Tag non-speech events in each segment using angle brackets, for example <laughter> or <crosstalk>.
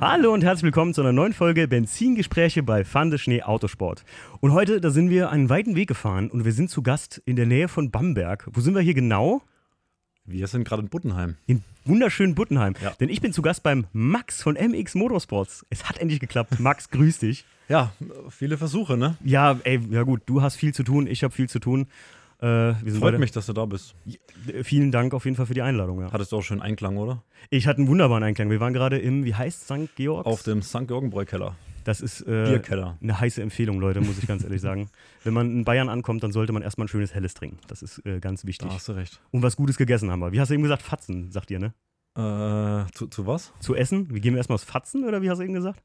Hallo und herzlich willkommen zu einer neuen Folge Benzingespräche bei Fande Schnee Autosport. Und heute, da sind wir einen weiten Weg gefahren und wir sind zu Gast in der Nähe von Bamberg. Wo sind wir hier genau? Wir sind gerade in Buttenheim. In wunderschönen Buttenheim. Ja. Denn ich bin zu Gast beim Max von MX Motorsports. Es hat endlich geklappt. Max, grüß dich. Ja, viele Versuche, ne? Ja, ey, ja gut, du hast viel zu tun, ich habe viel zu tun. Äh, wir Freut mich, dass du da bist. Äh, Vielen Dank auf jeden Fall für die Einladung. Ja. Hattest du auch schön Einklang, oder? Ich hatte einen wunderbaren Einklang. Wir waren gerade im, wie heißt St. Georg? Auf dem St. Georgenbräu-Keller. Das ist äh, eine heiße Empfehlung, Leute, muss ich ganz ehrlich sagen. <laughs> Wenn man in Bayern ankommt, dann sollte man erstmal ein schönes Helles trinken. Das ist äh, ganz wichtig. Da hast du recht. Und was Gutes gegessen haben wir. Wie hast du eben gesagt? Fatzen, sagt ihr, ne? Äh, zu, zu was? Zu essen? Wir gehen erstmal aufs Fatzen, oder wie hast du eben gesagt?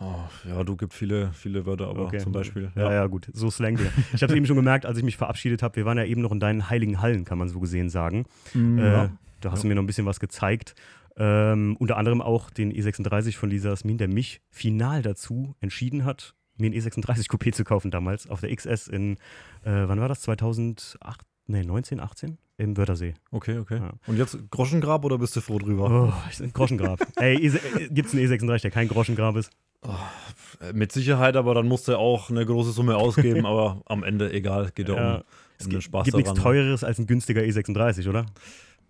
Oh, ja, du gibt viele, viele Wörter, aber Okay. zum Beispiel. Ja, ja, gut. So Slang wir. Ich habe es eben schon gemerkt, als ich mich verabschiedet habe. Wir waren ja eben noch in deinen heiligen Hallen, kann man so gesehen sagen. Mm, Äh, ja. da hast Ja. du mir noch ein bisschen was gezeigt. Ähm, unter anderem auch den E36 von Lisa Asmin, der mich final dazu entschieden hat, mir einen E36 Coupé zu kaufen damals auf der XS in, äh, wann war das? 2008? Nee, 19, 18? Im Wörthersee. Okay, okay. Ja. Und jetzt Groschengrab oder bist du froh drüber? Oh, Groschengrab. <laughs> Ey, e äh, gibt's einen E36, der kein Groschengrab ist? Äh, Mit Sicherheit, aber dann musst du auch eine große Summe ausgeben, <laughs> aber am Ende egal, geht ja, Ja, um, Es um den gibt, Spaß gibt daran. nichts teureres als ein günstiger E36, oder?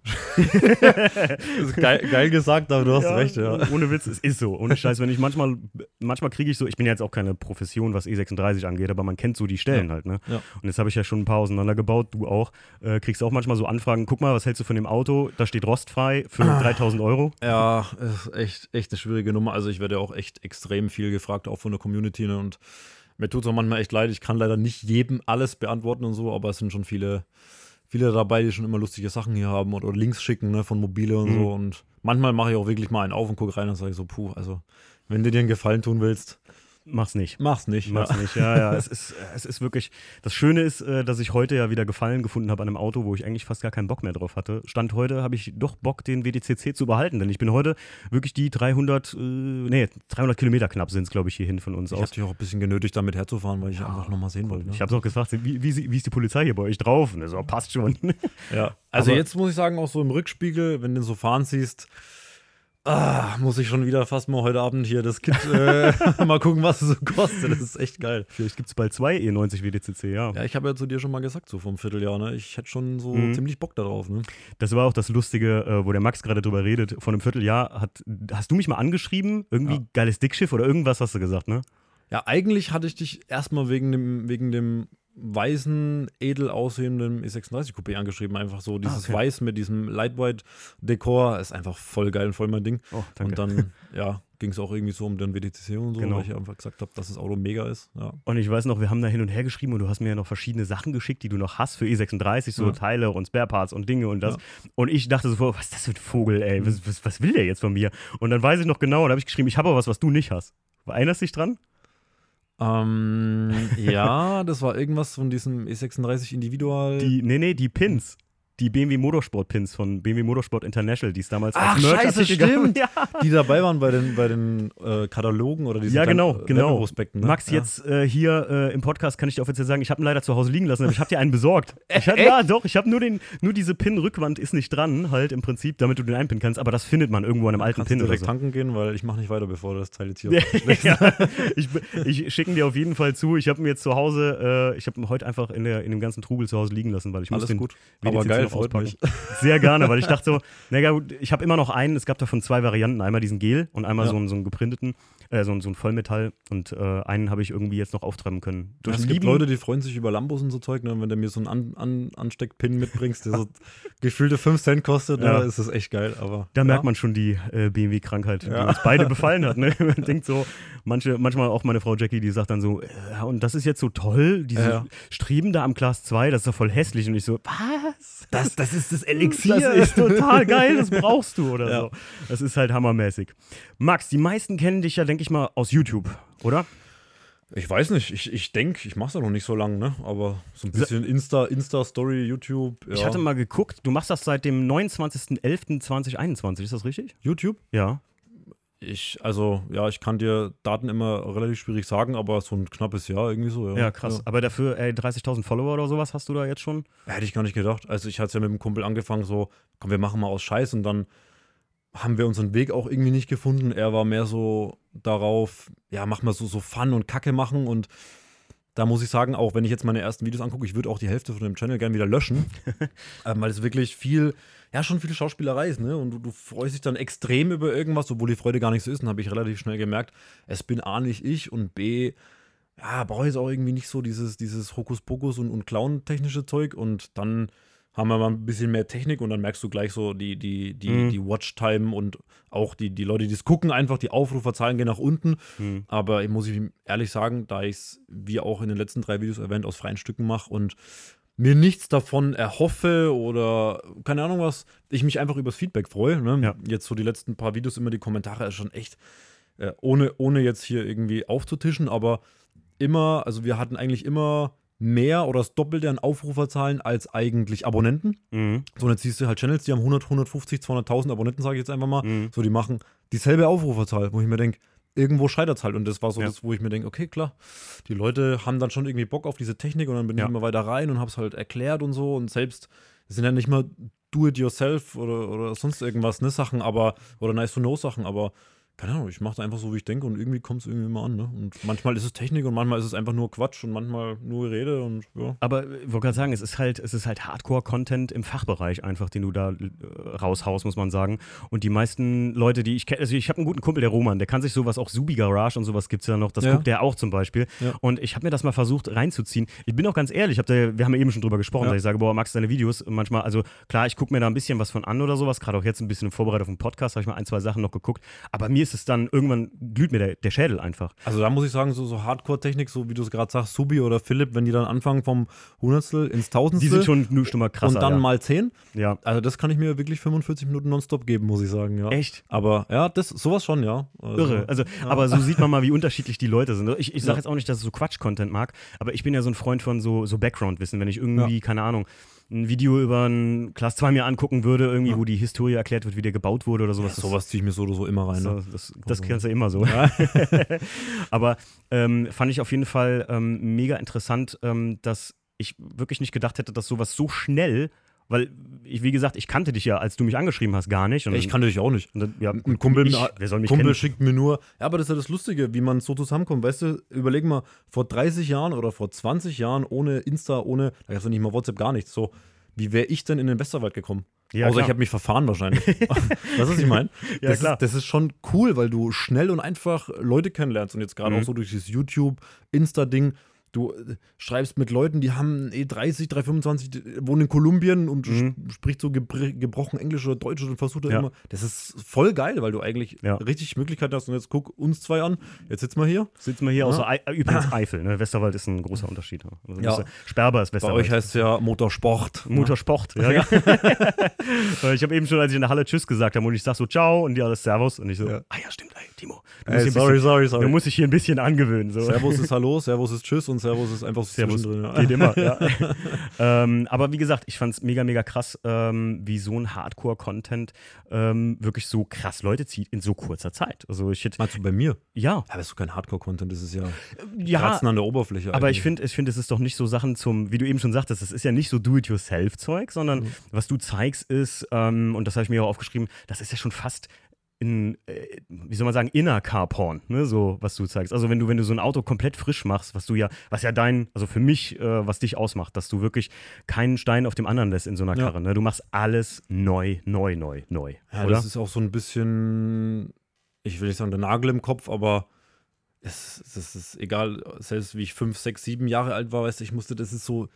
<laughs> Geil, geil gesagt, aber du hast recht, ja. Ohne Witz, es ist so. Ohne Scheiß, wenn ich <laughs> manchmal, manchmal kriege ich so, ich bin ja jetzt auch keine Profession, was E36 angeht, aber man kennt so die Stellen halt, ne? Ja. Und jetzt habe ich ja schon ein paar auseinandergebaut, du auch. Äh, kriegst auch manchmal so Anfragen, guck mal, was hältst du von dem Auto? Da steht rostfrei für Ah. 3000 Euro. Ja, ist echt, echt eine schwierige Nummer. Also ich werde ja auch echt extrem viel gefragt, auch von der Community. Ne? Und mir tut es auch manchmal echt leid. Ich kann leider nicht jedem alles beantworten und so, aber es sind schon viele, viele dabei, die schon immer lustige Sachen hier haben oder, oder Links schicken ne, von Mobile und Mhm. so. Und manchmal mache ich auch wirklich mal einen auf und gucke rein und sage so, puh, also wenn du dir einen Gefallen tun willst, Mach's nicht. mach's nicht. Mach's Ja. nicht, ja, ja. Es ist, es ist wirklich. Das Schöne ist, äh, dass ich heute ja wieder Gefallen gefunden habe an einem Auto, wo ich eigentlich fast gar keinen Bock mehr drauf hatte. Stand heute habe ich doch Bock, den WDCC zu behalten, denn ich bin heute wirklich die 300, äh, nee, 300 Kilometer knapp sind es, glaube ich, hierhin von uns Ich aus. habe dich auch ein bisschen genötigt, damit herzufahren, weil ich einfach nochmal sehen wollte. Ne? Ich habe es auch gefragt, wie, wie, wie ist die Polizei hier bei euch drauf? Und so, passt schon. Ja, also Aber- jetzt muss ich sagen, auch so im Rückspiegel, wenn du den so fahren siehst, ah, muss ich schon wieder fast mal heute Abend hier das Kit äh, <laughs> mal gucken, was es so kostet. Das ist echt geil. Vielleicht gibt es bald zwei E90 WDCC, ja. Ja, ich habe ja zu dir schon mal gesagt, so vom Vierteljahr, ne? Ich hätte schon so Mhm. ziemlich Bock darauf, ne? Das war auch das Lustige, äh, wo der Max gerade drüber redet. Vor einem Vierteljahr hat, hast du mich mal angeschrieben? Irgendwie Ja. geiles Dickschiff oder irgendwas hast du gesagt, ne? Ja, eigentlich hatte ich dich erstmal wegen dem, wegen dem weißen, edel aussehenden E36 Coupé angeschrieben. Einfach so dieses okay. Weiß mit diesem Lightweight-Dekor ist einfach voll geil und voll mein Ding. Oh, Und dann, ja, ging es auch irgendwie so um den WDTC und so, Genau. weil ich einfach gesagt habe, dass das Auto mega ist. Ja. Und ich weiß noch, wir haben da hin und her geschrieben und du hast mir ja noch verschiedene Sachen geschickt, die du noch hast für E36, so Ja. Teile und Spareparts und Dinge und das. Ja. Und ich dachte so, was ist das für ein Vogel, ey? Was, was, was will der jetzt von mir? Und dann weiß ich noch genau, und da habe ich geschrieben, ich habe aber was, was du nicht hast. Erinnerst dich dran? Ähm, ja, das war irgendwas von diesem E36 Individual. Die, nee, nee, die Pins. Die BMW Motorsport Pins von BMW Motorsport International, die es damals Ach, als scheiße, Merch-Artikel gab. stimmt. <laughs> Ja. die dabei waren bei den, bei den äh, Katalogen oder diesen Ja, genau, äh, genau. Ne? Max, ja. jetzt äh, hier äh, im Podcast kann ich dir offiziell sagen, ich habe ihn leider zu Hause liegen lassen, aber ich habe dir einen besorgt. <laughs> Ich hab, ja, doch, ich habe nur den, nur diese Pin-Rückwand ist nicht dran, halt im Prinzip, damit du den einpinnen kannst, aber das findet man irgendwo an einem alten Kannst Pin du oder direkt so. tanken gehen, weil ich mache nicht weiter, bevor du das Teil jetzt hier <laughs> ja, ich ich schicke ihn dir auf jeden Fall zu. Ich habe ihn jetzt zu Hause, äh, ich habe ihn heute einfach in, der, in dem ganzen Trubel zu Hause liegen lassen, weil ich muss Alles den gut. Aber geil, freut auspacken. <laughs> Sehr gerne, weil ich dachte so, <laughs> naja, gut, ich habe immer noch einen, es gab davon zwei Varianten, einmal diesen Gel und einmal Ja. so, einen, so einen geprinteten, äh, so, so ein Vollmetall und äh, einen habe ich irgendwie jetzt noch auftreiben können. Durch es gibt Leute, die freuen sich über Lambos und so Zeug, ne? Und wenn du mir so einen An An Ansteckpin mitbringst, der <laughs> so gefühlte 5 Cent kostet, Ja. ne? ist das echt geil. Aber Da ja. merkt man schon die äh, BMW-Krankheit, die Ja. uns beide befallen hat. Ne? <laughs> Man denkt so, manche, manchmal auch meine Frau Jackie, die sagt dann so, äh, und das ist jetzt so toll, diese Ja. Streben da am Glas 2, das ist doch voll hässlich. Und ich so, was? Das, das ist das Das ist total geil, das <laughs> brauchst du oder Ja. so. Das ist halt hammermäßig. Max, die meisten kennen dich ja, denke ich mal, aus YouTube, oder? Ich weiß nicht, ich, ich denke, ich mache es ja noch nicht so lange, ne? Aber so ein bisschen Insta, Insta-Story, YouTube. Ja. Ich hatte mal geguckt, du machst das seit dem 29.11.2021, ist das richtig? YouTube? Ja. Ich, also, ja, ich kann dir Daten immer relativ schwierig sagen, aber so ein knappes Jahr irgendwie so, ja. Ja, krass. Aber dafür, ey, 30.000 Follower oder sowas hast du da jetzt schon? Ja, hätte ich gar nicht gedacht. Also, ich hatte ja mit dem Kumpel angefangen, so, komm, wir machen mal aus Scheiß und dann haben wir unseren Weg auch irgendwie nicht gefunden. Er war mehr so darauf, ja, mach mal so, so Fun und Kacke machen und da muss ich sagen, auch wenn ich jetzt meine ersten Videos angucke, ich würde auch die Hälfte von dem Channel gerne wieder löschen, <laughs> ähm, weil es wirklich viel, ja, schon viel Schauspielerei ist, ne? Und du, du, freust dich dann extrem über irgendwas, obwohl die Freude gar nicht so ist. Und habe ich relativ schnell gemerkt, es bin A nicht ich und B, ja, brauche ich jetzt auch irgendwie nicht so dieses, dieses Hokuspokus und, und Clown-technische Zeug. Und dann haben wir mal ein bisschen mehr Technik und dann merkst du gleich so die, die, die, mhm. die Watchtime und auch die, die Leute, die es gucken, einfach die Aufruferzahlen gehen nach unten. Mhm. Aber ich muss ich ehrlich sagen, da ich es, wie auch in den letzten drei Videos erwähnt, aus freien Stücken mache und mir nichts davon erhoffe oder keine Ahnung was, ich mich einfach übers Feedback freue. Ne? Ja. Jetzt so die letzten paar Videos immer die Kommentare ist schon echt, äh, ohne, ohne jetzt hier irgendwie aufzutischen, aber immer, also wir hatten eigentlich immer mehr oder das Doppelte an Aufruferzahlen als eigentlich Abonnenten. Mhm. So, und jetzt siehst du halt Channels, die haben 100, 150, 200.000 Abonnenten, sage ich jetzt einfach mal. Mhm. So, die machen dieselbe Aufruferzahl, wo ich mir denke, irgendwo scheitert es halt. Und das war so ja. das, wo ich mir denke, okay, klar, die Leute haben dann schon irgendwie Bock auf diese Technik und dann bin ja. ich immer weiter rein und habe es halt erklärt und so. Und selbst, es sind ja nicht mal Do-it-yourself oder, oder sonst irgendwas, ne, Sachen, aber, oder Nice-to-Know-Sachen, aber keine Ahnung, ich mache es einfach so, wie ich denke und irgendwie kommt es irgendwie immer an. Ne? Und manchmal ist es Technik und manchmal ist es einfach nur Quatsch und manchmal nur Rede und ja. Aber ich wollte gerade sagen, es ist halt, es ist halt Hardcore-Content im Fachbereich einfach, den du da äh, raushaust, muss man sagen. Und die meisten Leute, die ich kenne, also ich habe einen guten Kumpel, der Roman, der kann sich sowas auch Subi Garage und sowas gibt es ja noch, das ja. guckt der auch zum Beispiel. Ja. Und ich habe mir das mal versucht reinzuziehen. Ich bin auch ganz ehrlich, hab da, wir haben ja eben schon drüber gesprochen, dass ich sage, boah, magst du deine Videos? manchmal, also klar, ich gucke mir da ein bisschen was von an oder sowas, gerade auch jetzt ein bisschen in Vorbereitung auf den Podcast, habe ich mal ein, zwei Sachen noch geguckt. Aber mir ist es dann irgendwann glüht mir der, der Schädel einfach. Also da muss ich sagen, so, so Hardcore-Technik, so wie du es gerade sagst, Subi oder Philipp, wenn die dann anfangen vom Hundertstel ins Tausendstel. Die sind schon, schon mal krasser. Und dann ja. mal zehn. Ja. Also das kann ich mir wirklich 45 Minuten nonstop geben, muss ich sagen, ja. Echt? Aber ja, das, sowas schon, ja. Also, Irre. Also, ja. aber so sieht man mal, wie unterschiedlich die Leute sind. Ich, ich sage jetzt auch nicht, dass ich so Quatsch-Content mag, aber ich bin ja so ein Freund von so, so Background-Wissen, wenn ich irgendwie, keine Ahnung, ein Video über ein Class 2 mir angucken würde, irgendwie, ja. wo die Historie erklärt wird, wie der gebaut wurde oder sowas. Ja, sowas ziehe ich mir so oder so immer rein. Ne? Das, das, das kannst du ja immer so. Ja. <laughs> Aber ähm, fand ich auf jeden Fall ähm, mega interessant, ähm, dass ich wirklich nicht gedacht hätte, dass sowas so schnell weil, ich, wie gesagt, ich kannte dich ja, als du mich angeschrieben hast, gar nicht. Und ich kannte dich auch nicht. Und, ja, ein Kumpel, ich, wer soll mich Kumpel kennen? schickt mir nur, ja, aber das ist ja das Lustige, wie man so zusammenkommt. Weißt du, überleg mal, vor 30 Jahren oder vor 20 Jahren ohne Insta, ohne, da gab es ja nicht mal WhatsApp, gar nichts. So, wie wäre ich denn in den Westerwald gekommen? Ja, Außer klar. ich habe mich verfahren wahrscheinlich. <laughs> weißt du, was ich meine? ja, das klar. Ist, das ist schon cool, weil du schnell und einfach Leute kennenlernst. Und jetzt gerade mhm. auch so durch dieses YouTube, Insta-Ding, Du äh, schreibst mit Leuten, die haben E30, 325, wohnen in Kolumbien und mhm. spricht so gebrochen Englisch oder Deutsch und versucht ja. immer. Das ist voll geil, weil du eigentlich ja. richtig Möglichkeit hast. Und jetzt guck uns zwei an. Jetzt sitzen wir hier. Sitzen wir hier ja. außer Ei übrigens <clears throat> Eifel. Ne? Westerwald ist ein großer Unterschied. Also ja. Sperber ist Westerwald. Bei euch heißt es ja Motorsport. Motorsport, ja. <laughs> ich habe eben schon, als ich in der Halle Tschüss gesagt habe und ich sag so Ciao und die alles Servus und ich so, ah ja, stimmt, ey, Timo. Ey, sorry, bisschen, sorry, sorry. Du musst dich hier ein bisschen angewöhnen. So. Servus ist Hallo, Servus ist Tschüss und Servus ist einfach so Servus. Drin, ja. Geht immer, ja. <laughs> ähm, aber wie gesagt, ich fand es mega, mega krass, ähm, wie so ein Hardcore-Content ähm, wirklich so krass Leute zieht in so kurzer Zeit. Also ich hätte. Meinst du bei mir? Ja. Aber das ist doch kein Hardcore-Content, das ist ja, ja Kratzen an der Oberfläche. Aber eigentlich. ich finde, ich find, es ist doch nicht so Sachen zum, wie du eben schon sagtest, es ist ja nicht so Do-it-yourself-Zeug, sondern mhm. was du zeigst ist, ähm, und das habe ich mir auch aufgeschrieben, das ist ja schon fast in, äh, wie soll man sagen, inner Car-Porn, ne, so was du zeigst. Also wenn du, wenn du so ein Auto komplett frisch machst, was du ja, was ja dein, also für mich, äh, was dich ausmacht, dass du wirklich keinen Stein auf dem anderen lässt in so einer ja. Karre. Ne? Du machst alles neu, neu, neu, neu. Ja, oder? das ist auch so ein bisschen, ich will nicht sagen, der Nagel im Kopf, aber es, es ist egal, selbst wie ich fünf, sechs, sieben Jahre alt war, weißt du, ich musste, das ist so,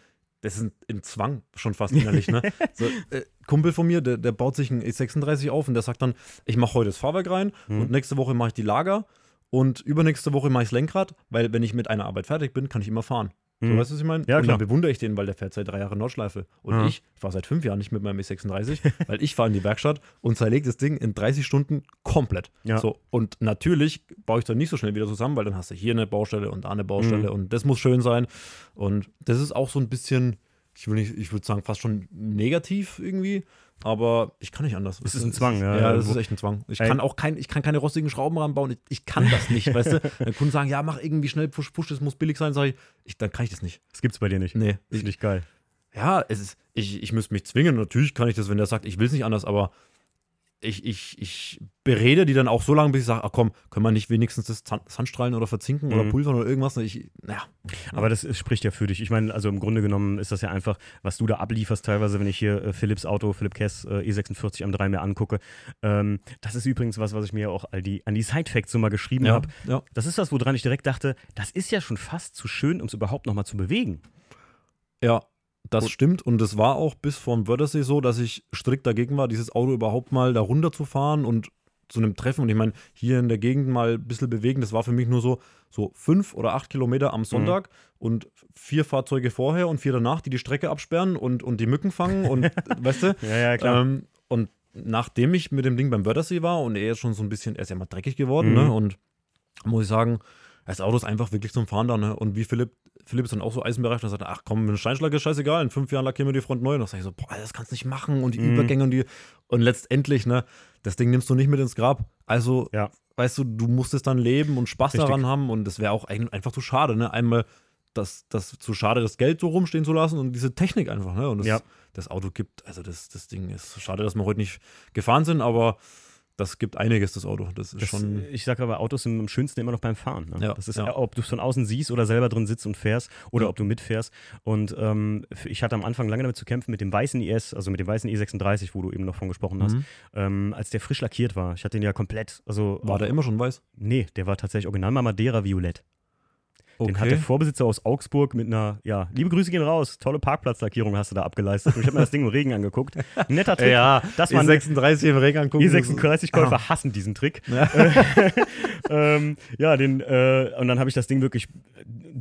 das ist ein, Zwang schon fast innerlich, ne? <laughs> so, äh, Kumpel von mir, der, der baut sich ein E36 auf und der sagt dann, ich mache heute das Fahrwerk rein mhm. und nächste Woche mache ich die Lager und übernächste Woche mache ich das Lenkrad, weil wenn ich mit einer Arbeit fertig bin, kann ich immer fahren. So, mhm. weißt du, was ich meine? Ja, und dann bewundere ich den, weil der fährt seit drei Jahren Nordschleife. Und ja. ich fahre seit fünf Jahren nicht mit meinem E36, <laughs> weil ich fahre in die Werkstatt und zerlege das Ding in 30 Stunden komplett. Ja. So, und natürlich baue ich dann nicht so schnell wieder zusammen, weil dann hast du hier eine Baustelle und da eine Baustelle mhm. und das muss schön sein. Und das ist auch so ein bisschen ich will nicht, ich würde sagen, fast schon negativ irgendwie. Aber ich kann nicht anders. Das ist ein Zwang, ja. Ja, das ist echt ein Zwang. Ich kann auch kein, ich kann keine rostigen Schrauben ranbauen. Ich, ich kann das nicht, weißt du? <laughs> Wenn Kunden sagen, ja, mach irgendwie schnell Push, Push, das muss billig sein, sage ich, ich, dann kann ich das nicht. Das gibt's bei dir nicht. Nee. Finde ich geil. Ja, es ist, ich, ich müsste mich zwingen. Natürlich kann ich das, wenn der sagt, ich will es nicht anders, aber ich, ich, ich berede die dann auch so lange, bis ich sage, ach komm, können wir nicht wenigstens das Sandstrahlen oder verzinken oder Mhm. pulvern oder irgendwas? Ich, naja, Aber das spricht ja für dich. Ich meine, also im Grunde genommen ist das ja einfach, was du da ablieferst, teilweise, wenn ich hier äh, Philips Auto, Philipp Kess äh, E46 M3 mir angucke. Ähm, das ist übrigens was, was ich mir auch all die, an die Sidefacts so mal geschrieben ja, habe. ja. Das ist das, woran ich direkt dachte, das ist ja schon fast zu schön, um es überhaupt nochmal zu bewegen. Ja, das stimmt. Und es war auch bis vom Wörthersee so, dass ich strikt dagegen war, dieses Auto überhaupt mal da runter zu fahren und zu einem Treffen. Und ich meine, hier in der Gegend mal ein bisschen bewegen, das war für mich nur so, so fünf oder acht Kilometer am Sonntag und vier Fahrzeuge vorher und vier danach, die die Strecke absperren und, und die Mücken fangen und, <laughs> weißt du? Ja, ja, Ähm, und nachdem ich mit dem Ding beim Wörthersee war und er ist schon so ein bisschen, er ist ja mal dreckig geworden, Mhm. ne? Und muss ich sagen, das Auto ist einfach wirklich zum Fahren da, ne? Und wie Philipp, Philipp ist dann auch so eisenbereit und sagt, ach komm, ein Steinschlag ist scheißegal, in fünf Jahren lackieren wir die Front neu. Und dann sag ich so, boah, das kannst du nicht machen und die Mhm. Übergänge und die. Und letztendlich, ne, das Ding nimmst du nicht mit ins Grab. Also, Ja. weißt du, du musst es dann leben und Spaß Richtig. daran haben und das wäre auch ein- einfach zu schade, ne? Einmal das, das zu schade, das Geld so rumstehen zu lassen und diese Technik einfach, ne? Und das, Ja. das Auto gibt, also das, das Ding ist schade, dass wir heute nicht gefahren sind, aber das gibt einiges, das Auto. Das ist Das, schon. ich sage aber, Autos sind am schönsten immer noch beim Fahren. Ne? Ja, das ist, ja. ob du es von außen siehst oder selber drin sitzt und fährst oder Ja. ob du mitfährst. Und ähm, ich hatte am Anfang lange damit zu kämpfen mit dem weißen IS, also mit dem weißen E36, wo du eben noch von gesprochen hast, Mhm. ähm, als der frisch lackiert war. Ich hatte den ja komplett, also War der immer schon weiß? Nee, der war tatsächlich original mal Madeira Violett. Den hat der Vorbesitzer aus Augsburg mit einer, ja, liebe Grüße gehen raus, tolle Parkplatzlackierung hast du da abgeleistet. Und ich habe mir das Ding im Regen angeguckt. Netter Trick. Ja, das man E36 im Regen angucken. E36-Käufer hassen diesen Trick. Ja. <laughs> ähm, ja, den, äh, und dann habe ich das Ding wirklich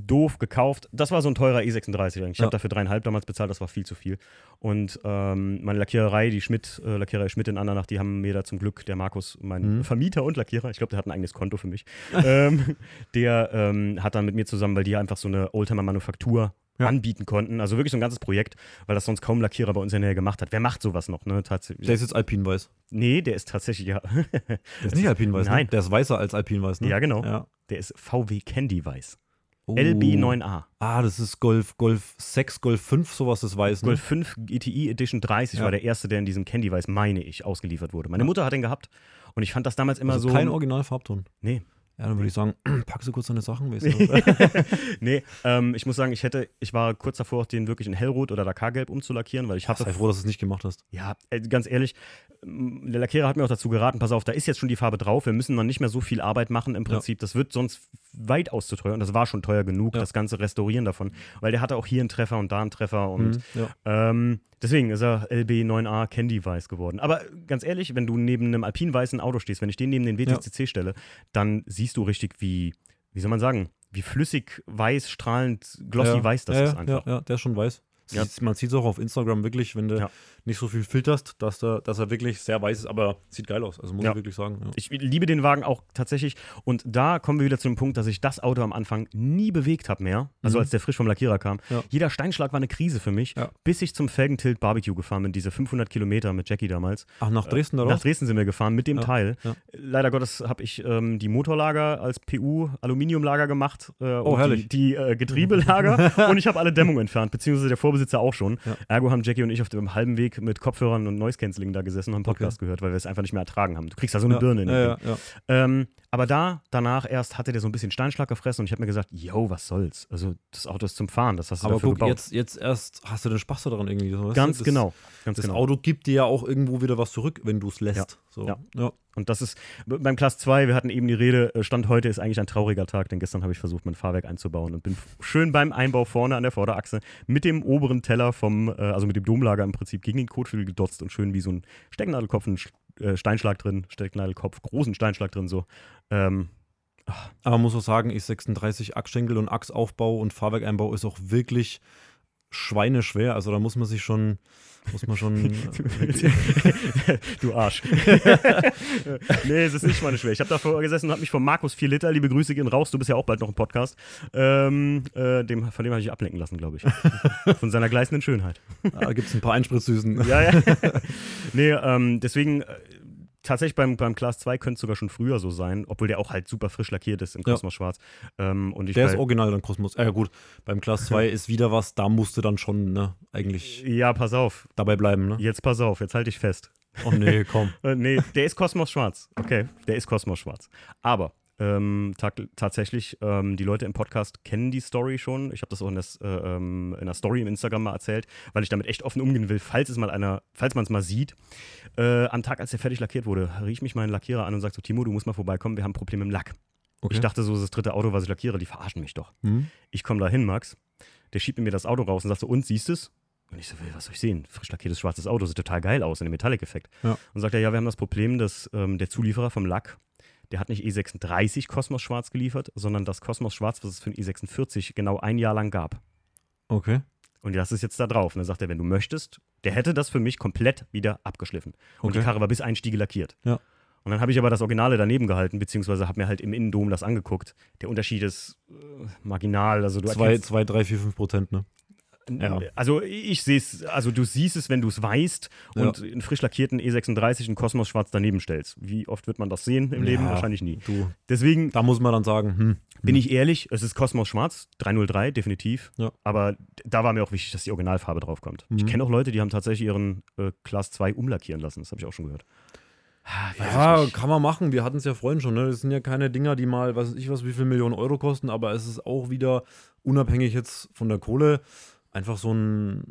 doof gekauft. Das war so ein teurer E36 eigentlich. Ich Ja. habe dafür dreieinhalb damals bezahlt, das war viel zu viel. Und ähm, meine Lackiererei, die Schmidt, äh, Lackiererei Schmidt in Andernach, die haben mir da zum Glück, der Markus, mein Mhm. Vermieter und Lackierer, ich glaube, der hat ein eigenes Konto für mich, <laughs> ähm, der ähm, hat dann mit mir zusammen, weil die einfach so eine Oldtimer-Manufaktur Ja. anbieten konnten. Also wirklich so ein ganzes Projekt, weil das sonst kaum Lackierer bei uns in der Nähe gemacht hat. Wer macht sowas noch, ne? Tatsächlich. Der ist jetzt alpinweiß. Nee, der ist tatsächlich, ja. Der ist nicht <laughs> alpinweiß, Nein. Ne? Der ist weißer als alpinweiß, ne? Ja, genau. Ja. Der ist VW Candy Weiß. Oh. LB9A. Ah, das ist Golf, Golf 6, Golf 5, sowas ist weiß, ne? Golf 5 GTI Edition 30 Ja. war der erste, der in diesem Candy Weiß, meine ich, ausgeliefert wurde. Meine Mutter hat den gehabt und ich fand das damals immer also so. kein Originalfarbton. Nee. Ja, dann würde ich sagen, <clears throat> pack so kurz deine Sachen. weißt du? <laughs> nee, ähm, ich muss sagen, ich hätte, ich war kurz davor, auch den wirklich in Hellrot oder Dakargelb umzulackieren, weil ich hatte Sei froh, dass du es nicht gemacht hast. Ja, äh, ganz ehrlich, m, der Lackierer hat mir auch dazu geraten, pass auf, da ist jetzt schon die Farbe drauf, wir müssen noch nicht mehr so viel Arbeit machen im Prinzip. Das wird sonst weitaus zu teuer und das war schon teuer genug, Ja. das ganze Restaurieren davon, weil der hatte auch hier einen Treffer und da einen Treffer und Mhm, ja. ähm, deswegen ist er LB9A Candy Weiß geworden. Aber ganz ehrlich, wenn du neben einem alpinweißen Auto stehst, wenn ich den neben den WTCC stelle, dann siehst du richtig, wie, wie soll man sagen, wie flüssig weiß, strahlend, glossy ja. weiß das ja, ist ja, einfach. Ja, ja, der ist schon weiß. Ja. Man sieht es auch auf Instagram wirklich, wenn du Ja. Nicht so viel filterst, dass, der, dass er wirklich sehr weiß ist, aber sieht geil aus. Also muss Ja. ich wirklich sagen. Ja. Ich liebe den Wagen auch tatsächlich. Und da kommen wir wieder zu dem Punkt, dass ich das Auto am Anfang nie bewegt habe mehr. Also Mhm. als der frisch vom Lackierer kam. Ja. Jeder Steinschlag war eine Krise für mich, bis ich zum Felgentilt Barbecue gefahren bin, diese 500 Kilometer mit Jackie damals. Ach, nach Dresden da Nach? Dresden sind wir gefahren mit dem Teil. Leider Gottes habe ich ähm, die Motorlager als PU Aluminiumlager gemacht äh, Oh, herrlich. die, die äh, Getriebelager <laughs> und ich habe alle Dämmungen entfernt, beziehungsweise der Vorbesitzer auch schon. Ergo haben Jackie und ich auf dem halben Weg mit Kopfhörern und Noise Cancelling da gesessen und haben Okay. Podcast gehört, weil wir es einfach nicht mehr ertragen haben. Du kriegst da so eine ja. Birne in ja, ja, ähm, aber da, danach erst hatte der so ein bisschen Steinschlag gefressen und ich habe mir gesagt, yo, was soll's? Also das Auto ist zum Fahren, das hast du Aber dafür guck, gebaut. jetzt, jetzt erst hast du den Spaß daran irgendwie. So? Ganz das, genau, ganz Das genau. Auto gibt dir ja auch irgendwo wieder was zurück, wenn du es lässt. Ja. So. Ja. Und das ist beim Class 2, wir hatten eben die Rede, äh, Stand heute ist eigentlich ein trauriger Tag, denn gestern habe ich versucht, mein Fahrwerk einzubauen und bin schön beim Einbau vorne an der Vorderachse mit dem oberen Teller vom, äh, also mit dem Domlager im Prinzip gegen den Kotflügel gedotzt und schön wie so ein Stecknadelkopf, ein äh, Steinschlag drin, Stecknadelkopf, großen Steinschlag drin so. Ähm, Aber man muss auch sagen, E36 Achsschenkel und Achsaufbau und Fahrwerkeinbau ist auch wirklich schweineschwer. Also da muss man sich schon, muss man schon. <laughs> du Arsch. <laughs> nee, es ist nicht meine schwer. Ich habe davor gesessen und habe mich von Markus 4 Liter, liebe Grüße gehen raus, du bist ja auch bald noch im Podcast, ähm, äh, dem, von dem habe ich ablenken lassen, glaube ich. <laughs> Von seiner gleißenden Schönheit. da gibt es ein paar Einspritzsüßen. Ja, ja. nee, ähm, deswegen, äh, tatsächlich beim, beim Class 2 könnte es sogar schon früher so sein, obwohl der auch halt super frisch lackiert ist im Ja. Kosmos Schwarz. Ähm, und ich Der ist original dann Kosmos. Äh, gut, beim Class <laughs> 2 ist wieder was, da musste dann schon, ne, eigentlich ja, pass auf. dabei bleiben, ne? Jetzt pass auf, jetzt halte ich fest. Oh nee, komm. <laughs> Äh, nee, der ist Kosmos Schwarz. Okay, der ist Kosmos Schwarz. Aber ähm, ta tatsächlich, ähm, die Leute im Podcast kennen die Story schon. Ich habe das auch in, das, äh, ähm, in der Story im Instagram mal erzählt, weil ich damit echt offen umgehen will, falls es mal einer, falls man es mal sieht. Äh, am Tag, als der fertig lackiert wurde, rief mich mein Lackierer an und sagt so, Timo, du musst mal vorbeikommen, wir haben ein Problem im Lack. Okay. Ich dachte so, das ist das dritte Auto, was ich lackiere, die verarschen mich doch. Hm? Ich komme da hin, Max. Der schiebt mir das Auto raus und sagt so, und siehst es? Und ich so, was soll ich sehen? Frisch lackiertes schwarzes Auto, sieht total geil aus in dem Metallic-Effekt. Ja. Und sagt er, ja, wir haben das Problem, dass ähm, der Zulieferer vom Lack, der hat nicht E36 Cosmos Schwarz geliefert, sondern das Cosmos Schwarz, was es für ein E46 genau ein Jahr lang gab. Okay. Und das ist jetzt da drauf. Und dann sagt er, wenn du möchtest, der hätte das für mich komplett wieder abgeschliffen. Und Okay. die Karre war bis Einstiege lackiert. Ja. Und dann habe ich aber das Originale daneben gehalten, beziehungsweise habe mir halt im Innendom das angeguckt. Der Unterschied ist äh, marginal. Also du Zwei, zwei, drei, vier, fünf Prozent, ne? Ja. Also ich sehe es, also du siehst es, wenn du es weißt und einen frisch lackierten E36 in Kosmos Schwarz daneben stellst. Wie oft wird man das sehen im Leben? Ja. Wahrscheinlich nie. Du, Deswegen da muss man dann sagen, hm, bin ich ehrlich, es ist Kosmos Schwarz, 303, definitiv. Ja. Aber da war mir auch wichtig, dass die Originalfarbe draufkommt. Ich Mhm. kenne auch Leute, die haben tatsächlich ihren äh, Class 2 umlackieren lassen. Das habe ich auch schon gehört. Ah, ich Ja, kann man machen. Wir hatten es ja vorhin schon. Ne? Das sind ja keine Dinger, die mal, weiß ich was, wie viel Millionen Euro kosten, aber es ist auch wieder unabhängig jetzt von der Kohle einfach so ein.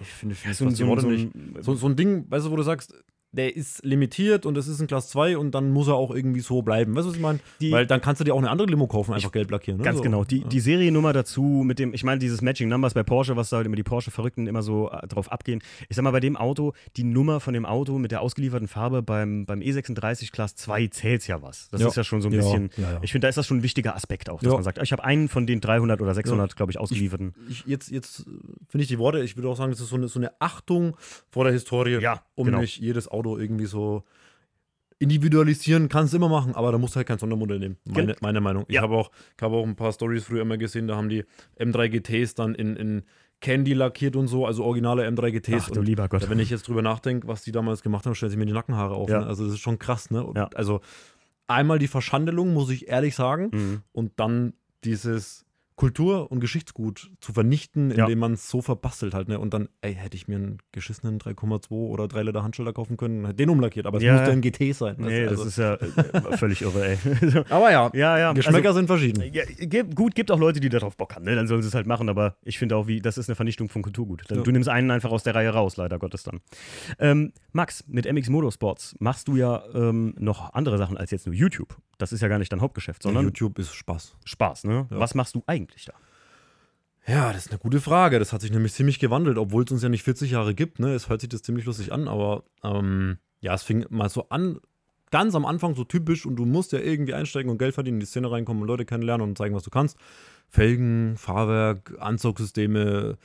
Ich finde, ich finde die so, so, So, so ein Ding, weißt du, wo du sagst, der ist limitiert und es ist ein Class 2 und dann muss er auch irgendwie so bleiben. Weißt du, was ich meine? Weil dann kannst du dir auch eine andere Limo kaufen, einfach gelb lackieren. Ne? Ganz so. genau. Die, Ja. die Seriennummer dazu mit dem, ich meine, dieses Matching Numbers bei Porsche, was da halt immer die Porsche-Verrückten immer so äh, drauf abgehen. Ich sag mal, bei dem Auto, die Nummer von dem Auto mit der ausgelieferten Farbe beim, beim E36 Class 2 zählt ja was. Das Ja. ist ja schon so ein Ja, bisschen, ich finde, da ist das schon ein wichtiger Aspekt auch, dass man sagt, ich habe einen von den 300 oder 600, glaube ich, ausgelieferten. ich, jetzt, jetzt äh, finde ich die Worte, ich würde auch sagen, das ist so eine, so eine Achtung vor der Historie, um genau. nicht jedes Auto irgendwie so individualisieren, kannst du immer machen, aber da musst du halt kein Sondermodell nehmen. Meine, meine Meinung. Ich Ja. habe auch, ich habe auch ein paar Stories früher immer gesehen, da haben die M3 GTs dann in, in Candy lackiert und so, also originale M3 GTs. Ach du und lieber Gott. wenn ich jetzt drüber nachdenke, was die damals gemacht haben, stellt sich mir die Nackenhaare auf. Ja. Ne? Also das ist schon krass, ne? Ja. Also einmal die Verschandelung, muss ich ehrlich sagen, Mhm. und dann dieses Kultur- und Geschichtsgut zu vernichten, Ja. indem man es so verbastelt halt, ne? Und dann, ey, hätte ich mir einen geschissenen 3,2 oder 3 Liter Handschalter kaufen können, hätte den umlackiert, aber es Ja. musste ein GT sein. weißt Nee, du? das Also- ist ja äh, völlig irre, ey. <laughs> aber ja, ja, ja. Geschmäcker also, sind verschieden. Ja, gut, gibt auch Leute, die darauf Bock haben, ne? dann sollen sie es halt machen, aber ich finde auch, wie, das ist eine Vernichtung von Kulturgut. Ja. Du nimmst einen einfach aus der Reihe raus, leider Gottes dann. Ähm, Max, mit MX Motorsports machst du ja ähm, noch andere Sachen als jetzt nur YouTube. Das ist ja gar nicht dein Hauptgeschäft, sondern YouTube ist Spaß. Spaß, ne? Ja. Was machst du eigentlich da? Ja, das ist eine gute Frage. Das hat sich nämlich ziemlich gewandelt, obwohl es uns ja nicht 40 Jahre gibt. Ne? Es hört sich das ziemlich lustig an, aber ähm, ja, es fing mal so an, ganz am Anfang so typisch und du musst ja irgendwie einsteigen und Geld verdienen, in die Szene reinkommen und Leute kennenlernen und zeigen, was du kannst. Felgen, Fahrwerk, Anzugssysteme,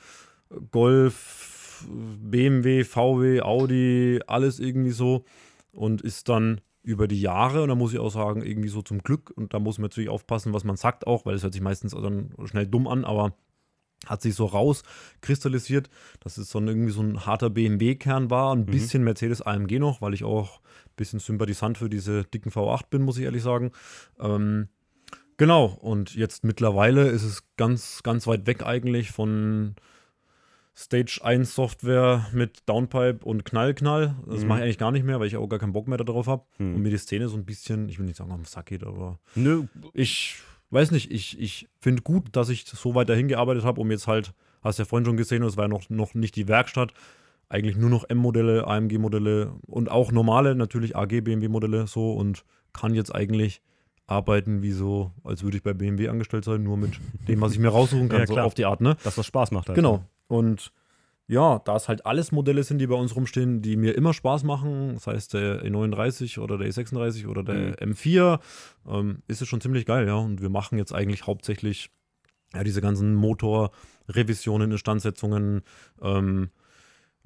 Golf, BMW, VW, Audi, alles irgendwie so und ist dann über die Jahre, und da muss ich auch sagen, irgendwie so zum Glück, und da muss man natürlich aufpassen, was man sagt auch, weil es hört sich meistens dann schnell dumm an, aber hat sich so rauskristallisiert, dass es so ein, irgendwie so ein harter BMW-Kern war, ein bisschen Mercedes AMG noch, weil ich auch ein bisschen sympathisant für diese dicken V8 bin, muss ich ehrlich sagen. Ähm, genau, und jetzt mittlerweile ist es ganz, ganz weit weg eigentlich von Stage 1 Software mit Downpipe und Knall-Knall. Das Mhm. mache ich eigentlich gar nicht mehr, weil ich auch gar keinen Bock mehr darauf habe. Mhm. Und mir die Szene so ein bisschen, ich will nicht sagen, am Sack geht, aber Nö, ich weiß nicht, ich, ich finde gut, dass ich so weit dahin gearbeitet habe, um jetzt halt, hast ja vorhin schon gesehen, es war ja noch, noch nicht die Werkstatt, eigentlich nur noch M-Modelle, AMG-Modelle und auch normale, natürlich AG, BMW-Modelle so und kann jetzt eigentlich arbeiten wie so, als würde ich bei BMW angestellt sein, nur mit dem, was ich mir raussuchen <laughs> kann, Ja, so auf die Art, ne? dass das Spaß macht halt. Genau. Und ja, da es halt alles Modelle sind, die bei uns rumstehen, die mir immer Spaß machen, das heißt der E39 oder der E36 oder der M4, ähm, ist es schon ziemlich geil, ja. Und wir machen jetzt eigentlich hauptsächlich ja, diese ganzen Motorrevisionen, Instandsetzungen, ähm,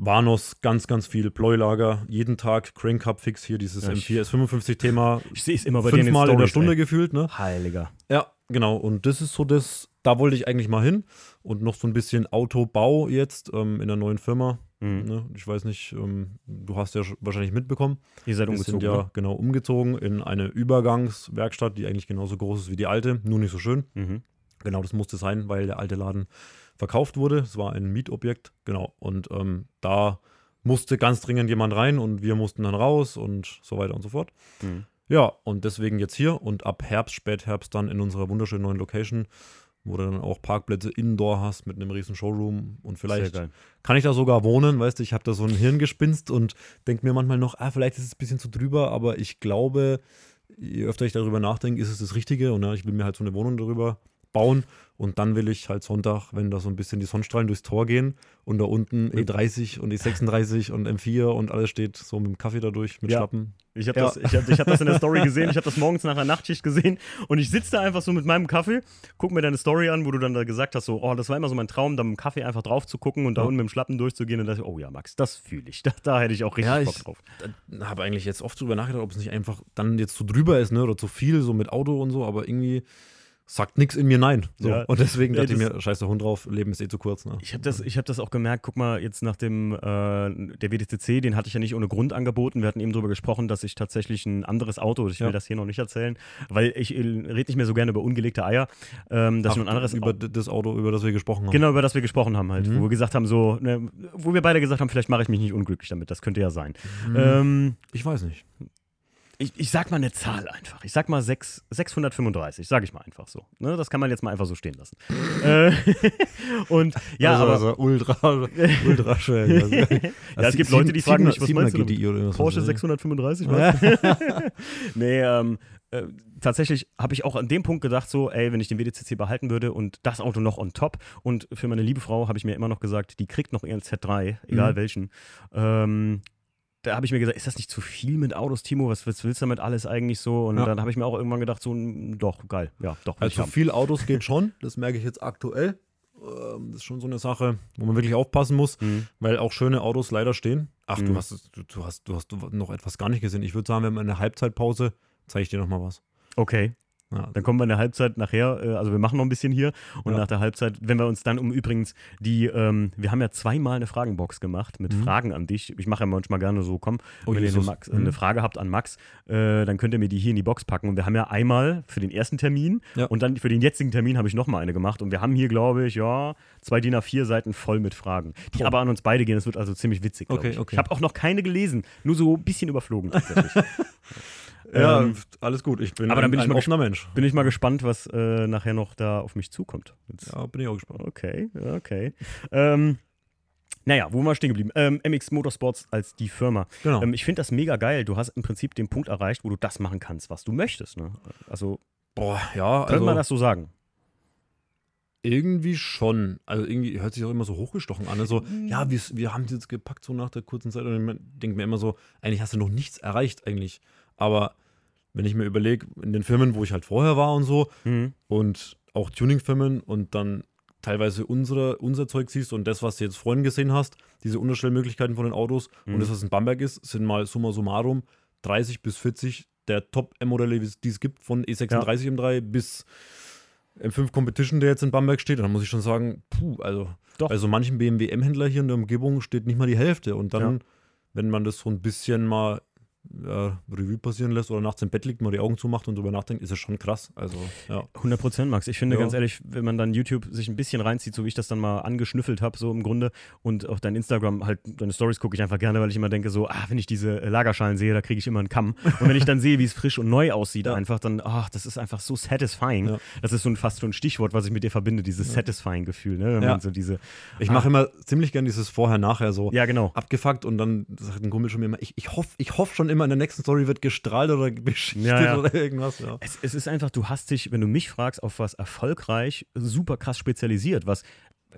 Vanos, ganz, ganz viel Pleulager, jeden Tag Crank Cup Fix hier, dieses Ja, ich- M4 S55-Thema, Ich sehe es immer bei dir in den fünfmal in der Stunde ey. gefühlt, ne? Heiliger. Ja, genau. Und das ist so das, da wollte ich eigentlich mal hin. Und noch so ein bisschen Autobau jetzt ähm, in der neuen Firma. Mhm. Ne? Ich weiß nicht, ähm, du hast ja wahrscheinlich mitbekommen. Ihr seid umgezogen. Wir sind ja ne? genau umgezogen in eine Übergangswerkstatt, die eigentlich genauso groß ist wie die alte, nur nicht so schön. Mhm. Genau, das musste sein, weil der alte Laden verkauft wurde. Es war ein Mietobjekt, genau. Und ähm, da musste ganz dringend jemand rein und wir mussten dann raus und so weiter und so fort. Mhm. Ja, und deswegen jetzt hier und ab Herbst, Spätherbst dann in unserer wunderschönen neuen Location, wo du dann auch Parkplätze indoor hast mit einem riesen Showroom und vielleicht kann ich da sogar wohnen, weißt du, ich habe da so ein Hirngespinst und denke mir manchmal noch, ah, vielleicht ist es ein bisschen zu drüber, aber ich glaube, je öfter ich darüber nachdenke, ist es das Richtige und ja, ich will mir halt so eine Wohnung darüber bauen und dann will ich halt Sonntag, wenn da so ein bisschen die Sonnenstrahlen durchs Tor gehen und da unten E30 und E36 und M4 und alles steht so mit dem Kaffee da durch, mit ja. Schlappen. Ich habe ja. das, ich hab, ich hab das in der Story gesehen, ich habe das morgens nach einer Nachtschicht gesehen und ich sitze da einfach so mit meinem Kaffee, guck mir deine Story an, wo du dann da gesagt hast, so, oh, das war immer so mein Traum, da mit dem Kaffee einfach drauf zu gucken und da unten mit dem Schlappen durchzugehen und dachte, oh ja, Max, das fühle ich. <laughs> Da, da, hätte ich auch richtig ja, Bock drauf. Ich habe eigentlich jetzt oft drüber nachgedacht, ob es nicht einfach dann jetzt zu drüber ist, ne, oder zu viel, so mit Auto und so, aber irgendwie sagt nichts in mir nein. So. Ja. Und deswegen dachte nee, ich mir, scheiß der Hund drauf, Leben ist eh zu kurz. Ne? Ich habe das, hab das auch gemerkt, guck mal, jetzt nach dem, äh, der WDCC, den hatte ich ja nicht ohne Grund angeboten. Wir hatten eben darüber gesprochen, dass ich tatsächlich ein anderes Auto, ich will ja. das hier noch nicht erzählen, weil ich äh, rede nicht mehr so gerne über ungelegte Eier, ähm, dass Ach, ich ein anderes über das Auto, über das wir gesprochen haben. Genau, über das wir gesprochen haben halt, mhm. wo wir gesagt haben, so, ne, wo wir beide gesagt haben, vielleicht mache ich mich nicht unglücklich damit, das könnte ja sein. Mhm. Ähm, ich weiß nicht ich, ich sag mal eine Zahl einfach. Ich sag mal 6, 635, sag ich mal einfach so. Ne, das kann man jetzt mal einfach so stehen lassen. <laughs> äh, <laughs> und ja, also, aber also ultra, ultra schön. Also, <laughs> ja, es gibt Leute, die fragen mich, was meinst du? Porsche 635, was? nee, ähm, äh, tatsächlich habe ich auch an dem Punkt gedacht, so, ey, wenn ich den WDCC behalten würde und das Auto noch on top und für meine liebe Frau habe ich mir immer noch gesagt, die kriegt noch ihren Z3, egal mhm. welchen. Ähm, da habe ich mir gesagt, ist das nicht zu viel mit Autos, Timo? Was, willst du damit alles eigentlich so? Und ja. dann habe ich mir auch irgendwann gedacht, so, doch, geil, ja, doch. Also zu viel Autos geht schon, das merke ich jetzt aktuell. Ähm, das ist schon so eine Sache, wo man wirklich aufpassen muss, mhm. weil auch schöne Autos leider stehen. Ach, mhm. du, hast, du, du, hast, du hast noch etwas gar nicht gesehen. Ich würde sagen, wir haben eine Halbzeitpause, zeige ich dir noch mal was. Okay. Ja, dann kommen wir in der Halbzeit nachher, äh, also wir machen noch ein bisschen hier und ja. nach der Halbzeit, wenn wir uns dann um übrigens die, ähm, wir haben ja zweimal eine Fragenbox gemacht mit mhm. Fragen an dich. Ich mache ja manchmal gerne so, komm, oh, wenn Jesus. ihr eine, Max, mhm. eine, Frage habt an Max, äh, dann könnt ihr mir die hier in die Box packen. Und wir haben ja einmal für den ersten Termin ja. und dann für den jetzigen Termin habe ich nochmal eine gemacht. Und wir haben hier, glaube ich, ja, zwei DIN A4 Seiten voll mit Fragen, die oh. aber an uns beide gehen. Das wird also ziemlich witzig, okay, ich. Okay. Ich habe auch noch keine gelesen, nur so ein bisschen überflogen tatsächlich. <laughs> Ja, ähm, alles gut. Ich bin aber dann bin ein, ich offener Mensch. Bin ich mal gespannt, was äh, nachher noch da auf mich zukommt. Jetzt. Ja, bin ich auch gespannt. Okay, okay. ähm, naja, wo waren wir stehen geblieben? Ähm, MX Motorsports als die Firma. Genau. Ähm, ich finde das mega geil. Du hast im Prinzip den Punkt erreicht, wo du das machen kannst, was du möchtest. Ne? Also, boah, ja. Könnte also, man das so sagen? Irgendwie schon. Also irgendwie hört sich auch immer so hochgestochen an. Also, ja, wir, wir haben es jetzt gepackt so nach der kurzen Zeit und ich denke mir immer so, eigentlich hast du noch nichts erreicht eigentlich. Aber wenn ich mir überlege, in den Firmen, wo ich halt vorher war und so, mhm. und auch Tuning-Firmen und dann teilweise unsere, unser Zeug siehst und das, was du jetzt vorhin gesehen hast, diese Unterstellmöglichkeiten von den Autos mhm. und das, was in Bamberg ist, sind mal summa summarum 30 bis 40 der Top-M-Modelle, die es gibt, von E36 ja. M3 bis M5 Competition, der jetzt in Bamberg steht. Und dann muss ich schon sagen, puh, also Doch. bei so manchen BMW M-Händler hier in der Umgebung steht nicht mal die Hälfte. Und dann, ja. wenn man das so ein bisschen mal ja, Revue passieren lässt oder nachts im Bett liegt, mal die Augen zumacht und drüber nachdenkt, ist es schon krass. Also, ja. 100 Prozent, Max. Ich finde ja. ganz ehrlich, wenn man dann YouTube sich ein bisschen reinzieht, so wie ich das dann mal angeschnüffelt habe, so im Grunde, und auf dein Instagram halt, deine Stories gucke ich einfach gerne, weil ich immer denke, so, ah, wenn ich diese Lagerschalen sehe, da kriege ich immer einen Kamm. Und wenn ich dann sehe, wie es frisch und neu aussieht, <laughs> ja. einfach dann, ach, das ist einfach so satisfying. Das ist so ein, fast so ein Stichwort, was ich mit dir verbinde, dieses satisfying Gefühl, ne? Wenn man so diese. Ich mache ah. immer ziemlich gern dieses Vorher-Nachher so ja, genau. abgefuckt und dann sagt ein Kumpel schon mir immer, ich, ich hoffe ich hoff schon immer in der nächsten Story wird gestrahlt oder beschichtet ja, ja. oder irgendwas. Ja. Es, es, ist einfach, du hast dich, wenn du mich fragst, auf was erfolgreich, super krass spezialisiert. Was,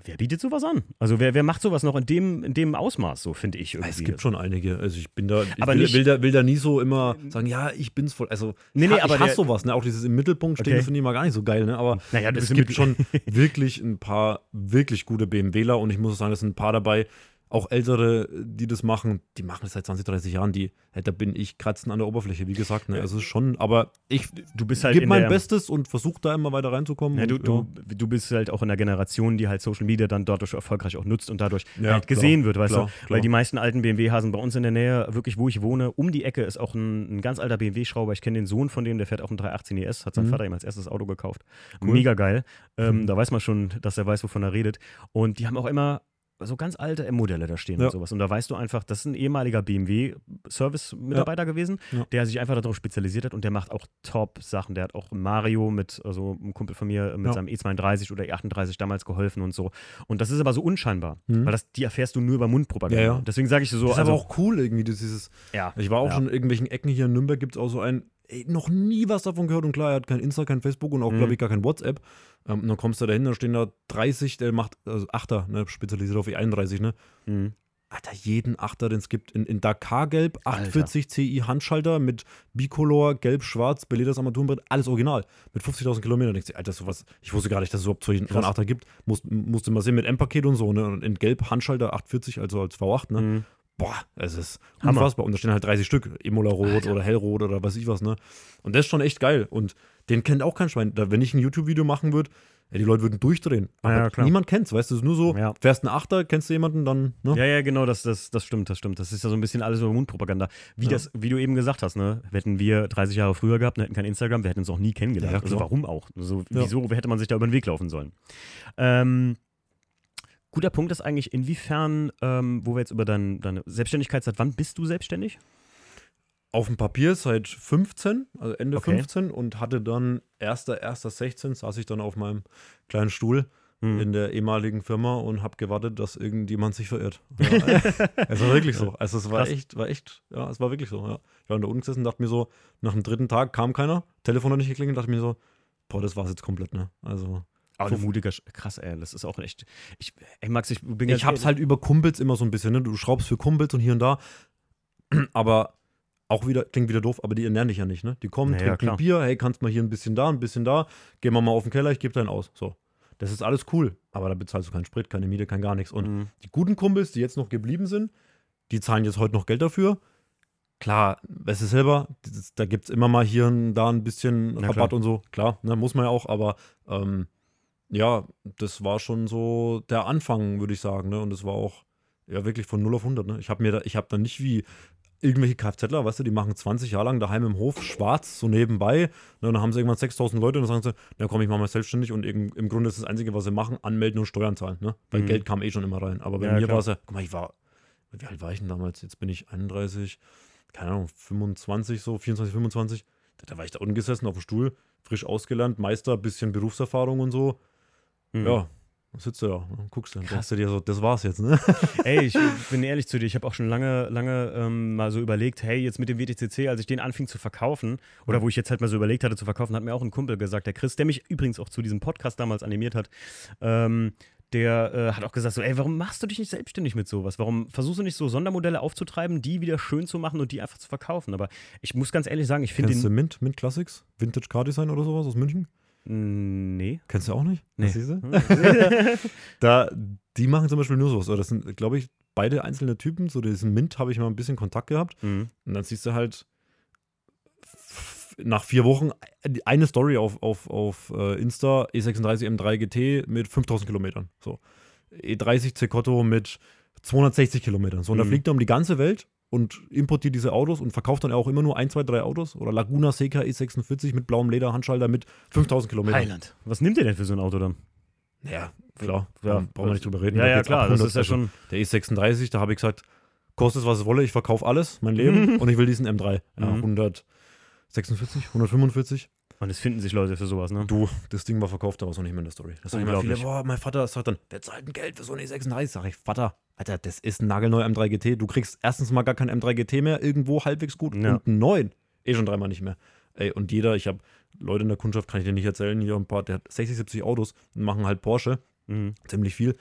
wer bietet sowas an? Also wer, wer macht sowas noch in dem, in dem Ausmaß, so finde ich irgendwie. Es gibt schon einige. Also ich bin da, ich aber will, will, da, will da nie so immer sagen, ja, ich bin's voll. Also nee, nee, ich, aber ich hasse sowas, ne? Auch dieses im Mittelpunkt stehen, okay. finde ich mal gar nicht so geil, ne? Aber naja, es gibt schon <laughs> wirklich ein paar wirklich gute BMWler und ich muss sagen, es sind ein paar dabei, auch Ältere, die das machen, die machen das seit 20, 30 Jahren, die, hey, da bin ich kratzen an der Oberfläche, wie gesagt. Ne? Also schon, aber ich Du bist halt gebe in mein der, Bestes und versuche da immer weiter reinzukommen. Ja, du, und, du, du bist halt auch in der Generation, die halt Social Media dann dadurch erfolgreich auch nutzt und dadurch Ja, halt gesehen klar, wird, weißt klar, du? klar. Weil die meisten alten BMW-Hasen bei uns in der Nähe, wirklich wo ich wohne, um die Ecke ist auch ein, ein ganz alter BMW-Schrauber. Ich kenne den Sohn von dem, der fährt auch einen 318 ES, hat sein Mhm. Vater ihm als erstes Auto gekauft. Cool. Mega geil. Ähm, Mhm. Da weiß man schon, dass er weiß, wovon er redet. Und die haben auch immer so ganz alte M-Modelle da stehen Ja. und sowas. Und da weißt du einfach, das ist ein ehemaliger BMW-Service-Mitarbeiter gewesen, Ja. der sich einfach darauf spezialisiert hat und der macht auch Top-Sachen. Der hat auch Mario mit, also ein Kumpel von mir, mit Ja. seinem E32 oder E38 damals geholfen und so. Und das ist aber so unscheinbar, Mhm. weil das, die erfährst du nur über Mundpropaganda. Ja, ja. Deswegen sage ich so, das ist also, aber auch cool irgendwie, das dieses, ja. ich war auch Ja. schon in irgendwelchen Ecken hier in Nürnberg, gibt es auch so ein, ey, noch nie was davon gehört und klar, er hat kein Insta, kein Facebook und auch, Mhm. glaube ich, gar kein WhatsApp. Ähm, und dann kommst du da hin, da stehen da 30, der macht, also Achter, ne, spezialisiert auf E31, ne? Mhm. Alter, jeden Achter, den es gibt. In, in Dakar-Gelb, 48 CI Handschalter mit Bicolor, Gelb-Schwarz, beleders Armaturenbrett, alles original. Mit 50.000 Kilometern. Denkst du, Alter, sowas, ich wusste gar nicht, dass es überhaupt solchen so einen. Achter gibt. Muss, musste mal sehen mit M-Paket und so, ne? Und in Gelb Handschalter 840, also als V8, ne? Mhm. Boah, es ist Hammer. unfassbar. Und da stehen halt 30 Stück. Imola-Rot oder Hellrot oder was ich was, ne? Und das ist schon echt geil. Und den kennt auch kein Schwein. Da, wenn ich ein YouTube-Video machen würde, ja, die Leute würden durchdrehen. Aber Ja, niemand kennt's, weißt du? Es ist nur so, Ja. fährst einen Achter, kennst du jemanden, dann, ne? Ja, ja, genau, das, das, das stimmt, das stimmt. Das ist ja so ein bisschen alles über Mundpropaganda. Wie, das, wie du eben gesagt hast, ne? Hätten wir 30 Jahre früher gehabt und hätten kein Instagram, wir hätten uns auch nie kennengelernt. Also warum auch? Also. Wieso hätte man sich da über den Weg laufen sollen? Ähm, guter Punkt ist eigentlich, inwiefern, ähm, wo wir jetzt über dein, deine Selbstständigkeit, seit wann bist du selbstständig? auf dem Papier seit 15, also Ende Okay. 15 und hatte dann 1.1.16 saß ich dann auf meinem kleinen Stuhl Hm. in der ehemaligen Firma und habe gewartet, dass irgendjemand sich verirrt. <laughs> Ja, es war wirklich so. Also es war Krass. echt, war echt, ja, es war wirklich so. Ja. Ich war in der Uni gesessen, dachte mir so, nach dem dritten Tag kam keiner, Telefon hat nicht geklingelt, dachte mir so, boah, das war's jetzt komplett, ne? Also Aber So- ein mutiger, Sch- krass, ey, das ist auch echt. Ich, ey, Max, ich bin ich hab's halt über Kumpels immer so ein bisschen, ne? Du schraubst für Kumpels und hier und da, <clears throat> aber auch wieder, klingt wieder doof, aber die ernähren dich ja nicht, ne? Die kommen, Naja, trinken. Bier, hey, kannst mal hier ein bisschen da, ein bisschen da, gehen wir mal auf den Keller, ich gebe deinen aus. So. Das ist alles cool, aber da bezahlst du keinen Sprit, keine Miete, kein gar nichts. Und Mhm. die guten Kumpels, die jetzt noch geblieben sind, die zahlen jetzt heute noch Geld dafür. Klar, weißt du selber, da gibt es immer mal hier und da ein bisschen Na Rabatt klar. und so. Klar, ne, muss man ja auch, aber ähm, ja, das war schon so der Anfang, würde ich sagen. Ne? Und das war auch ja wirklich von 0 auf 100. Ne? Ich habe mir da, ich habe da nicht wie irgendwelche Kfzler, weißt du, die machen 20 Jahre lang daheim im Hof schwarz, so nebenbei. Ne, und dann haben sie irgendwann 6000 Leute und dann sagen sie, na komm, ich mache mal selbstständig und im, im Grunde ist das Einzige, was sie machen, anmelden und Steuern zahlen. Ne? Weil Mhm. Geld kam eh schon immer rein. Aber bei Ja, mir war es ja, guck mal, ich war, wie alt war ich denn damals? Jetzt bin ich 31, keine Ahnung, 25, so 24, 25. Da, da war ich da unten gesessen auf dem Stuhl, frisch ausgelernt, Meister, bisschen Berufserfahrung und so. Mhm. Ja, sitzt du da und guckst dann. Denkst du dir so, das war's jetzt, ne? <laughs> Ey, ich <laughs> bin ehrlich zu dir, ich habe auch schon lange, lange ähm, mal so überlegt, hey, jetzt mit dem WTCC, als ich den anfing zu verkaufen, oder wo ich jetzt halt mal so überlegt hatte zu verkaufen, hat mir auch ein Kumpel gesagt, der Chris, der mich übrigens auch zu diesem Podcast damals animiert hat, ähm, der äh, hat auch gesagt so, ey, warum machst du dich nicht selbstständig mit sowas? Warum versuchst du nicht so Sondermodelle aufzutreiben, die wieder schön zu machen und die einfach zu verkaufen? Aber ich muss ganz ehrlich sagen, ich finde Kennst du den... Mint, Mint Classics? Vintage Car Design oder sowas aus München? Nee. Kennst du auch nicht? Nee. Siehst du? <laughs> <laughs> Da, die machen zum Beispiel nur sowas. Oder das sind, glaube ich, beide einzelne Typen. So diesen Mint habe ich mal ein bisschen Kontakt gehabt. Mhm. Und dann siehst du halt nach vier Wochen eine Story auf, auf, auf äh, Insta, E36 M3 GT mit 5000 Kilometern. So. E30 Cecotto mit 260 Kilometern. So, und da Mhm. fliegt er um die ganze Welt und importiert diese Autos und verkauft dann auch immer nur ein, zwei, drei Autos. Oder Laguna Seca E46 mit blauem Leder, Handschalter mit 5000 Kilometern. Heiland. Was nimmt ihr denn für so ein Auto dann? Ja, klar. Ja, Ja, brauchen wir nicht drüber reden. Ja, ja, klar, das 100. ist ja schon... Der E36, da habe ich gesagt, kostet es, was es wolle, ich verkaufe alles, mein Leben, und ich will diesen M3. Ja, Mhm. 146, 145. Und es finden sich Leute für sowas, ne? Du, das Ding war verkauft, aber so nicht mehr in der Story. Das sagen immer viele, boah, mein Vater sagt dann, wer zahlt denn Geld für so eine E36? Sag ich, Vater, Alter, das ist ein nagelneuer M3 GT. Du kriegst erstens mal gar kein M3 GT mehr, irgendwo halbwegs gut, Ja. und einen neuen. Eh schon dreimal nicht mehr. Ey, und jeder, ich habe Leute in der Kundschaft, kann ich dir nicht erzählen, hier ein paar, der hat 60, 70 Autos und machen halt Porsche, Mhm. ziemlich viel.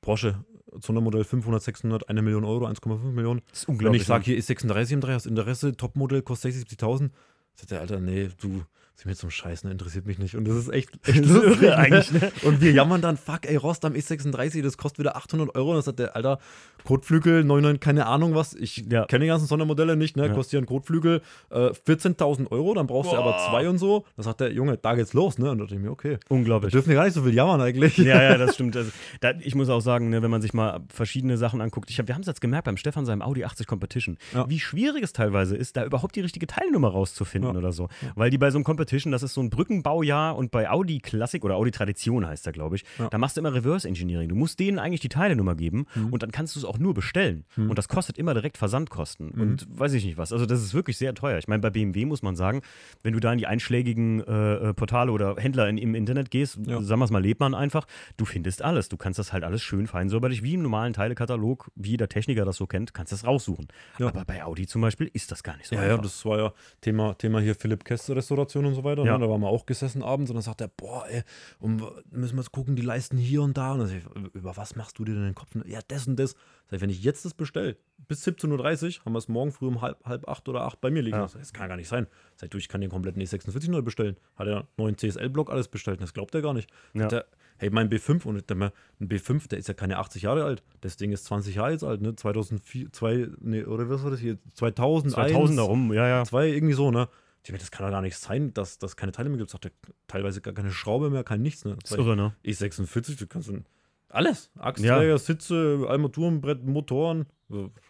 Porsche, Sondermodell 500, 600, 1 Million Euro, 1,5 Millionen. Das ist Wenn unglaublich. ich sage, hier ist 36 M3, hast Interesse, Topmodell, kostet 60, 70.000, sagt der Alter, nee, du, Sie mir zum Scheiß, ne, interessiert mich nicht. Und das ist echt, <laughs> echt lustig, irre eigentlich, ne? Und wir jammern dann, fuck, ey, Rost am E36, das kostet wieder 800 Euro. Und das hat der, Alter, Kotflügel, 99, keine Ahnung was. Ich Ja. kenne die ganzen Sondermodelle nicht, ne? Ja. Kostet ja ein Kotflügel äh, 14.000 Euro, dann brauchst du aber Boah. zwei und so. Da sagt der Junge, da geht's los, ne? Und da dachte ich mir, okay. Da Unglaublich. dürfen wir gar nicht so viel jammern eigentlich. Ja, ja, das <laughs> stimmt. Also, da, ich muss auch sagen, ne, wenn man sich mal verschiedene Sachen anguckt, ich hab, wir haben es jetzt gemerkt beim Stefan seinem Audi 80 Competition, Ja. wie schwierig es teilweise ist, da überhaupt die richtige Teilnummer rauszufinden Ja. oder so. Weil die bei so einem Competition, das ist so ein Brückenbaujahr und bei Audi Classic oder Audi Tradition heißt der, glaube ich, Ja. da machst du immer Reverse Engineering. Du musst denen eigentlich die Teilenummer geben Mhm. und dann kannst du es auch nur bestellen. Und das kostet immer direkt Versandkosten Mhm. und weiß ich nicht was. Also das ist wirklich sehr teuer. Ich meine, bei BMW muss man sagen, wenn du da in die einschlägigen äh, äh, Portale oder Händler in, im Internet gehst, Ja. sagen wir es mal, lebt man einfach, du findest alles. Du kannst das halt alles schön fein säuberlich, wie im normalen Teilekatalog, wie jeder Techniker das so kennt, kannst das raussuchen. Ja. Aber bei Audi zum Beispiel ist das gar nicht so Ja, ja, einfach. das war ja Thema, Thema hier Philipp Kess Restauration und so weiter. Ja. Ne? Da waren wir auch gesessen abends und dann sagt er, boah, ey, müssen wir jetzt gucken, die leisten hier und da. Und dann sag ich, über was machst du dir denn den Kopf? Ja, das und das. Sag ich, wenn ich jetzt das bestelle, bis 17.30 Uhr, haben wir es morgen früh um halb, halb acht oder acht bei mir liegen. Ja. Das, das kann gar nicht sein. Sag ich, du, ich kann den kompletten E46 neu bestellen. Hat er neuen CSL-Block alles bestellt. Das glaubt er gar nicht. Ja. Sagt er, hey, mein B5 und der, ein B5, der ist ja keine 80 Jahre alt. Das Ding ist 20 Jahre jetzt alt, ne? 2004, zwei, nee, oder was war das hier? 2000, 2000 rum, ja, ja. Zwei, irgendwie so, ne? Ich meine, das kann doch gar nicht sein, dass das keine Teile mehr gibt. Sagt er, teilweise gar keine Schraube mehr, kein nichts, ne? Das ist irre, ne? E46, du kannst dann alles. Achsträger, Sitze, Armaturenbrett, Motoren,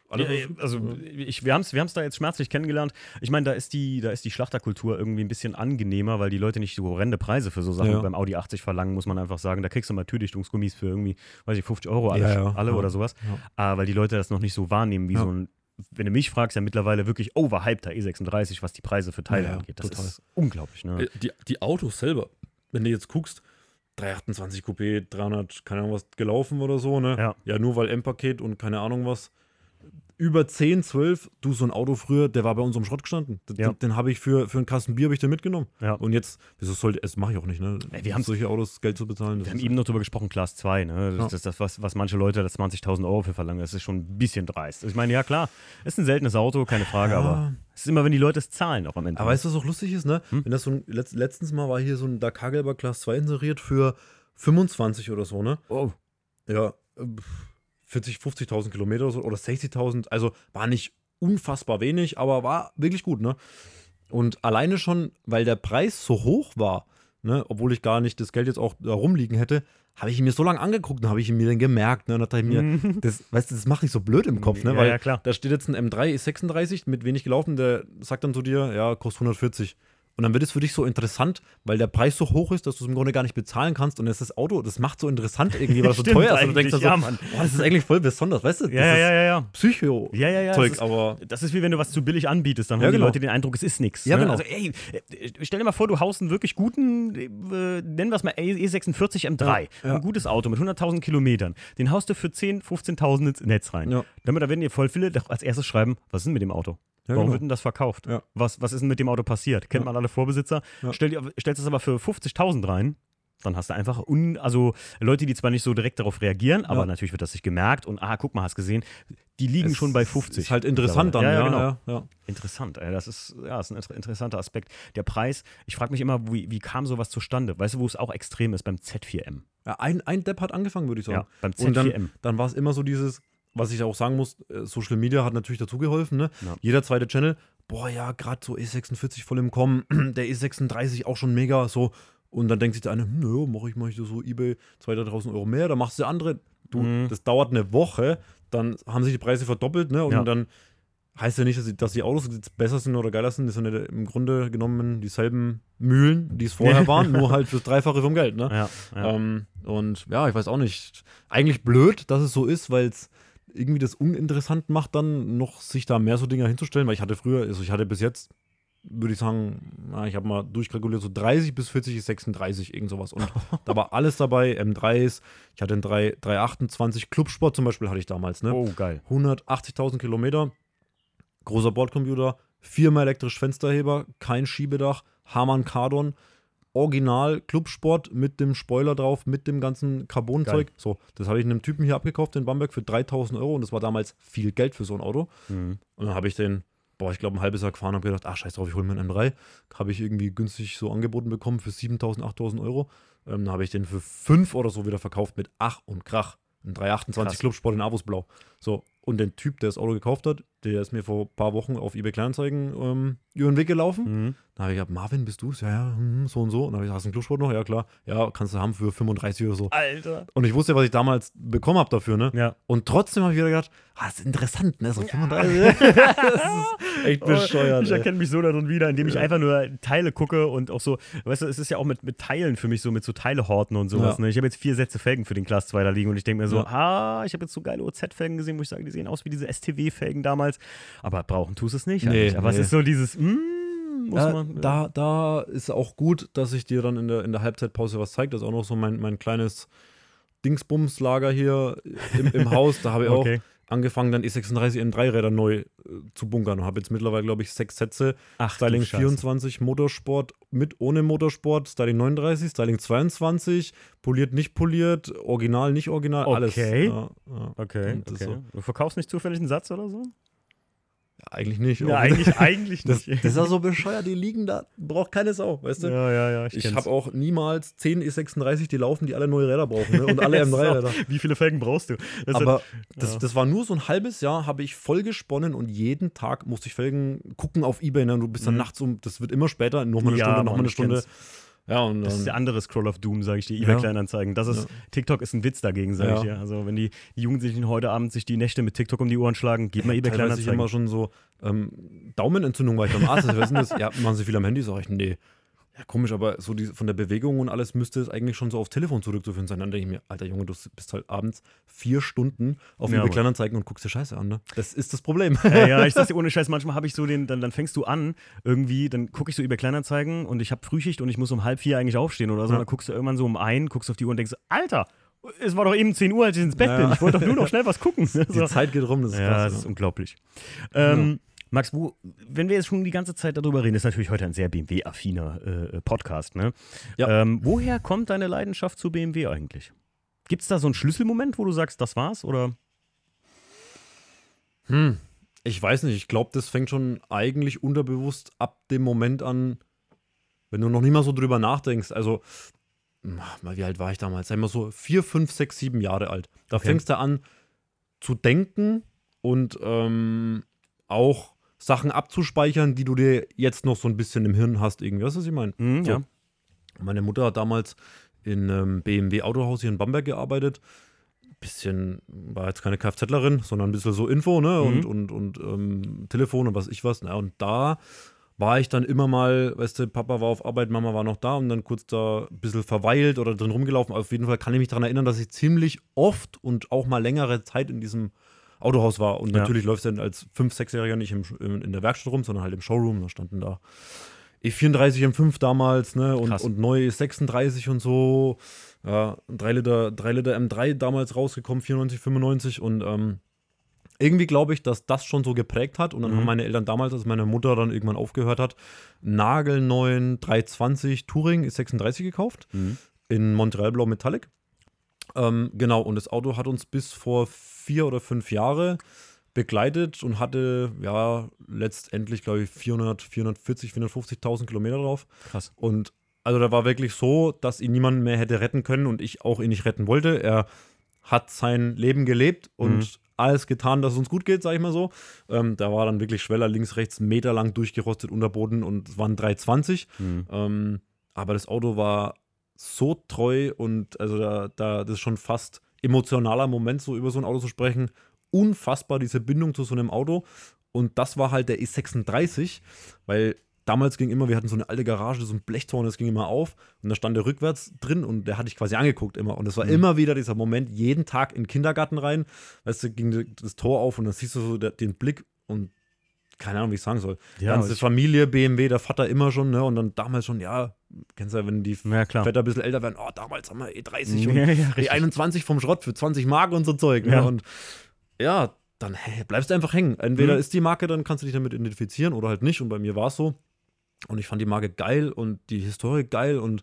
alles. Ja, also ich, wir haben es wir haben's da jetzt schmerzlich kennengelernt. Ich meine, da ist die, da ist die Schlachterkultur irgendwie ein bisschen angenehmer, weil die Leute nicht so horrende Preise für so Sachen Ja. beim Audi 80 verlangen, muss man einfach sagen. Da kriegst du mal Türdichtungsgummis für irgendwie, weiß ich, 50 Euro alle, Ja, ja, alle ja. oder sowas. Ja. Ah, weil die Leute das noch nicht so wahrnehmen, wie Ja. so ein, wenn du mich fragst, ja mittlerweile wirklich overhypter E36, was die Preise für Teile Ja, ja, angeht. Das total. ist unglaublich, ne? Äh, die, die Autos selber, wenn du jetzt guckst, 328 Coupé, 300, keine Ahnung was, gelaufen oder so, ne? Ja. Ja, nur weil M-Paket und keine Ahnung was. Über 10, 12, du, so ein Auto früher, der war bei uns am Schrott gestanden. Den, Ja. den habe ich für, für einen Kasten Bier ich den mitgenommen. Ja. Und jetzt, wieso sollte, das mache ich auch nicht, ne? Ey, wir haben's- solche Autos Geld zu bezahlen. das Wir haben eben noch drüber gesprochen, Class 2, ne? Das Ja. ist das, das was, was manche Leute das 20.000 Euro für verlangen. Das ist schon ein bisschen dreist. Ich meine, ja klar, ist ein seltenes Auto, keine Frage, aber es ist immer, wenn die Leute es zahlen, auch am Ende. Aber weißt du, was auch lustig ist, ne? Hm? Wenn das so ein, letzt, letztens mal war hier so ein Dakar Gelber Class 2 inseriert für 25 oder so, ne? oh, Ja, äh, 40, 50.000 Kilometer oder so, oder 60.000. Also war nicht unfassbar wenig, aber war wirklich gut, ne? Und alleine schon, weil der Preis so hoch war, ne, obwohl ich gar nicht das Geld jetzt auch da rumliegen hätte, habe ich ihn mir so lange angeguckt und habe ich ihn mir dann gemerkt, ne? Und dann dachte ich mir, das, weißt du, das macht nicht so blöd im Kopf, ne? Ja, weil ja, klar. da steht jetzt ein M3 E36 mit wenig gelaufen, der sagt dann zu dir, ja, kostet 140. Und dann wird es für dich so interessant, weil der Preis so hoch ist, dass du es im Grunde gar nicht bezahlen kannst. Und das ist das Auto, das macht so interessant irgendwie, weil es so <laughs> teuer ist. Und du denkst dann so, ja, Mann. boah, das ist eigentlich voll besonders, weißt du? Das Ja, ja, ist ja, ja, ja. Psycho-Zeug, Ja, ja, ja. es ist- aber Das ist wie wenn du was zu billig anbietest, dann Ja, haben die genau. Leute den Eindruck, es ist nichts. Ja, ne? genau. Also, ey, äh, stell dir mal vor, du haust einen wirklich guten, äh, nennen wir es mal E46 M3, Ja, ein gutes Auto mit 100.000 Kilometern. Den haust du für 10.000, 15.000 ins Netz rein. Ja. Damit da werden dir voll viele als erstes schreiben, was ist denn mit dem Auto? Ja, Warum genau. wird denn das verkauft? Ja. Was, was ist denn mit dem Auto passiert? Kennt Ja. man alle Vorbesitzer? Stell stellst es aber für 50.000 rein, dann hast du einfach un, also Leute, die zwar nicht so direkt darauf reagieren, aber natürlich wird das sich gemerkt und ah, guck mal, hast gesehen, die liegen es schon bei 50. Ist halt interessant dann, ja, ja, ja, genau. Interessant, ey. Das ist, ja, das ist ein inter- interessanter Aspekt. Der Preis, ich frage mich immer, wie, wie kam sowas zustande? Weißt du, wo es auch extrem ist? Beim Z4M. ja ein, ein Depp hat angefangen, würde ich sagen. Ja, beim Und dann, Z4M. dann war es immer so dieses, was ich auch sagen muss, äh, Social Media hat natürlich dazu geholfen, ne? Ja. Jeder zweite Channel, boah, ja, gerade so E46 voll im Kommen, <clears throat> der E36 auch schon mega, so. Und dann denkt sich der eine, hm, ja, mach ich mal hier so Ebay 2.000, 3.000 Euro mehr, dann machst du der andere. Du, Mhm. das dauert eine Woche, dann haben sich die Preise verdoppelt, ne? Und Ja. dann heißt ja nicht, dass die, dass die Autos jetzt besser sind oder geiler sind, das sind ja im Grunde genommen dieselben Mühlen, die es vorher <laughs> waren, nur halt fürs Dreifache vom Geld, ne? Ja, ja. Ähm, und ja, ich weiß auch nicht. Eigentlich blöd, dass es so ist, weil es irgendwie das uninteressant macht, dann noch sich da mehr so Dinger hinzustellen, weil ich hatte früher, also ich hatte bis jetzt, würde ich sagen, na, ich habe mal durchkalkuliert, so 30 bis 40 ist 36, irgend sowas. Und <laughs> da war alles dabei, M3s, ich hatte einen 3, 328 Clubsport zum Beispiel hatte ich damals, ne? oh, geil. 180.000 Kilometer, großer Bordcomputer, viermal elektrisch Fensterheber, kein Schiebedach, Hamann Kardon, Original Clubsport mit dem Spoiler drauf, mit dem ganzen Carbonzeug. So, das habe ich einem Typen hier abgekauft in Bamberg für 3000 Euro und das war damals viel Geld für so ein Auto. Mhm. Und dann habe ich den, boah, ich glaube, ein halbes Jahr gefahren und habe gedacht, ach, scheiß drauf, ich hole mir einen M3. Habe ich irgendwie günstig so angeboten bekommen für 7.000, 8.000 Euro. Ähm, dann habe ich den für 5 oder so wieder verkauft mit Ach und Krach. Ein 328 Krass. Clubsport in Avusblau. So, und der Typ, der das Auto gekauft hat, der ist mir vor ein paar Wochen auf eBay Kleinanzeigen ähm, über den Weg gelaufen. Mhm. Da habe ich gesagt, Marvin, bist du's? Ja, ja, hm, so und so. Und dann habe ich gesagt, hast du einen Clubsport noch? Ja, klar. Ja, kannst du haben für 35 oder so. Alter. Und ich wusste, was ich damals bekommen habe dafür, ne? Ja. Und trotzdem habe ich wieder gedacht, ah, das ist interessant, ne? So 35. <laughs> das ist echt bescheuert. Oh, Ich erkenne mich so darin wieder, indem ich einfach nur Teile gucke und auch so, weißt du, es ist ja auch mit, mit Teilen für mich so, mit so Teilehorten und sowas. Ja. Ne? Ich habe jetzt vier Sätze Felgen für den Class 2 da liegen und ich denke mir so, Ja. ah, ich habe jetzt so geile OZ-Felgen gesehen, wo ich sage, die sehen aus wie diese STW-Felgen damals. Aber brauchen tust es nicht. Nee, eigentlich. Aber nee. es ist so dieses, mm, muss Ja, man. da, da ist auch gut, dass ich dir dann in der, in der Halbzeitpause was zeige. Das ist auch noch so mein, mein kleines Dingsbums-Lager hier im, im Haus. Da habe ich <laughs> Okay. auch angefangen, dann E36 N3-Räder neu äh, zu bunkern und habe jetzt mittlerweile, glaube ich, sechs Sätze. Ach, Styling Scheiße. 24 Motorsport mit ohne Motorsport, Styling 39, Styling 22, poliert, nicht poliert, original, nicht original, alles. Okay. Ja, ja. Okay, okay. so. Du verkaufst nicht zufällig einen Satz oder so? Eigentlich nicht. Ja, eigentlich, eigentlich <laughs> nicht. das ist ja so bescheuert, die liegen da, braucht keine Sau, weißt du? ja, ja, ja. Ich kenn's. habe auch niemals 10 E36, die laufen, die alle neue Räder brauchen ne? und alle <laughs> So, M3-Räder. Wie viele Felgen brauchst du? Das Aber sind- das, ja. das war nur so ein halbes Jahr, habe ich voll gesponnen und jeden Tag musste ich Felgen gucken auf Ebay. Ne? Du bist dann Mhm. nachts um, das wird immer später, noch mal eine Ja, Stunde, noch Mann, mal eine ich Stunde. kenn's. Ja, und Das ist der andere Scroll of Doom, sage ich dir, eBay Kleinanzeigen. Das ist. TikTok ist ein Witz dagegen, sage ich dir. Also wenn die, die Jugendlichen heute Abend sich die Nächte mit TikTok um die Ohren schlagen, gib mal eBay teilweise ich Kleinanzeigen. immer schon so ähm, Daumenentzündung, weil ich beim Arzt ist. Was ist das? Ja, machen Sie viel am Handy? Sag ich, nee. Ja, komisch, aber so die, von der Bewegung und alles müsste es eigentlich schon so aufs Telefon zurückzuführen sein. Dann denke ich mir, alter Junge, du bist halt abends vier Stunden auf Ja, eBay Kleinanzeigen und guckst dir Scheiße an. Ne? Das ist das Problem. ja, ja, <laughs> ich sag's dir ohne Scheiß, manchmal habe ich so den, dann, dann fängst du an, irgendwie, dann gucke ich so eBay Kleinanzeigen und ich habe Frühschicht und ich muss um halb vier eigentlich aufstehen oder so. Ja. Und dann guckst du irgendwann so um ein, guckst auf die Uhr und denkst, Alter, es war doch eben 10 Uhr, als ich ins Bett Ja. bin. Ich wollte doch nur noch schnell was gucken. <laughs> Die <laughs> So. Zeit geht rum, das ist Ja, krass. das ist unglaublich. Ähm, Max, wo, wenn wir jetzt schon die ganze Zeit darüber reden, ist natürlich heute ein sehr BMW-affiner äh, Podcast, ne? Ja. Ähm, woher kommt deine Leidenschaft zu BMW eigentlich? Gibt es da so einen Schlüsselmoment, wo du sagst, das war's? Oder? Hm, ich weiß nicht. Ich glaube, das fängt schon eigentlich unterbewusst ab dem Moment an, wenn du noch nicht mal so drüber nachdenkst. Also, mal, wie alt war ich damals? Sagen wir so vier, fünf, sechs, sieben Jahre alt. Da Okay. fängst du an zu denken und ähm, auch Sachen abzuspeichern, die du dir jetzt noch so ein bisschen im Hirn hast. Irgendwie, weißt du, was ich meine? Hm, So. Ja. Meine Mutter hat damals in einem BMW Autohaus hier in Bamberg gearbeitet. Bisschen, war jetzt keine Kfzlerin, sondern ein bisschen so Info, ne? Mhm. Und, und, und ähm, Telefon und was ich was. Na, und da war ich dann immer mal, weißt du, Papa war auf Arbeit, Mama war noch da und dann kurz da ein bisschen verweilt oder drin rumgelaufen. Auf jeden Fall kann ich mich daran erinnern, dass ich ziemlich oft und auch mal längere Zeit in diesem Autohaus war. Und Ja. natürlich läufst du dann als 5-, 6-Jähriger nicht im, in, in der Werkstatt rum, sondern halt im Showroom. Da standen da E34 M5 damals, ne? Und, Krass. und neue 36 und so. Ja, 3 Liter, 3 Liter M3 damals rausgekommen, 94, 95. Und ähm, irgendwie glaube ich, dass das schon so geprägt hat. Und dann Mhm. haben meine Eltern damals, als meine Mutter dann irgendwann aufgehört hat, nagelneuen 320 Touring ist 36 gekauft Mhm. in Montreal Blau Metallic. Ähm, genau, und das Auto hat uns bis vor vier oder fünf Jahre begleitet und hatte ja letztendlich, glaube ich, 400, 440, 450.000 Kilometer drauf. Krass. Und also da war wirklich so, dass ihn niemand mehr hätte retten können und ich auch ihn nicht retten wollte. Er hat sein Leben gelebt und Mhm. alles getan, dass es uns gut geht, sag ich mal so. Ähm, da war dann wirklich Schweller links, rechts, meterlang durchgerostet Unterboden und es waren 320. Mhm. Ähm, aber das Auto war so treu und also da, da das ist schon fast emotionaler Moment, so über so ein Auto zu sprechen. Unfassbar diese Bindung zu so einem Auto. Und das war halt der E36, weil damals ging immer, wir hatten so eine alte Garage, so ein Blechtorn, das ging immer auf und da stand der rückwärts drin und der hatte ich quasi angeguckt immer. Und es war Mhm. immer wieder dieser Moment, jeden Tag in den Kindergarten rein, weißt du, ging das Tor auf und dann siehst du so den Blick und keine Ahnung, wie ich sagen soll. Ja, Ganze Familie, BMW, der Vater immer schon, ne? Und dann damals schon, ja, kennst du ja, wenn die Ja. Väter ein bisschen älter werden, oh, damals haben wir E30 und Ja, ja, richtig. E21 vom Schrott für 20 Mark und so Zeug. Ne? Und ja, dann hey, bleibst du einfach hängen. Entweder Mhm. ist die Marke, dann kannst du dich damit identifizieren oder halt nicht. Und bei mir war es so. Und ich fand die Marke geil und die Historie geil und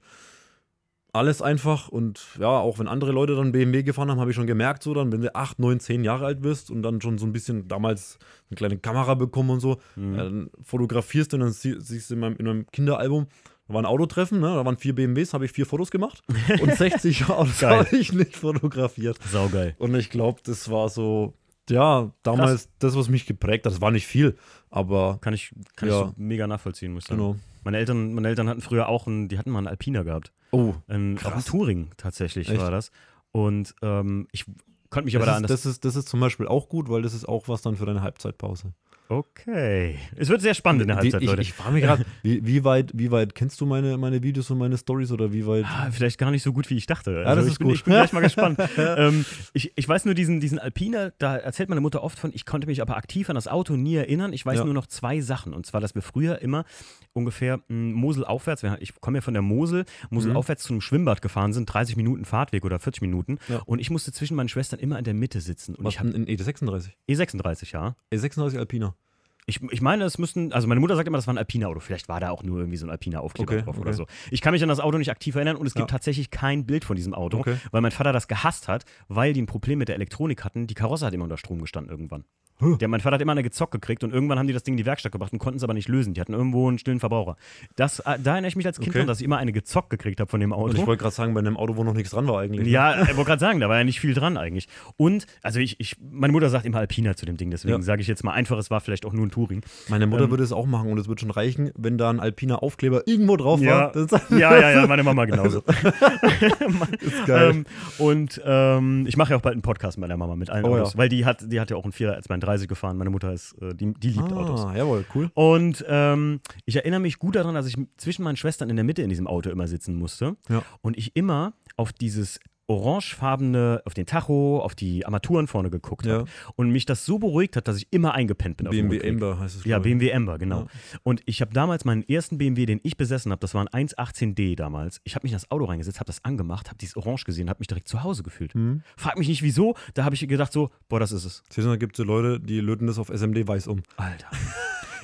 alles einfach und ja, auch wenn andere Leute dann BMW gefahren haben, habe ich schon gemerkt, so dann, wenn du 8, 9, 10 Jahre alt bist und dann schon so ein bisschen damals eine kleine Kamera bekommen und so, Mhm. dann fotografierst du und dann sie, siehst du in meinem, in meinem Kinderalbum, da war ein Autotreffen, ne? da waren vier BMWs, habe ich vier Fotos gemacht <laughs> und 60 Autos habe ich nicht fotografiert. Saugeil. Und ich glaube, das war so, ja, damals das, was mich geprägt hat. Das war nicht viel, aber Kann ich, kann Ja. ich so mega nachvollziehen, muss ich sagen. genau. Meine Eltern, meine Eltern hatten früher auch einen, die hatten mal einen Alpina gehabt. Oh, Ein, auch ein Krass. Touring tatsächlich Echt? war das. Und ähm, ich konnte mich aber das, da an ist, das. das, ist, das ist zum Beispiel auch gut, weil das ist auch was dann für deine Halbzeitpause. Okay. Es wird sehr spannend in der Halbzeit, ich, Leute. Ich frage mich gerade, <laughs> wie, wie, weit, wie weit kennst du meine, meine Videos und meine Stories oder wie weit? Ah, vielleicht gar nicht so gut, wie ich dachte. das ich ist bin, gut. Ich bin gleich mal gespannt. <laughs> ähm, ich, ich weiß nur, diesen, diesen Alpina, da erzählt meine Mutter oft von, ich konnte mich aber aktiv an das Auto nie erinnern. Ich weiß Ja. nur noch zwei Sachen. Und zwar, dass wir früher immer ungefähr mh, Mosel aufwärts, ich komme ja von der Mosel, Mosel Mhm. aufwärts zu einem Schwimmbad gefahren sind, 30 Minuten Fahrtweg oder 40 Minuten. Ja. Und ich musste zwischen meinen Schwestern immer in der Mitte sitzen. Und Was, ich habe in E36. E36, ja. E36 Alpina. Ich, ich meine, es müssten, also meine Mutter sagt immer, das war ein Alpina-Auto. Vielleicht war da auch nur irgendwie so ein Alpina-Aufkleber Okay, drauf okay. oder so. Ich kann mich an das Auto nicht aktiv erinnern und es gibt Ja. tatsächlich kein Bild von diesem Auto, Okay. weil mein Vater das gehasst hat, weil die ein Problem mit der Elektronik hatten. Die Karosse hat immer unter Strom gestanden irgendwann. Der, mein Vater hat immer eine gezockt gekriegt und irgendwann haben die das Ding in die Werkstatt gebracht und konnten es aber nicht lösen. Die hatten irgendwo einen stillen Verbraucher. Das, äh, da erinnere ich mich als Kind Okay. dran, dass ich immer eine gezockt gekriegt habe von dem Und ich Auto. wollte gerade sagen, bei einem Auto, wo noch nichts dran war eigentlich. ne? Ja, ich wollte gerade sagen, da war ja nicht viel dran eigentlich. Und, also ich, ich, meine Mutter sagt immer Alpina zu dem Ding, deswegen Ja. sage ich jetzt mal einfach, es war vielleicht auch nur ein Touring. Meine Mutter Ähm, würde es auch machen und es wird schon reichen, wenn da ein Alpiner Aufkleber irgendwo drauf Ja. war. Ja, ja, ja, meine Mama genauso. <laughs> ist geil. ähm, und ähm, ich mache ja auch bald einen Podcast mit meiner Mama, mit allen Oh, Autos, ja. weil die hat, die hat ja auch einen 4 als mein 30 gefahren. Meine Mutter ist, äh, die, die liebt Autos. ah, jawohl, cool. Und ähm, ich erinnere mich gut daran, dass ich zwischen meinen Schwestern in der Mitte in diesem Auto immer sitzen musste. Ja. Und ich immer auf dieses orangefarbene, auf den Tacho, auf die Armaturen vorne geguckt Ja. habe. Und mich das so beruhigt hat, dass ich immer eingepennt bin auf dem BMW. Ember heißt es. Ja, ich. BMW Ember, genau. Ja. Und ich habe damals meinen ersten BMW, den ich besessen habe, das war ein 118D damals. Ich habe mich in das Auto reingesetzt, habe das angemacht, habe dieses Orange gesehen, habe mich direkt zu Hause gefühlt. Mhm. Frag mich nicht wieso, da habe ich gedacht so, boah, das ist es. Da gibt es so Leute, die löten das auf SMD weiß um. Alter.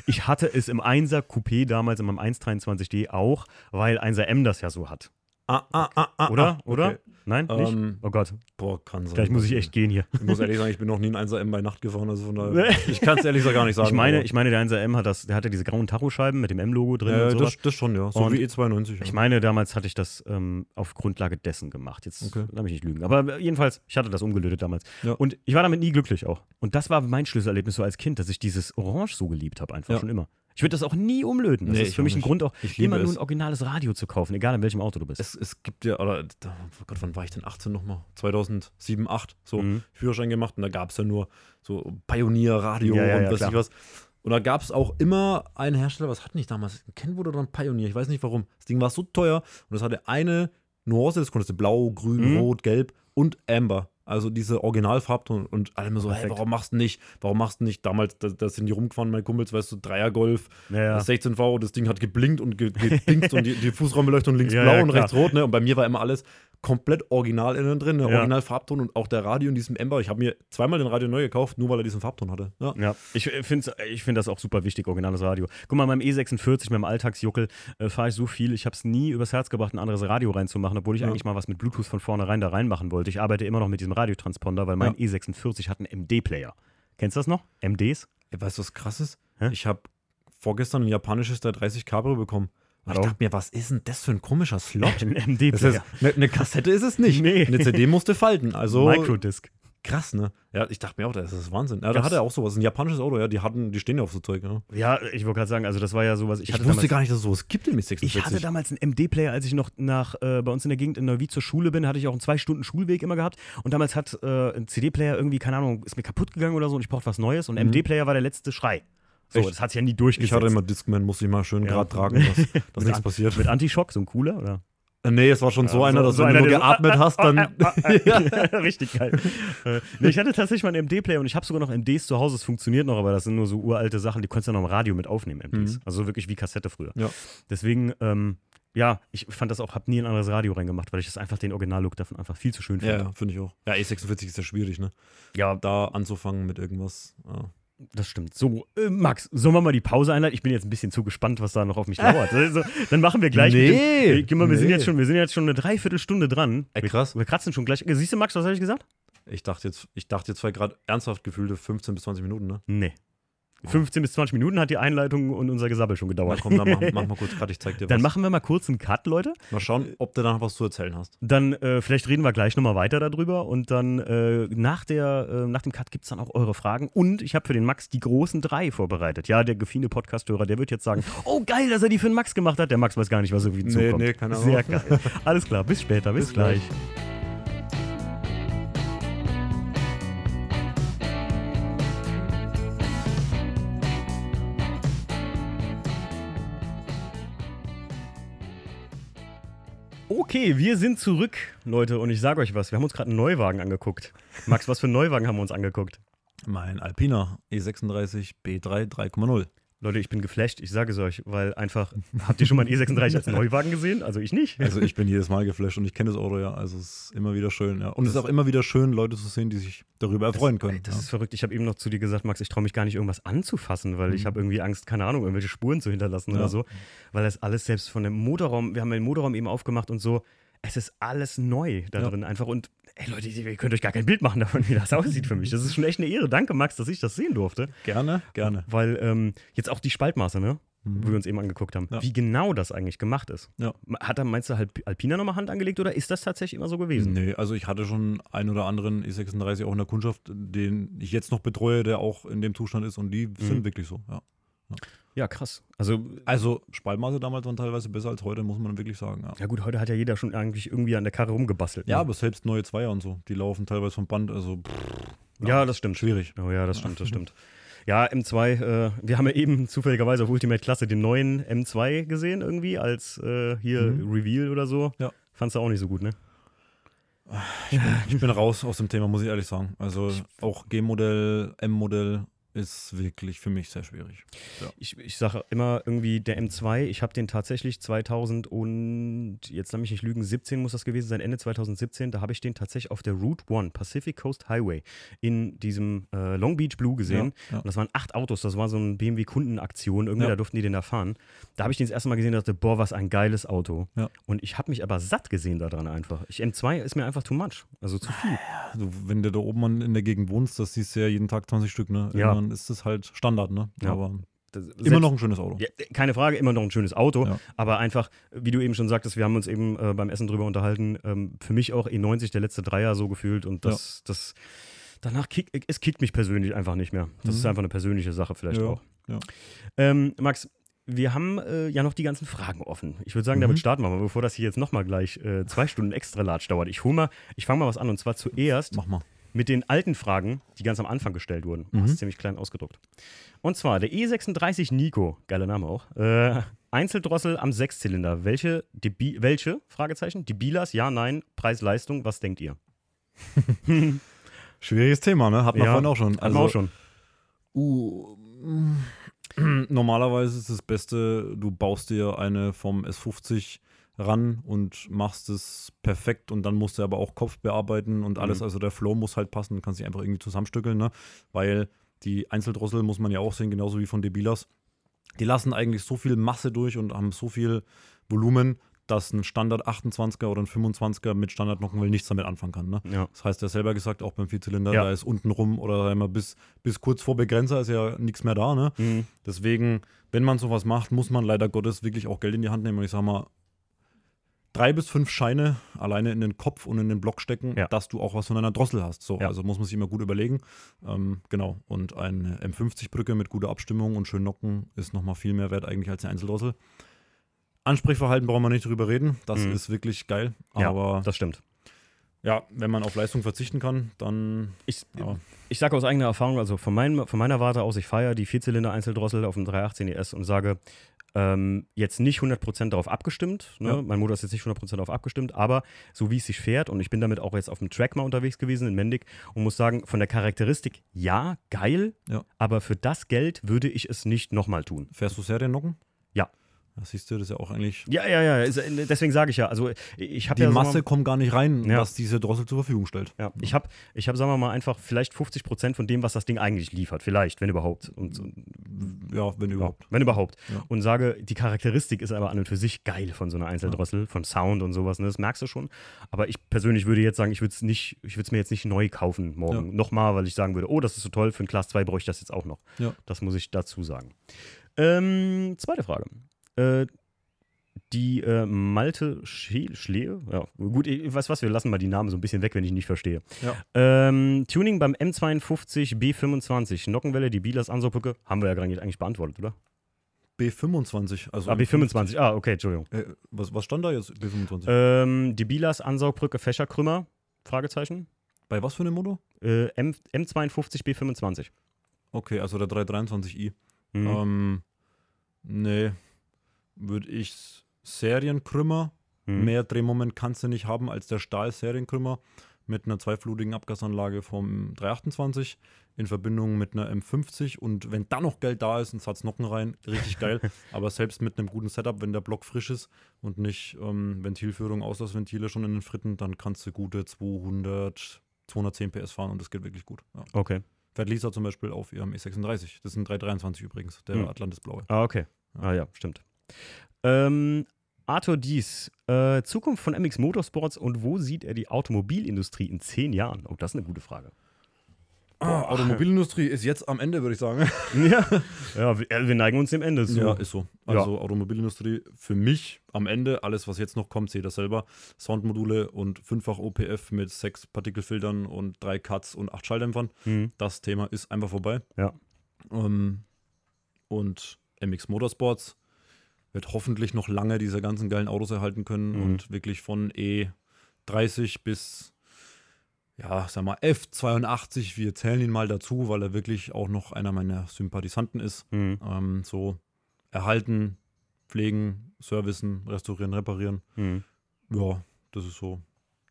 Ich hatte es im 1er Coupé damals in meinem 123D auch, weil 1er M das ja so hat. Ah, ah, ah, ah. Oder? ah, Oder? Nein? Nicht? Ähm, oh Gott, Boah, kann sein. gleich muss ich echt gehen hier. Ich muss ehrlich sagen, ich bin noch nie in 1er M bei Nacht gefahren, also von daher. ich kann es ehrlich gesagt gar nicht sagen. Ich meine, ich meine, der 1er M hat das, der hatte diese grauen Tachoscheiben mit dem M-Logo drin äh, und das, das schon, ja. So Und wie E92. Ja. Ich meine, damals hatte ich das ähm, auf Grundlage dessen gemacht. Jetzt Okay. lass mich nicht lügen. Aber äh, jedenfalls, ich hatte das umgelötet damals. Ja. Und ich war damit nie glücklich auch. Und das war mein Schlüsselerlebnis so als Kind, dass ich dieses Orange so geliebt habe, einfach Ja. schon immer. Ich würde das auch nie umlöten. Das Nee, ist ich für mich ein nicht. Grund, auch Ich immer nur ein originales Radio zu kaufen, egal in welchem Auto du bist. es, es gibt ja, oder, oh Gott, wann war ich denn? 18 nochmal? 2007, 8, so Mhm. Führerschein gemacht und da gab es ja nur so Pioneer, Radio Ja, ja, und ja, weiß klar. ich was. Und da gab es auch immer einen Hersteller, was hatten die damals? Kenwood oder ein Pioneer, ich weiß nicht warum. Das Ding war so teuer und es hatte eine Nuance, das konntest du blau, grün, Mhm. rot, gelb und amber. Also diese Originalfarbton und alle immer so, hey, warum machst du nicht? Warum machst du nicht? Damals, da, da sind die rumgefahren, meine Kumpels, weißt du, Dreier Golf, ja, ja. 16V, das Ding hat geblinkt und ge gepinkt <laughs> und die, die Fußraumbeleuchtung links blau und rechts rot, ne? Und bei mir war immer alles komplett original innen drin, ne? Ja. original Farbton und auch der Radio in diesem Ember. Ich habe mir zweimal den Radio neu gekauft, nur weil er diesen Farbton hatte. Ja. Ja, ich finde ich find das auch super wichtig, originales Radio. Guck mal, beim E46, mit meinem Alltagsjuckel, äh, fahre ich so viel, ich habe es nie übers Herz gebracht, ein anderes Radio reinzumachen, obwohl ich Ja. eigentlich mal was mit Bluetooth von vornherein da reinmachen wollte. Ich arbeite immer noch mit diesem Radiotransponder, weil mein E46 hat einen MD-Player. Kennst du das noch? MDs? Weißt du, was krass ist? Hä? Ich habe vorgestern ein japanisches 330 Cabrio bekommen. Und ich dachte mir, was ist denn das für ein komischer Slot? <laughs> Ein Das MD-Player. ist, eine, eine Kassette ist es nicht. Nee. Eine CD musste falten. Also Microdisc. krass, ne? Ja, ich dachte mir auch, das ist Wahnsinn. Ja, da Das- hat er auch sowas. Ein japanisches Auto, ja, die hatten, die stehen ja auf so Zeug, ja. Ja, ich wollte gerade sagen, also das war ja sowas. Ich, Ich, hatte wusste damals, gar nicht, dass es sowas gibt im E46. Ich hatte damals einen MD-Player, als ich noch nach äh, bei uns in der Gegend in Neuwied zur Schule bin, hatte ich auch einen zwei Stunden Schulweg immer gehabt. Und damals hat äh, ein CD-Player irgendwie, keine Ahnung, ist mir kaputt gegangen oder so und ich brauchte was Neues. Und Mhm. MD-Player war der letzte Schrei. So, Echt? das hat sich ja nie durchgesetzt. Ich hatte immer Discman, musste ich mal schön Ja. gerade tragen, dass, <laughs> dass nichts passiert. Mit Antischock, so ein cooler, oder? Äh, nee, es war schon so Ja, einer, so- dass so wenn einer, du nur so- geatmet <laughs> hast, dann. <laughs> Richtig geil. Äh, nee, ich hatte tatsächlich mal einen MD-Player und ich habe sogar noch MDs zu Hause. Es funktioniert noch, aber das sind nur so uralte Sachen, die konntest du ja noch im Radio mit aufnehmen, MDs. Mhm. Also wirklich wie Kassette früher. Ja. Deswegen, ähm, ja, ich fand das auch, habe nie ein anderes Radio reingemacht, weil ich das einfach den Originallook davon einfach viel zu schön finde. ja finde ich auch. Ja, E46 ist ja schwierig, ne? Ja, Da anzufangen mit irgendwas. Ja. Das stimmt. So, äh, Max, sollen wir mal die Pause einleiten? Ich bin jetzt ein bisschen zu gespannt, was da noch auf mich lauert. <laughs> Also, dann machen wir gleich. Nee, Mit dem, wir, sind nee. jetzt schon, wir sind jetzt schon eine Dreiviertelstunde dran. Ey, Wir- krass. Wir kratzen schon gleich. Siehst du, Max, was habe ich gesagt? Ich dachte jetzt, ich dachte jetzt gerade ernsthaft gefühlte 15 bis 20 Minuten, ne? Nee. 15 bis 20 Minuten hat die Einleitung und unser Gesabbel schon Na gedauert. komm, dann mach, <laughs> mach mal kurz gerade, ich zeig dir was. Dann machen wir mal kurz einen Cut, Leute. mal schauen, ob du danach was zu erzählen hast. Dann äh, vielleicht reden wir gleich nochmal weiter darüber und dann äh, nach, der, äh, nach dem Cut gibt es dann auch eure Fragen. Und ich habe für den Max die großen drei vorbereitet. Ja, der gefiene Podcast-Hörer, der wird jetzt sagen, <laughs> oh geil, dass er die für den Max gemacht hat. Der Max weiß gar nicht, was auf ihn Nee, zukommt. nee, keine Sehr Ahnung. geil. Alles klar, bis später, bis, Bis gleich. gleich. Okay, wir sind zurück, Leute, und ich sage euch was, wir haben uns gerade einen Neuwagen angeguckt. Max, was für einen Neuwagen haben wir uns angeguckt? Mein Alpina E E36 B3 3,0. Leute, ich bin geflasht, ich sage es euch, weil einfach, habt ihr schon mal einen E36 als <laughs> Neuwagen gesehen? Also ich nicht. Also ich bin jedes Mal <laughs> geflasht und ich kenne das Auto ja. Also es ist immer wieder schön, ja. Und es ist auch immer wieder schön, Leute zu sehen, die sich darüber erfreuen können. Ey, das ja. ist verrückt. Ich habe eben noch zu dir gesagt, Max, ich traue mich gar nicht, irgendwas anzufassen, weil ich habe irgendwie Angst, keine Ahnung, irgendwelche Spuren zu hinterlassen Ja. oder so. Weil das alles selbst von dem Motorraum, wir haben den Motorraum eben aufgemacht und so, es ist alles neu da Ja. drin einfach. Und ey Leute, ihr könnt euch gar kein Bild machen davon, wie das <laughs> aussieht für mich. Das ist schon echt eine Ehre. Danke, Max, dass ich das sehen durfte. Gerne, gerne. Weil ähm, jetzt auch die Spaltmaße, ne? Wo wir uns eben angeguckt haben, Ja. wie genau das eigentlich gemacht ist. Ja. Hat er, meinst du, Alp- Alpina nochmal Hand angelegt oder ist das tatsächlich immer so gewesen? Nee, also ich hatte schon einen oder anderen E36 auch in der Kundschaft, den ich jetzt noch betreue, der auch in dem Zustand ist und die sind wirklich so, ja. Ja, krass. Also, Also Spaltmaße damals waren teilweise besser als heute, muss man wirklich sagen, ja. ja gut, heute hat ja jeder schon eigentlich irgendwie an der Karre rumgebastelt. Ja, ne? aber selbst neue Zweier und so, die laufen teilweise vom Band, also pff, ja, das stimmt. schwierig. Oh ja, das stimmt, das <laughs> stimmt. Ja, M2, äh, wir haben ja eben zufälligerweise auf Ultimate Klasse den neuen M2 gesehen irgendwie als äh, hier Mhm. Reveal oder so. Ja. Fandst du auch nicht so gut, ne? Ich bin raus aus dem Thema, muss ich ehrlich sagen. Also auch G-Modell, M-Modell ist wirklich für mich sehr schwierig. Ich, ich sage immer irgendwie der M2, ich habe den tatsächlich 2000 und, jetzt lass mich nicht lügen, 17 muss das gewesen sein, Ende 2017, da habe ich den tatsächlich auf der Route One, Pacific Coast Highway, in diesem äh, Long Beach Blue gesehen. Ja, ja. Und das waren acht Autos, das war so eine BMW-Kundenaktion, irgendwie, Ja. da durften die den da fahren. Da habe ich den das erste Mal gesehen und dachte, boah, was ein geiles Auto. Ja. Und ich habe mich aber satt gesehen daran einfach. Ich, M2 ist mir einfach too much, also zu viel. Also, wenn du da oben in der Gegend wohnst, das siehst du ja jeden Tag 20 Stück, ne? Ja. Ist das halt Standard, ne? Ja. Aber immer noch ein schönes Auto. Ja, keine Frage, immer noch ein schönes Auto, Ja. aber einfach, wie du eben schon sagtest, wir haben uns eben äh, beim Essen drüber unterhalten, ähm, für mich auch E90 der letzte Dreier so gefühlt und das, das danach kick, es kickt mich persönlich einfach nicht mehr. Das Mhm. ist einfach eine persönliche Sache vielleicht Ja, auch. ja. Ähm, Max, wir haben äh, ja noch die ganzen Fragen offen. Ich würde sagen, Mhm. damit starten wir mal, bevor das hier jetzt nochmal gleich äh, zwei Stunden extra Latsch dauert. Ich hol mal, ich fange mal was an und zwar zuerst Mach mal. Mit den alten Fragen, die ganz am Anfang gestellt wurden. Mhm. Das ist ziemlich klein ausgedruckt. Und zwar der E36 Nico, geiler Name auch. Äh, Einzeldrossel am Sechszylinder. Welche, Debi welche? Fragezeichen. Debilas, ja, nein, Preis-Leistung, was denkt ihr? <laughs> Schwieriges Thema, ne? Hat man Ja, vorhin auch schon. Wir auch schon. Uh, <clears throat> normalerweise ist das Beste, du baust dir eine vom S50 ran und machst es perfekt und dann musst du aber auch Kopf bearbeiten und alles, Mhm. also der Flow muss halt passen, kannst dich einfach irgendwie zusammenstückeln, ne? Weil die Einzeldrossel muss man ja auch sehen, genauso wie von Debilas. Die lassen eigentlich so viel Masse durch und haben so viel Volumen, dass ein Standard 28er oder ein 25er mit Standard Nockenwell nichts damit anfangen kann. Ne? Ja. Das heißt, er selber gesagt, auch beim Vierzylinder, Ja. da ist unten rum oder einmal bis, bis kurz vor Begrenzer ist ja nichts mehr da. Ne? Mhm. Deswegen, wenn man sowas macht, muss man leider Gottes wirklich auch Geld in die Hand nehmen. Und ich sag mal, drei bis fünf Scheine alleine in den Kopf und in den Block stecken, Ja. dass du auch was von einer Drossel hast. So, Ja. also muss man sich immer gut überlegen. Ähm, genau. Und eine M50-Brücke mit guter Abstimmung und schön Nocken ist nochmal viel mehr wert eigentlich als eine Einzeldrossel. Ansprechverhalten brauchen wir nicht drüber reden. Das Mhm. ist wirklich geil. Ja, Aber das stimmt. ja, wenn man auf Leistung verzichten kann, dann. Ich, Ja. ich sage aus eigener Erfahrung, also von, meinem, von meiner Warte aus, ich feiere die Vierzylinder-Einzeldrossel auf dem 318 ES und sage, ähm, jetzt nicht 100% darauf abgestimmt. Ne? Ja. Mein Motor ist jetzt nicht 100% darauf abgestimmt, aber so wie es sich fährt und ich bin damit auch jetzt auf dem Track mal unterwegs gewesen in Mendig und muss sagen, von der Charakteristik, ja, geil, Ja. aber für das Geld würde ich es nicht nochmal tun. Fährst du Seriennocken? Ja. Das siehst du, das ist ja auch eigentlich. Ja, ja, ja. Deswegen sage ich ja. Also ich habe Die ja, Masse kommt gar nicht rein, Ja. was diese Drossel zur Verfügung stellt. Ja, ich habe, ich hab, sagen wir mal, einfach vielleicht 50 Prozent von dem, was das Ding eigentlich liefert. Vielleicht, wenn überhaupt. Und, Ja, wenn überhaupt. wenn überhaupt. Ja. Und sage, die Charakteristik ist aber an und für sich geil von so einer Einzeldrossel, von Sound und sowas. Ne? Das merkst du schon. Aber ich persönlich würde jetzt sagen, ich würde es nicht, ich würde es mir jetzt nicht neu kaufen morgen. Ja. Nochmal, weil ich sagen würde, oh, das ist so toll, für ein Class 2 bräuchte ich das jetzt auch noch. Ja. Das muss ich dazu sagen. Ähm, zweite Frage. Äh, die äh, Malte Schlehe, ja, gut, ich weiß was, wir lassen mal die Namen so ein bisschen weg, wenn ich nicht verstehe. Ja. Ähm, Tuning beim M52 B25, Nockenwelle, die Bielers Ansaugbrücke, haben wir ja gerade eigentlich beantwortet, oder? B25, also. Ah, B25, ah, okay, Entschuldigung. Äh, was, was stand da jetzt? B25. Ähm, die Bielers Ansaugbrücke Fächerkrümmer, Fragezeichen. Bei was für einem Motor? Äh, M M52 B25. Okay, also der 323i. Mhm. Ähm, nee, würde ich Serienkrümmer. Mhm. Mehr Drehmoment kannst du nicht haben als der Stahl-Serienkrümmer mit einer zweiflutigen Abgasanlage vom 328 in Verbindung mit einer M50 und wenn da noch Geld da ist, ein Satz Nocken rein, richtig <laughs> geil. Aber selbst mit einem guten Setup, wenn der Block frisch ist und nicht ähm, Ventilführung, Auslassventile schon in den Fritten, dann kannst du gute 200, 210 PS fahren und das geht wirklich gut. Ja. Okay. Fährt Lisa zum Beispiel auf ihrem E36. Das ist ein 323 übrigens, der Mhm. Atlantis Blaue. Ah, okay. Ah ja, stimmt. Ähm, Arthur Dies, äh, Zukunft von MX Motorsports und wo sieht er die Automobilindustrie in zehn Jahren? Oh, das ist eine gute Frage. Ah, Automobilindustrie ist jetzt am Ende, würde ich sagen. <laughs> ja, ja wir, äh, wir neigen uns dem Ende zu. Ja, ist so. Ja. Also Automobilindustrie für mich am Ende, alles was jetzt noch kommt, seht ihr selber. Soundmodule und fünffach OPF mit sechs Partikelfiltern und drei Cuts und acht Schalldämpfern. Mhm. Das Thema ist einfach vorbei. Ja. Ähm, und MX Motorsports wird hoffentlich noch lange diese ganzen geilen Autos erhalten können Mhm. und wirklich von E30 bis ja, sag mal, F82, wir zählen ihn mal dazu, weil er wirklich auch noch einer meiner Sympathisanten ist. Mhm. Ähm, so erhalten, pflegen, servicen, restaurieren, reparieren. Mhm. Ja, das ist so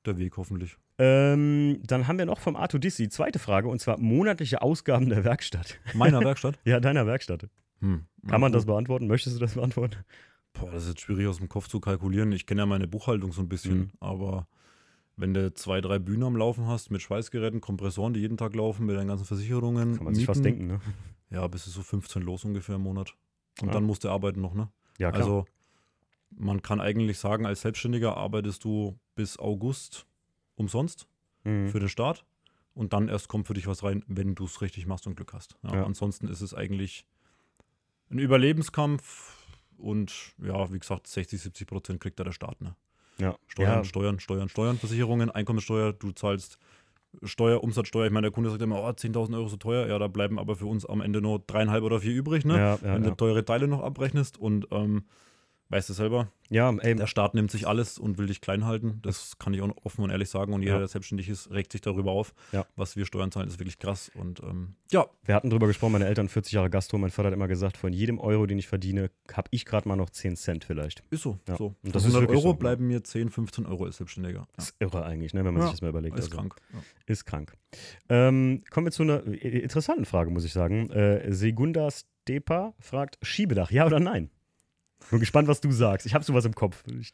der Weg hoffentlich. Ähm, dann haben wir noch vom Arthur Diss die zweite Frage und zwar monatliche Ausgaben der Werkstatt. Meiner <laughs> Werkstatt? Ja, deiner Werkstatt. Hm. Kann man das beantworten? Möchtest du das beantworten? Boah, das ist jetzt schwierig aus dem Kopf zu kalkulieren. Ich kenne ja meine Buchhaltung so ein bisschen, Mhm. aber wenn du zwei, drei Bühnen am Laufen hast mit Schweißgeräten, Kompressoren, die jeden Tag laufen, mit deinen ganzen Versicherungen, Kann man sich fast denken, ne? Ja, bis es so 15 los ungefähr im Monat. Und Ja. dann musst du arbeiten noch, ne? Ja, klar. Also man kann eigentlich sagen, als Selbstständiger arbeitest du bis August umsonst mhm. für den Start und dann erst kommt für dich was rein, wenn du es richtig machst und Glück hast. Ja, Ja. Ansonsten ist es eigentlich ein Überlebenskampf und ja, wie gesagt, 60, 70 Prozent kriegt da der Staat. Ne? ja. Steuern, ja. Steuern, Steuern, Steuern, Versicherungen, Einkommensteuer, du zahlst Steuer, Umsatzsteuer. Ich meine, der Kunde sagt immer, oh, 10.000 Euro so teuer. Ja, da bleiben aber für uns am Ende nur dreieinhalb oder vier übrig, ne? Ja, ja, wenn du teure Teile noch abrechnest und ähm, weißt du selber, ja, ey, der Staat nimmt sich alles und will dich klein halten. Das kann ich auch offen und ehrlich sagen. Und jeder, Ja. der selbstständig ist, regt sich darüber auf. Ja. Was wir Steuern zahlen, ist wirklich krass. Und ähm, ja, wir hatten drüber gesprochen, meine Eltern 40 Jahre Gastro, mein Vater hat immer gesagt, von jedem Euro, den ich verdiene, habe ich gerade mal noch 10 Cent vielleicht. ist so. Ja. so. Und das Von ist 100 wirklich Euro so. bleiben mir 10, 15 Euro als Selbstständiger. Ist irre eigentlich, ne, wenn man sich das mal überlegt. Ist Also, krank. Ist krank. Ähm, kommen wir zu einer interessanten Frage, muss ich sagen. Äh, Segunda Stepa fragt: Schiebedach, ja oder nein? Bin gespannt, was du sagst. Ich habe sowas im Kopf. Ich,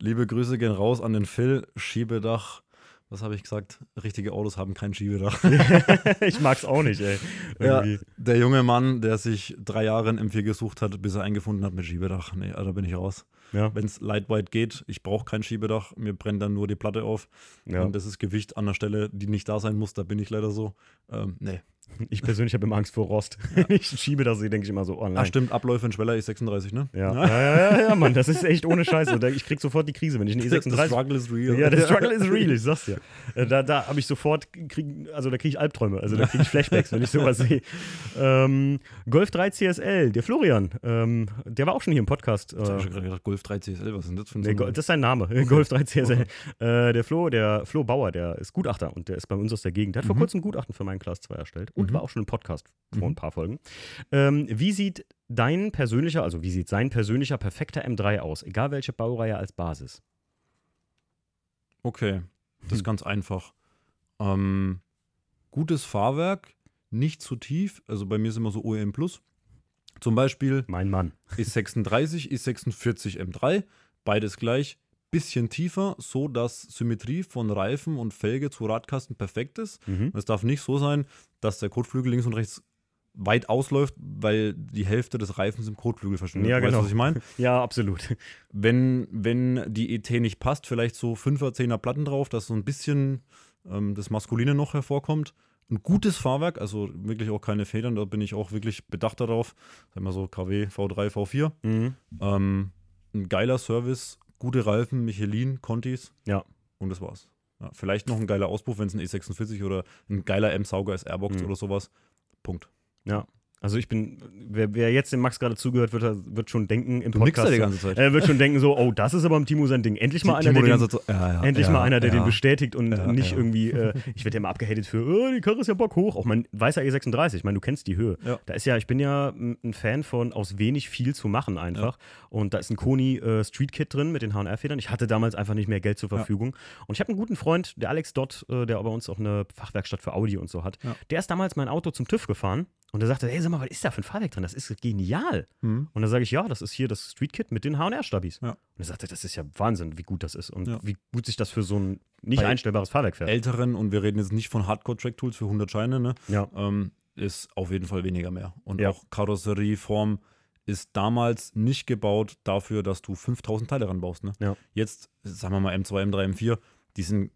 Liebe Grüße gehen raus an den Phil. Schiebedach. Was habe ich gesagt? Richtige Autos haben kein Schiebedach. <laughs> ich mag's auch nicht, ey. Ja, der junge Mann, der sich drei Jahre ein M4 gesucht hat, bis er eingefunden hat mit Schiebedach. Nee, da bin ich raus. Ja, Wenn es lightweight geht, ich brauche kein Schiebedach, mir brennt dann nur die Platte auf. ja. Und das ist Gewicht an der Stelle, die nicht da sein muss, da bin ich leider so. Ähm, nee. Ich persönlich habe immer Angst vor Rost. Wenn ich Schiebedach sehe, denke ich immer so: Oh Ah, nein. stimmt, Abläufe in Schweller E36, ne? Ja. Ja, ja, ja, ja, Mann, das ist echt ohne Scheiße. Ich krieg sofort die Krise, wenn ich eine <laughs> The E36. struggle is real. Ja, der <laughs> Struggle is real, ich sag's dir. Äh, Da, da habe ich sofort, krieg, also da kriege ich Albträume, also da kriege ich Flashbacks, wenn ich sowas sehe. <laughs> Ähm, Golf 3 CSL, der Florian, ähm, der war auch schon hier im Podcast. Ich habe Äh, schon gerade gedacht, Golf 3 CSL, was ist denn das für ein nee, Go- das ist sein Name, Golf 3 CSL. Äh, der Flo, der Flo Bauer, der ist Gutachter und der ist bei uns aus der Gegend. Der hat vor Mhm. kurzem ein Gutachten für meinen Class 2 erstellt und Mhm. war auch schon im Podcast vor Mhm. ein paar Folgen. Ähm, wie sieht dein persönlicher, also wie sieht sein persönlicher perfekter M3 aus, egal welche Baureihe als Basis? Okay, das ist <laughs> ganz einfach. Ähm, gutes Fahrwerk, nicht zu tief. Also bei mir ist immer so OEM Plus. Zum Beispiel Mein Mann. E36, E46 M3, beides gleich, bisschen tiefer, so dass Symmetrie von Reifen und Felge zu Radkasten perfekt ist. Mhm. Es darf nicht so sein, dass der Kotflügel links und rechts weit ausläuft, weil die Hälfte des Reifens im Kotflügel verschwindet. Ja, Weißt du, genau. was ich meine? <laughs> Ja, absolut. Wenn, wenn die ET nicht passt, vielleicht so 5er, 10er Platten drauf, dass so ein bisschen ähm, das Maskuline noch hervorkommt. Ein gutes Fahrwerk, also wirklich auch keine Federn, da bin ich auch wirklich bedacht darauf. Sagen wir so KW, V3, V4. Mhm. Ähm, ein geiler Service, gute Reifen, Michelin, Contis. Ja. Und das war's. Ja, vielleicht noch ein geiler Auspuff, wenn es ein E46 oder ein geiler M-Sauger ist, Airbox Mhm. oder sowas. Punkt. Ja. Also ich bin, wer, wer jetzt dem Max gerade zugehört, wird, wird schon denken im Du Podcast. ja die ganze Zeit. Er wird schon denken so, oh, das ist aber im Timo sein Ding. Endlich mal einer, Timo der den, ja, ja, endlich ja, mal einer, der den bestätigt und nicht irgendwie, äh, ich werde ja immer abgehatet für, oh, die Karre ist ja Bock hoch. Auch mein weißer E36, ich meine, du kennst die Höhe. Ja. Da ist ja, ich bin ja ein Fan von aus wenig viel zu machen einfach. Und da ist ein Koni äh, Street Kit drin mit den H&R-Federn. Ich hatte damals einfach nicht mehr Geld zur. Verfügung. Und ich habe einen guten Freund, der Alex Dott, äh, der bei uns auch eine Fachwerkstatt für Audi und so hat. Der ist damals mein Auto zum TÜV gefahren und der sagte, hey, sag mal, was ist da für ein Fahrwerk drin? Das ist genial. Mhm. Und dann sage ich, ja, das ist hier das Street Kit mit den H&R-Stabis. Ja. Und er sagte, das ist ja Wahnsinn, wie gut das ist und Ja. wie gut sich das für so ein nicht Bei einstellbares Fahrwerk fährt. Älteren, und wir reden jetzt nicht von Hardcore-Track-Tools für 100 Scheine, ne? Ja. ähm, ist auf jeden Fall weniger mehr. Und Ja. auch Karosserieform ist damals nicht gebaut dafür, dass du 5000 Teile ranbaust. Ne? Ja. Jetzt, sagen wir mal M2, M3, M4, die sind,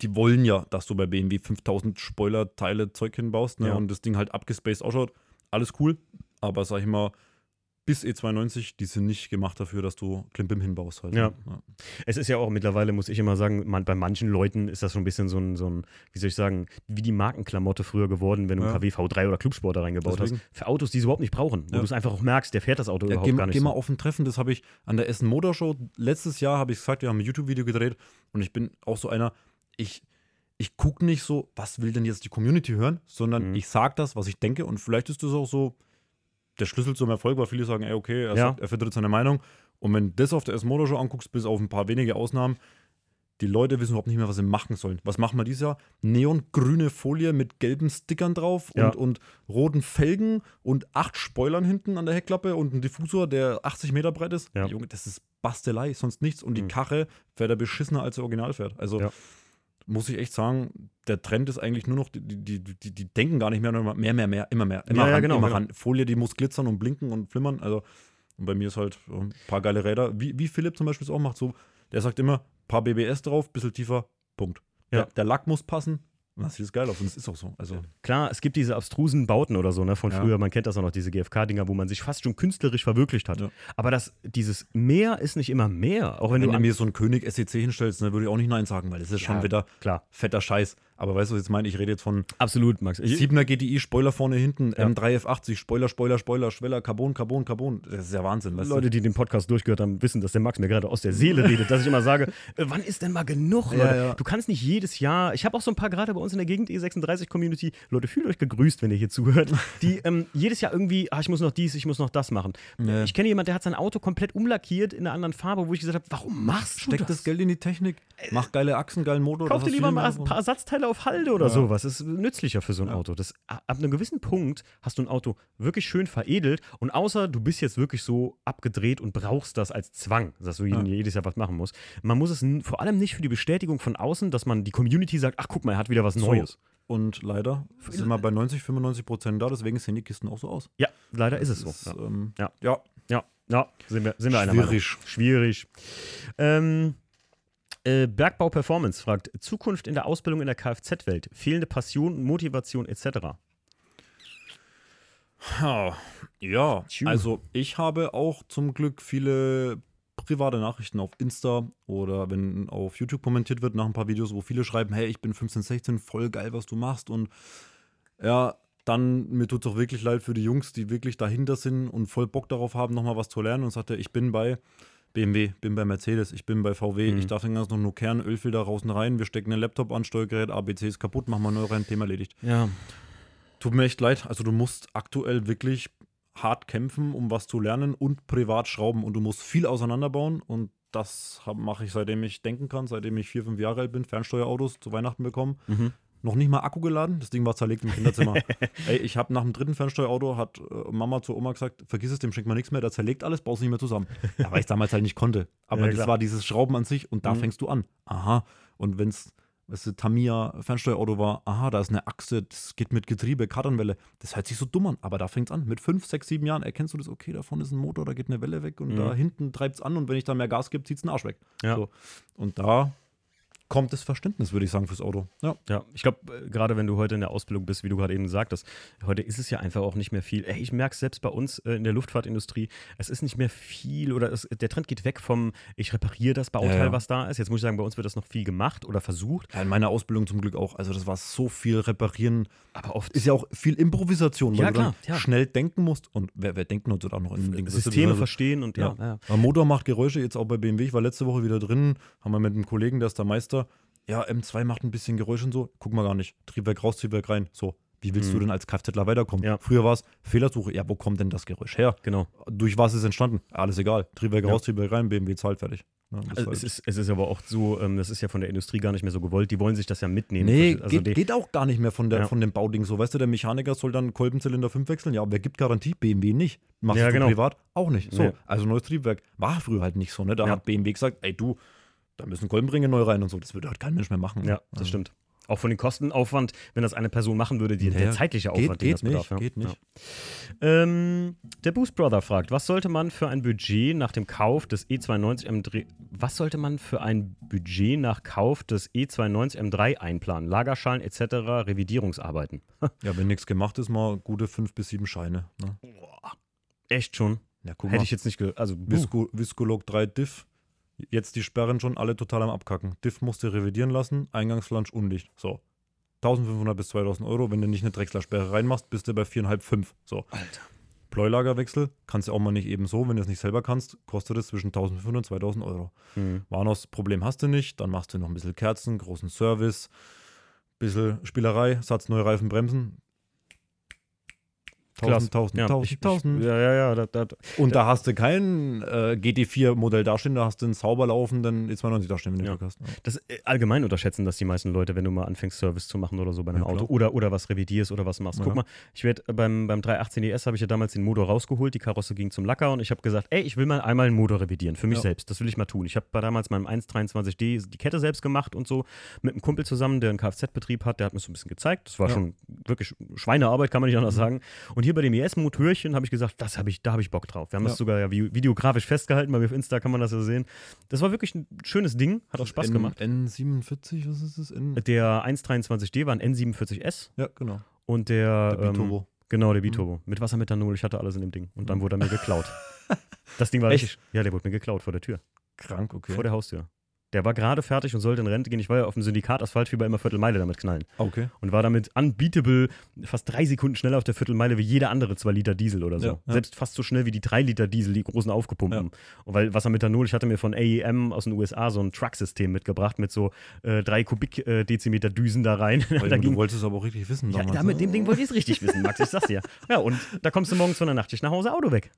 die wollen ja, dass du bei BMW 5000 Spoiler-Teile Zeug hinbaust ne? Ja. und das Ding halt abgespaced ausschaut. Alles cool, aber sag ich mal, bis E92, die sind nicht gemacht dafür, dass du Klimbim hinbaust halt. Ja. Ne? Es ist ja auch mittlerweile, muss ich immer sagen, man, bei manchen Leuten ist das so ein bisschen so ein, so ein, wie soll ich sagen, wie die Markenklamotte früher geworden, wenn du Ja. einen KW V3 oder Clubsport da reingebaut Deswegen. hast. Für Autos, die sie überhaupt nicht brauchen. Wo Ja. du es einfach auch merkst, der fährt das Auto Ja, überhaupt geh, gar nicht. geh mal so. auf ein Treffen, das habe ich an der Essen Motor Show letztes Jahr, habe ich gesagt, wir haben ein YouTube-Video gedreht und ich bin auch so einer, ich, ich gucke nicht so, was will denn jetzt die Community hören, sondern Mhm. ich sage das, was ich denke und vielleicht ist das auch so der Schlüssel zum Erfolg, weil viele sagen, ey, okay, er, Ja. sagt, er vertritt seine Meinung und wenn du das auf der Essen Motor Show anguckst, bis auf ein paar wenige Ausnahmen, die Leute wissen überhaupt nicht mehr, was sie machen sollen. Was machen wir dieses Jahr? Neongrüne Folie mit gelben Stickern drauf Ja. und, und roten Felgen und acht Spoilern hinten an der Heckklappe und ein Diffusor, der 80 Meter breit ist. Ja. Junge, das ist Bastelei, sonst nichts. Und die Mhm. Karre fährt er beschissener, als er original fährt. Also Ja. Muss ich echt sagen, der Trend ist eigentlich nur noch, die, die, die, die denken gar nicht mehr, mehr, mehr, mehr, immer mehr. Immer Ja, ja, ran, genau, immer genau. ran. Folie, die muss glitzern und blinken und flimmern. Also, und bei mir ist halt ein paar geile Räder, wie, wie Philipp zum Beispiel es auch macht. So, der sagt immer, paar BBS drauf, bisschen tiefer, Punkt. Ja. Der, der Lack muss passen. Und das sieht geil aus und das ist auch so. Also, Klar, es gibt diese abstrusen Bauten oder so, ne, von Ja. früher, man kennt das auch noch, diese GFK-Dinger, wo man sich fast schon künstlerisch verwirklicht hat. Ja. Aber das, dieses Mehr ist nicht immer mehr. Auch wenn, wenn, du mir so einen König SEC hinstellst, ne, würde ich auch nicht Nein sagen, weil das ist schon wieder Klar, fetter Scheiß. Aber weißt du, was ich jetzt meine? Ich rede jetzt von absolut, Max. Ich, 7er GTI, Spoiler vorne, hinten, Ja. M3 F80, Spoiler, Spoiler, Spoiler, Schweller, Carbon, Carbon, Carbon. Das ist ja Wahnsinn, weißt Leute, die den Podcast durchgehört haben, wissen, dass der Max mir gerade aus der Seele redet, dass ich immer sage, <laughs> äh, wann ist denn mal genug, Ja, Leute? ja. Du kannst nicht jedes Jahr, ich habe auch so ein paar gerade bei uns in der Gegend E36-Community, Leute, fühlt euch gegrüßt, wenn ihr hier zuhört, <laughs> die ähm, jedes Jahr irgendwie, ah, ich muss noch dies, ich muss noch das machen. Ja. Ich kenne jemanden, der hat sein Auto komplett umlackiert in einer anderen Farbe, wo ich gesagt habe, warum machst du? du Steck das? das Geld in die Technik, mach geile Achsen, geilen Motor. Kauf dir lieber du mal ein paar Ersatzteile auf Halde oder Ja. sowas. Das ist nützlicher für so ein Ja. Auto. Das, ab einem gewissen Punkt hast du ein Auto wirklich schön veredelt und außer du bist jetzt wirklich so abgedreht und brauchst das als Zwang, dass du Ja. jedes Jahr was machen musst. Man muss es vor allem nicht für die Bestätigung von außen, dass man die Community sagt, ach guck mal, er hat wieder was So. Neues. Und leider sind wir bei 90, 95 Prozent da, deswegen sehen die Kisten auch so aus. Ja, leider ist es so. Das Ja, ist, ähm, Ja. ja. ja, ja sind, wir, sind wir einer Meinung. Schwierig. Schwierig. Ähm, äh, Bergbau Performance fragt: Zukunft in der Ausbildung in der Kfz-Welt, fehlende Passion, Motivation etc. Ja, also ich habe auch zum Glück viele private Nachrichten auf Insta oder wenn auf YouTube kommentiert wird nach ein paar Videos, wo viele schreiben, hey, ich bin 15, 16, voll geil, was du machst. Und ja, dann mir tut es auch wirklich leid für die Jungs, die wirklich dahinter sind und voll Bock darauf haben, nochmal was zu lernen. Und sagte, ich bin bei BMW, bin bei Mercedes, ich bin bei VW, Mhm. ich darf den ganzen noch nur Kern, Ölfilter raus und rein, wir stecken einen Laptop an, Steuergerät, ABC ist kaputt, machen wir neu rein, Thema erledigt. Ja. Tut mir echt leid. Also du musst aktuell wirklich hart kämpfen, um was zu lernen und privat schrauben und du musst viel auseinanderbauen und das mache ich seitdem ich denken kann, seitdem ich vier, fünf Jahre alt bin, Fernsteuerautos zu Weihnachten bekommen. Mhm. Noch nicht mal Akku geladen, das Ding war zerlegt im Kinderzimmer. <laughs> Ey, ich habe nach dem dritten Fernsteuerauto, hat äh, Mama zu Oma gesagt, vergiss es, dem schenkt man nichts mehr, der zerlegt alles, baust nicht mehr zusammen. Ja, weil ich damals halt nicht konnte. Aber Ja, das klar. war dieses Schrauben an sich und da Mhm. fängst du an. Aha. Und wenn es weißt du, Tamiya Fernsteuerauto war, aha, da ist eine Achse, das geht mit Getriebe, Kardanwelle. Das hört sich so dumm an, aber da fängt es an. Mit fünf, sechs, sieben Jahren erkennst du das, okay, da vorne ist ein Motor, da geht eine Welle weg und Mhm. da hinten treibt es an und wenn ich da mehr Gas gebe, zieht es den Arsch weg. Ja. So. Und da kommt das Verständnis, würde ich sagen, fürs Auto. Ja. Ja, ich glaube, gerade wenn du heute in der Ausbildung bist, wie du gerade eben sagtest, heute ist es ja einfach auch nicht mehr viel. Ey, ich merke es selbst bei uns äh, in der Luftfahrtindustrie, es ist nicht mehr viel oder es, der Trend geht weg vom, ich repariere das Bauteil, Ja, ja. was da ist. Jetzt muss ich sagen, bei uns wird das noch viel gemacht oder versucht, Ja, in meiner Ausbildung zum Glück auch. Also das war so viel reparieren. aber oft Ist ja auch viel Improvisation, weil Ja, du dann schnell denken musst. Und wer, wer denkt heutzutage noch in ist Systeme verstehen und ja, Motor macht Geräusche, jetzt auch bei BMW. Ich war letzte Woche wieder drin, haben wir mit einem Kollegen, der ist der Meister. Ja, M2 macht ein bisschen Geräusche und so. Guck mal gar nicht. Triebwerk raus, Triebwerk rein. So. Wie willst Mhm. du denn als Kfzler weiterkommen? Ja. Früher war es Fehlersuche. Ja, wo kommt denn das Geräusch her? genau. Durch was ist entstanden? Alles egal. Triebwerk Ja. raus, Triebwerk rein, BMW zahlt fertig. Ja, Also halt- es, ist, es ist aber auch so, ähm, das ist ja von der Industrie gar nicht mehr so gewollt. Die wollen sich das ja mitnehmen. Nee, also geht, geht auch gar nicht mehr von, der, von dem Bauding so. Weißt du, der Mechaniker soll dann Kolbenzylinder 5 wechseln. Ja, aber wer gibt Garantie? BMW nicht. Machst Ja, du genau. privat? Auch nicht. So, also neues Triebwerk. War früher halt nicht so, ne? Da hat BMW gesagt, ey du, da müssen Kolbenringe neu rein und so. Das würde halt kein Mensch mehr machen. ja, das Also, stimmt. Auch von den Kostenaufwand, wenn das eine Person machen würde, die, Ja, der zeitliche Geht, Aufwand, den geht das nicht, bedarf. Ja. geht nicht. Ja. Ähm, der Boost Brother fragt, was sollte man für ein Budget nach dem Kauf des E92 M3 was sollte man für ein Budget nach Kauf des E E92 M3 einplanen? Lagerschalen etc., Revidierungsarbeiten. <laughs> Ja, wenn nichts gemacht ist, mal gute fünf bis sieben Scheine. Ne? Echt schon? Ja, guck Hätte mal. ich jetzt nicht also. Visco, Viscolog 3 Diff. Jetzt die Sperren schon alle total am Abkacken. Diff musste revidieren lassen, Eingangsflansch undicht. So. 1500 bis 2000 Euro. Wenn du nicht eine Drechslersperre reinmachst, bist du bei 4,5, 5. So. Alter. Pleulagerwechsel kannst du auch mal nicht eben so, wenn du es nicht selber kannst, kostet es zwischen 1500 und 2000 Euro. Mhm. Warnos Problem hast du nicht, dann machst du noch ein bisschen Kerzen, großen Service, bisschen Spielerei, Satz neue Reifen, Bremsen. 1000, 1000, Ja, 1000, ich, ich, 1000. ja, ja, ja. Da, da, Und da hast du kein äh, GT4-Modell dastehen, da hast du einen sauber laufenden E92 dastehen, wenn du Ja. Glück hast. Ja. Das äh, allgemein unterschätzen das die meisten Leute, wenn du mal anfängst, Service zu machen oder so bei einem Ja, Auto oder, oder was revidierst oder was machst. Guck mal, ich werde beim, beim 318 ES habe ich ja damals den Motor rausgeholt, die Karosse ging zum Lacker und ich habe gesagt, ey, ich will mal einmal einen Motor revidieren, für mich selbst, das will ich mal tun. Ich habe bei damals meinem 123D die Kette selbst gemacht und so mit einem Kumpel zusammen, der einen Kfz-Betrieb hat, der hat mir so ein bisschen gezeigt. Das war schon wirklich Schweinearbeit, kann man nicht anders Mhm. sagen. Und hier bei dem ES-Motörchen habe ich gesagt, das habe ich, da habe ich Bock drauf. Wir haben Ja. das sogar ja vi- videografisch festgehalten, bei mir auf Insta kann man das ja sehen. Das war wirklich ein schönes Ding, hat auch Spaß N, gemacht. N47, was ist das? N Der 123D war ein N47S ja, genau. und der, Der ähm, Biturbo. genau, der Biturbo. Mit Wassermethanol, ich hatte alles in dem Ding. Und dann Mhm. wurde er mir geklaut. <laughs> das Ding war Echt? richtig. Ja, der wurde mir geklaut vor der Tür, Krank, okay. vor der Haustür. Der war gerade fertig und sollte in Rente gehen. Ich war ja auf dem Syndikat Asphaltfieber immer Viertelmeile damit knallen. okay. Und war damit unbeatable fast drei Sekunden schneller auf der Viertelmeile wie jeder andere 2 Liter Diesel oder so. Ja, ja. Selbst fast so schnell wie die 3 Liter Diesel, die großen aufgepumpten. Und weil Wassermethanol, ich hatte mir von AEM aus den USA so ein Trucksystem mitgebracht mit so äh, 3 Kubikdezimeter Düsen da rein. <laughs> Da du ging, wolltest es aber auch richtig wissen ja, damals. da mit ne? dem Ding wollte ich es richtig wissen, Max, ich sag's dir. Ja, und da kommst du morgens von der Nachtschicht nach Hause, Auto weg.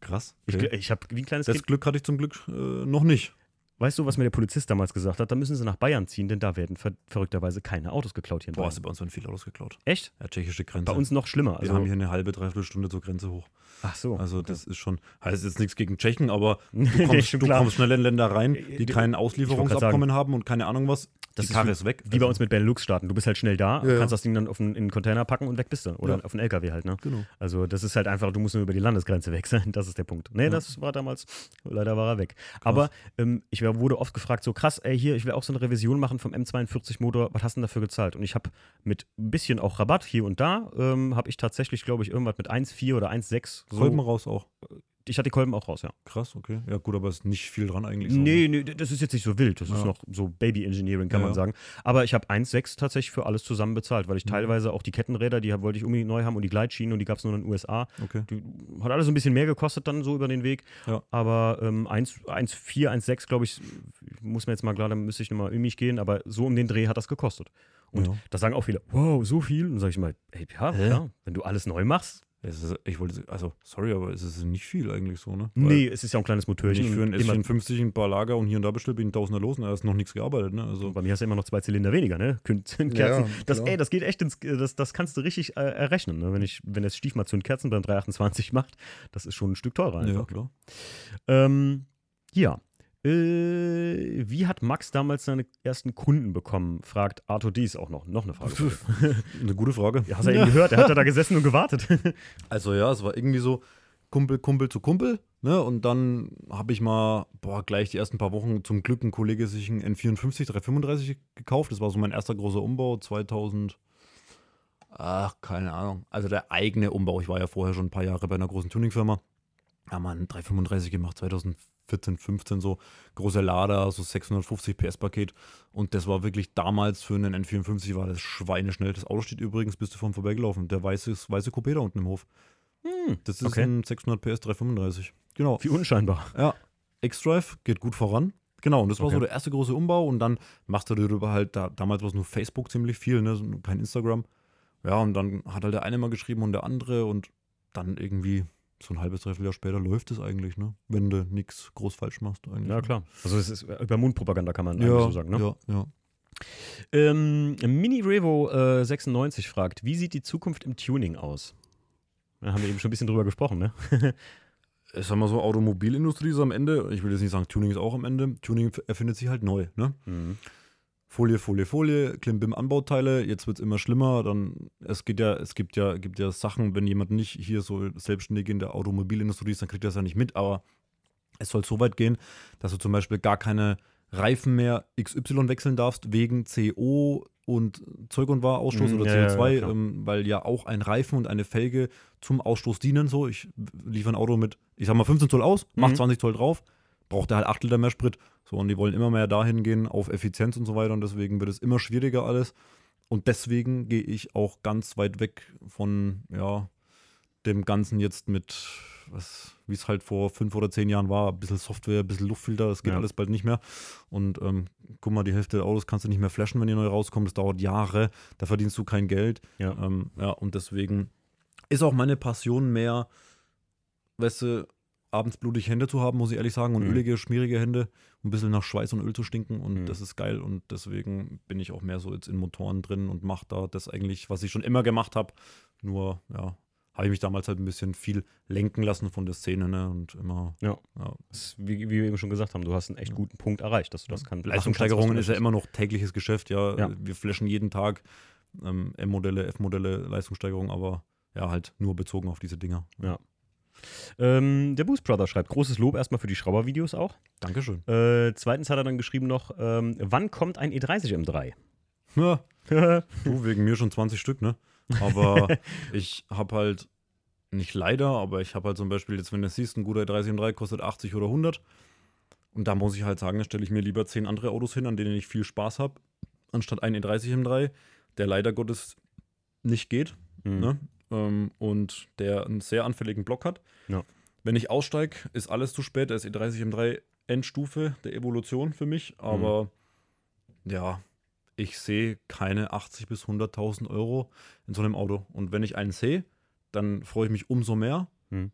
Krass. Ich, Okay. gl- ich habe wie ein kleines Das Kind. Glück hatte ich zum Glück äh, noch nicht. Weißt du, was mir der Polizist damals gesagt hat? Da müssen sie nach Bayern ziehen, denn da werden ver verrückterweise keine Autos geklaut hier in Boah, Bayern. hast du bei uns werden viele Autos geklaut. Echt? Ja, tschechische Grenze. Bei uns noch schlimmer. Wir Also, haben hier eine halbe, dreiviertel Stunde zur Grenze hoch. ach so. Also das ist schon, heißt jetzt nichts gegen Tschechen, aber <laughs> du kommst, du kommst schnell in Länder rein, Äh, die kein Auslieferungsabkommen haben und keine Ahnung was. Das die ist Karre ist weg. Wie bei uns mit Benelux-Staaten. Du bist halt schnell da, Ja, kannst das Ding dann auf einen, in einen Container packen und weg bist du. Oder Ja. auf einen LKW halt, ne? Genau. Also das ist halt einfach, du musst nur über die Landesgrenze weg sein. <laughs> Das ist der Punkt. Nee, Ja. das war damals, leider war er weg. Aber ähm, ich wär- wurde oft gefragt, so krass, ey, hier, ich will auch so eine Revision machen vom M42-Motor. Was hast du denn dafür gezahlt? Und ich habe mit ein bisschen auch Rabatt hier und da, ähm, habe ich tatsächlich, glaube ich, irgendwas mit 1,4 oder 1,6. So, Kolben raus auch. Ich hatte die Kolben auch raus, ja. Krass, okay. Ja gut, aber ist nicht viel dran eigentlich. so, Nee, ne? nee, das ist jetzt nicht so wild. Das ist Ja. noch so Baby-Engineering, kann Ja, man ja. sagen. Aber ich habe 1,6 tatsächlich für alles zusammen bezahlt, weil ich Mhm. teilweise auch die Kettenräder, die wollte ich unbedingt neu haben und die Gleitschienen und die gab es nur in den USA. Okay. Die hat alles ein bisschen mehr gekostet dann so über den Weg. Ja. Aber ähm, 1 1,4, 1,6, glaube ich, muss mir jetzt mal klar, dann müsste ich nochmal in mich gehen, aber so um den Dreh hat das gekostet. Und Ja. da sagen auch viele, wow, so viel? Und dann sage ich mal, ey, ja, klar, wenn du alles neu machst, ist, ich wollte, also, sorry, aber es ist nicht viel eigentlich so, ne? nee, es ist ja auch ein kleines Motörchen. Nicht für ein Immer- S50 ein paar Lager und hier und da bestellt bin ich ein Tausender los und da ist noch nichts gearbeitet, ne? Also, Bei mir hast du immer noch zwei Zylinder weniger, ne? Kün- <laughs> Kerzen. Ja, das, ey, das geht echt ins, das, das kannst du richtig äh, errechnen, ne? Wenn ich, wenn das Stief mal Zündkerzen beim 328 macht, das ist schon ein Stück teurer ja, einfach. klar. Ähm, ja. Äh, wie hat Max damals seine ersten Kunden bekommen? Fragt Arthur Dies auch noch. Noch eine Frage. <laughs> Eine gute Frage. Ja, hast du eben gehört? Er hat ja da gesessen und gewartet. <laughs> Also ja, es war irgendwie so Kumpel, Kumpel zu Kumpel, ne? Und dann habe ich mal, boah, gleich die ersten paar Wochen zum Glück ein Kollege sich einen N54 335 gekauft. Das war so mein erster großer Umbau 2000. Ach, keine Ahnung. Also der eigene Umbau. Ich war ja vorher schon ein paar Jahre bei einer großen Tuningfirma. Ja, mal einen 335 gemacht, 2014, 15 so. Großer Lader, so 650 PS-Paket. Und das war wirklich damals für einen N54 war das schweineschnell. Das Auto steht übrigens, bist du vom vorbeigelaufen. Der weiße, weiße Coupé da unten im Hof. Hm, Das ist Okay. ein 600 PS 335. Genau. wie unscheinbar. Ja. X-Drive geht gut voran. Genau, und das war Okay. so der erste große Umbau und dann machst du darüber halt, da, damals war es nur Facebook ziemlich viel, ne? kein Instagram. Ja, und dann hat halt der eine mal geschrieben und der andere und dann irgendwie so ein halbes, dreiviertel Jahr später läuft es eigentlich, ne? Wenn du nichts groß falsch machst eigentlich. Ja, ne? klar. Also es ist über Mundpropaganda kann man eigentlich Ja, so sagen, ne? ja, ja. Ähm, Mini Revo äh, 96 fragt, wie sieht die Zukunft im Tuning aus? Da haben wir eben schon ein bisschen drüber gesprochen, ne? <laughs> Ich sag mal so, Automobilindustrie ist am Ende, ich will jetzt nicht sagen, Tuning ist auch am Ende, Tuning erfindet sich halt neu, ne? Mhm. Folie, Folie, Folie, Klimbim Anbauteile, jetzt wird es immer schlimmer, dann es geht ja, es gibt ja, gibt ja Sachen, wenn jemand nicht hier so selbstständig in der Automobilindustrie ist, dann kriegt er das ja nicht mit, aber es soll so weit gehen, dass du zum Beispiel gar keine Reifen mehr XY wechseln darfst, wegen CO und Zeug und War-Ausstoß Mhm, oder ja, ja, CO2, klar. ähm, weil ja auch ein Reifen und eine Felge zum Ausstoß dienen. So, ich liefere ein Auto mit, ich sag mal 15 Zoll aus, mach Mhm. 20 Zoll drauf, braucht er halt 8 Liter mehr Sprit. So, und die wollen immer mehr dahin gehen auf Effizienz und so weiter und deswegen wird es immer schwieriger alles. Und deswegen gehe ich auch ganz weit weg von, ja, dem Ganzen jetzt mit, was, wie es halt vor fünf oder zehn Jahren war, ein bisschen Software, ein bisschen Luftfilter, das geht Ja. alles bald nicht mehr. Und ähm, guck mal, die Hälfte der Autos kannst du nicht mehr flashen, wenn die neu rauskommen. Das dauert Jahre, da verdienst du kein Geld. Ja. Ähm, ja, und deswegen ist auch meine Passion mehr, weißt du, abends blutige Hände zu haben, muss ich ehrlich sagen, und Mhm. ölige, schmierige Hände, ein bisschen nach Schweiß und Öl zu stinken. Und Mhm. das ist geil. Und deswegen bin ich auch mehr so jetzt in Motoren drin und mache da das eigentlich, was ich schon immer gemacht habe. Nur, ja, habe ich mich damals halt ein bisschen viel lenken lassen von der Szene, ne? Und immer, Ja. ja. Das, wie, wie wir eben schon gesagt haben, du hast einen echt guten Punkt erreicht, dass du das kannst. Leistungssteigerungen ist ja immer. immer noch tägliches Geschäft, ja. Ja. Wir flashen jeden Tag ähm, M-Modelle, F-Modelle, Leistungssteigerung, aber ja, halt nur bezogen auf diese Dinger. Ja. Ähm, der Boost Brother schreibt, großes Lob erstmal für die Schraubervideos auch. Dankeschön. Äh, zweitens hat er dann geschrieben noch, ähm, wann kommt ein E30 M3? Ja, <laughs> du, wegen mir schon 20 Stück, ne? Aber <laughs> ich habe halt, nicht leider, aber ich habe halt zum Beispiel, jetzt wenn du es siehst, ein guter 30 M3 kostet 80 oder 100. Und da muss ich halt sagen, da stelle ich mir lieber 10 andere Autos hin, an denen ich viel Spaß habe, anstatt einen E30 M3, der leider Gottes nicht geht. Mhm. ne? Ähm, und der einen sehr anfälligen Block hat. Ja. Wenn ich aussteige, ist alles zu spät. Der ist E30 M3 Endstufe der Evolution für mich, aber ja, ich sehe keine 80 bis 100.000 Euro in so einem Auto. Und wenn ich einen sehe, dann freue ich mich umso mehr Mhm.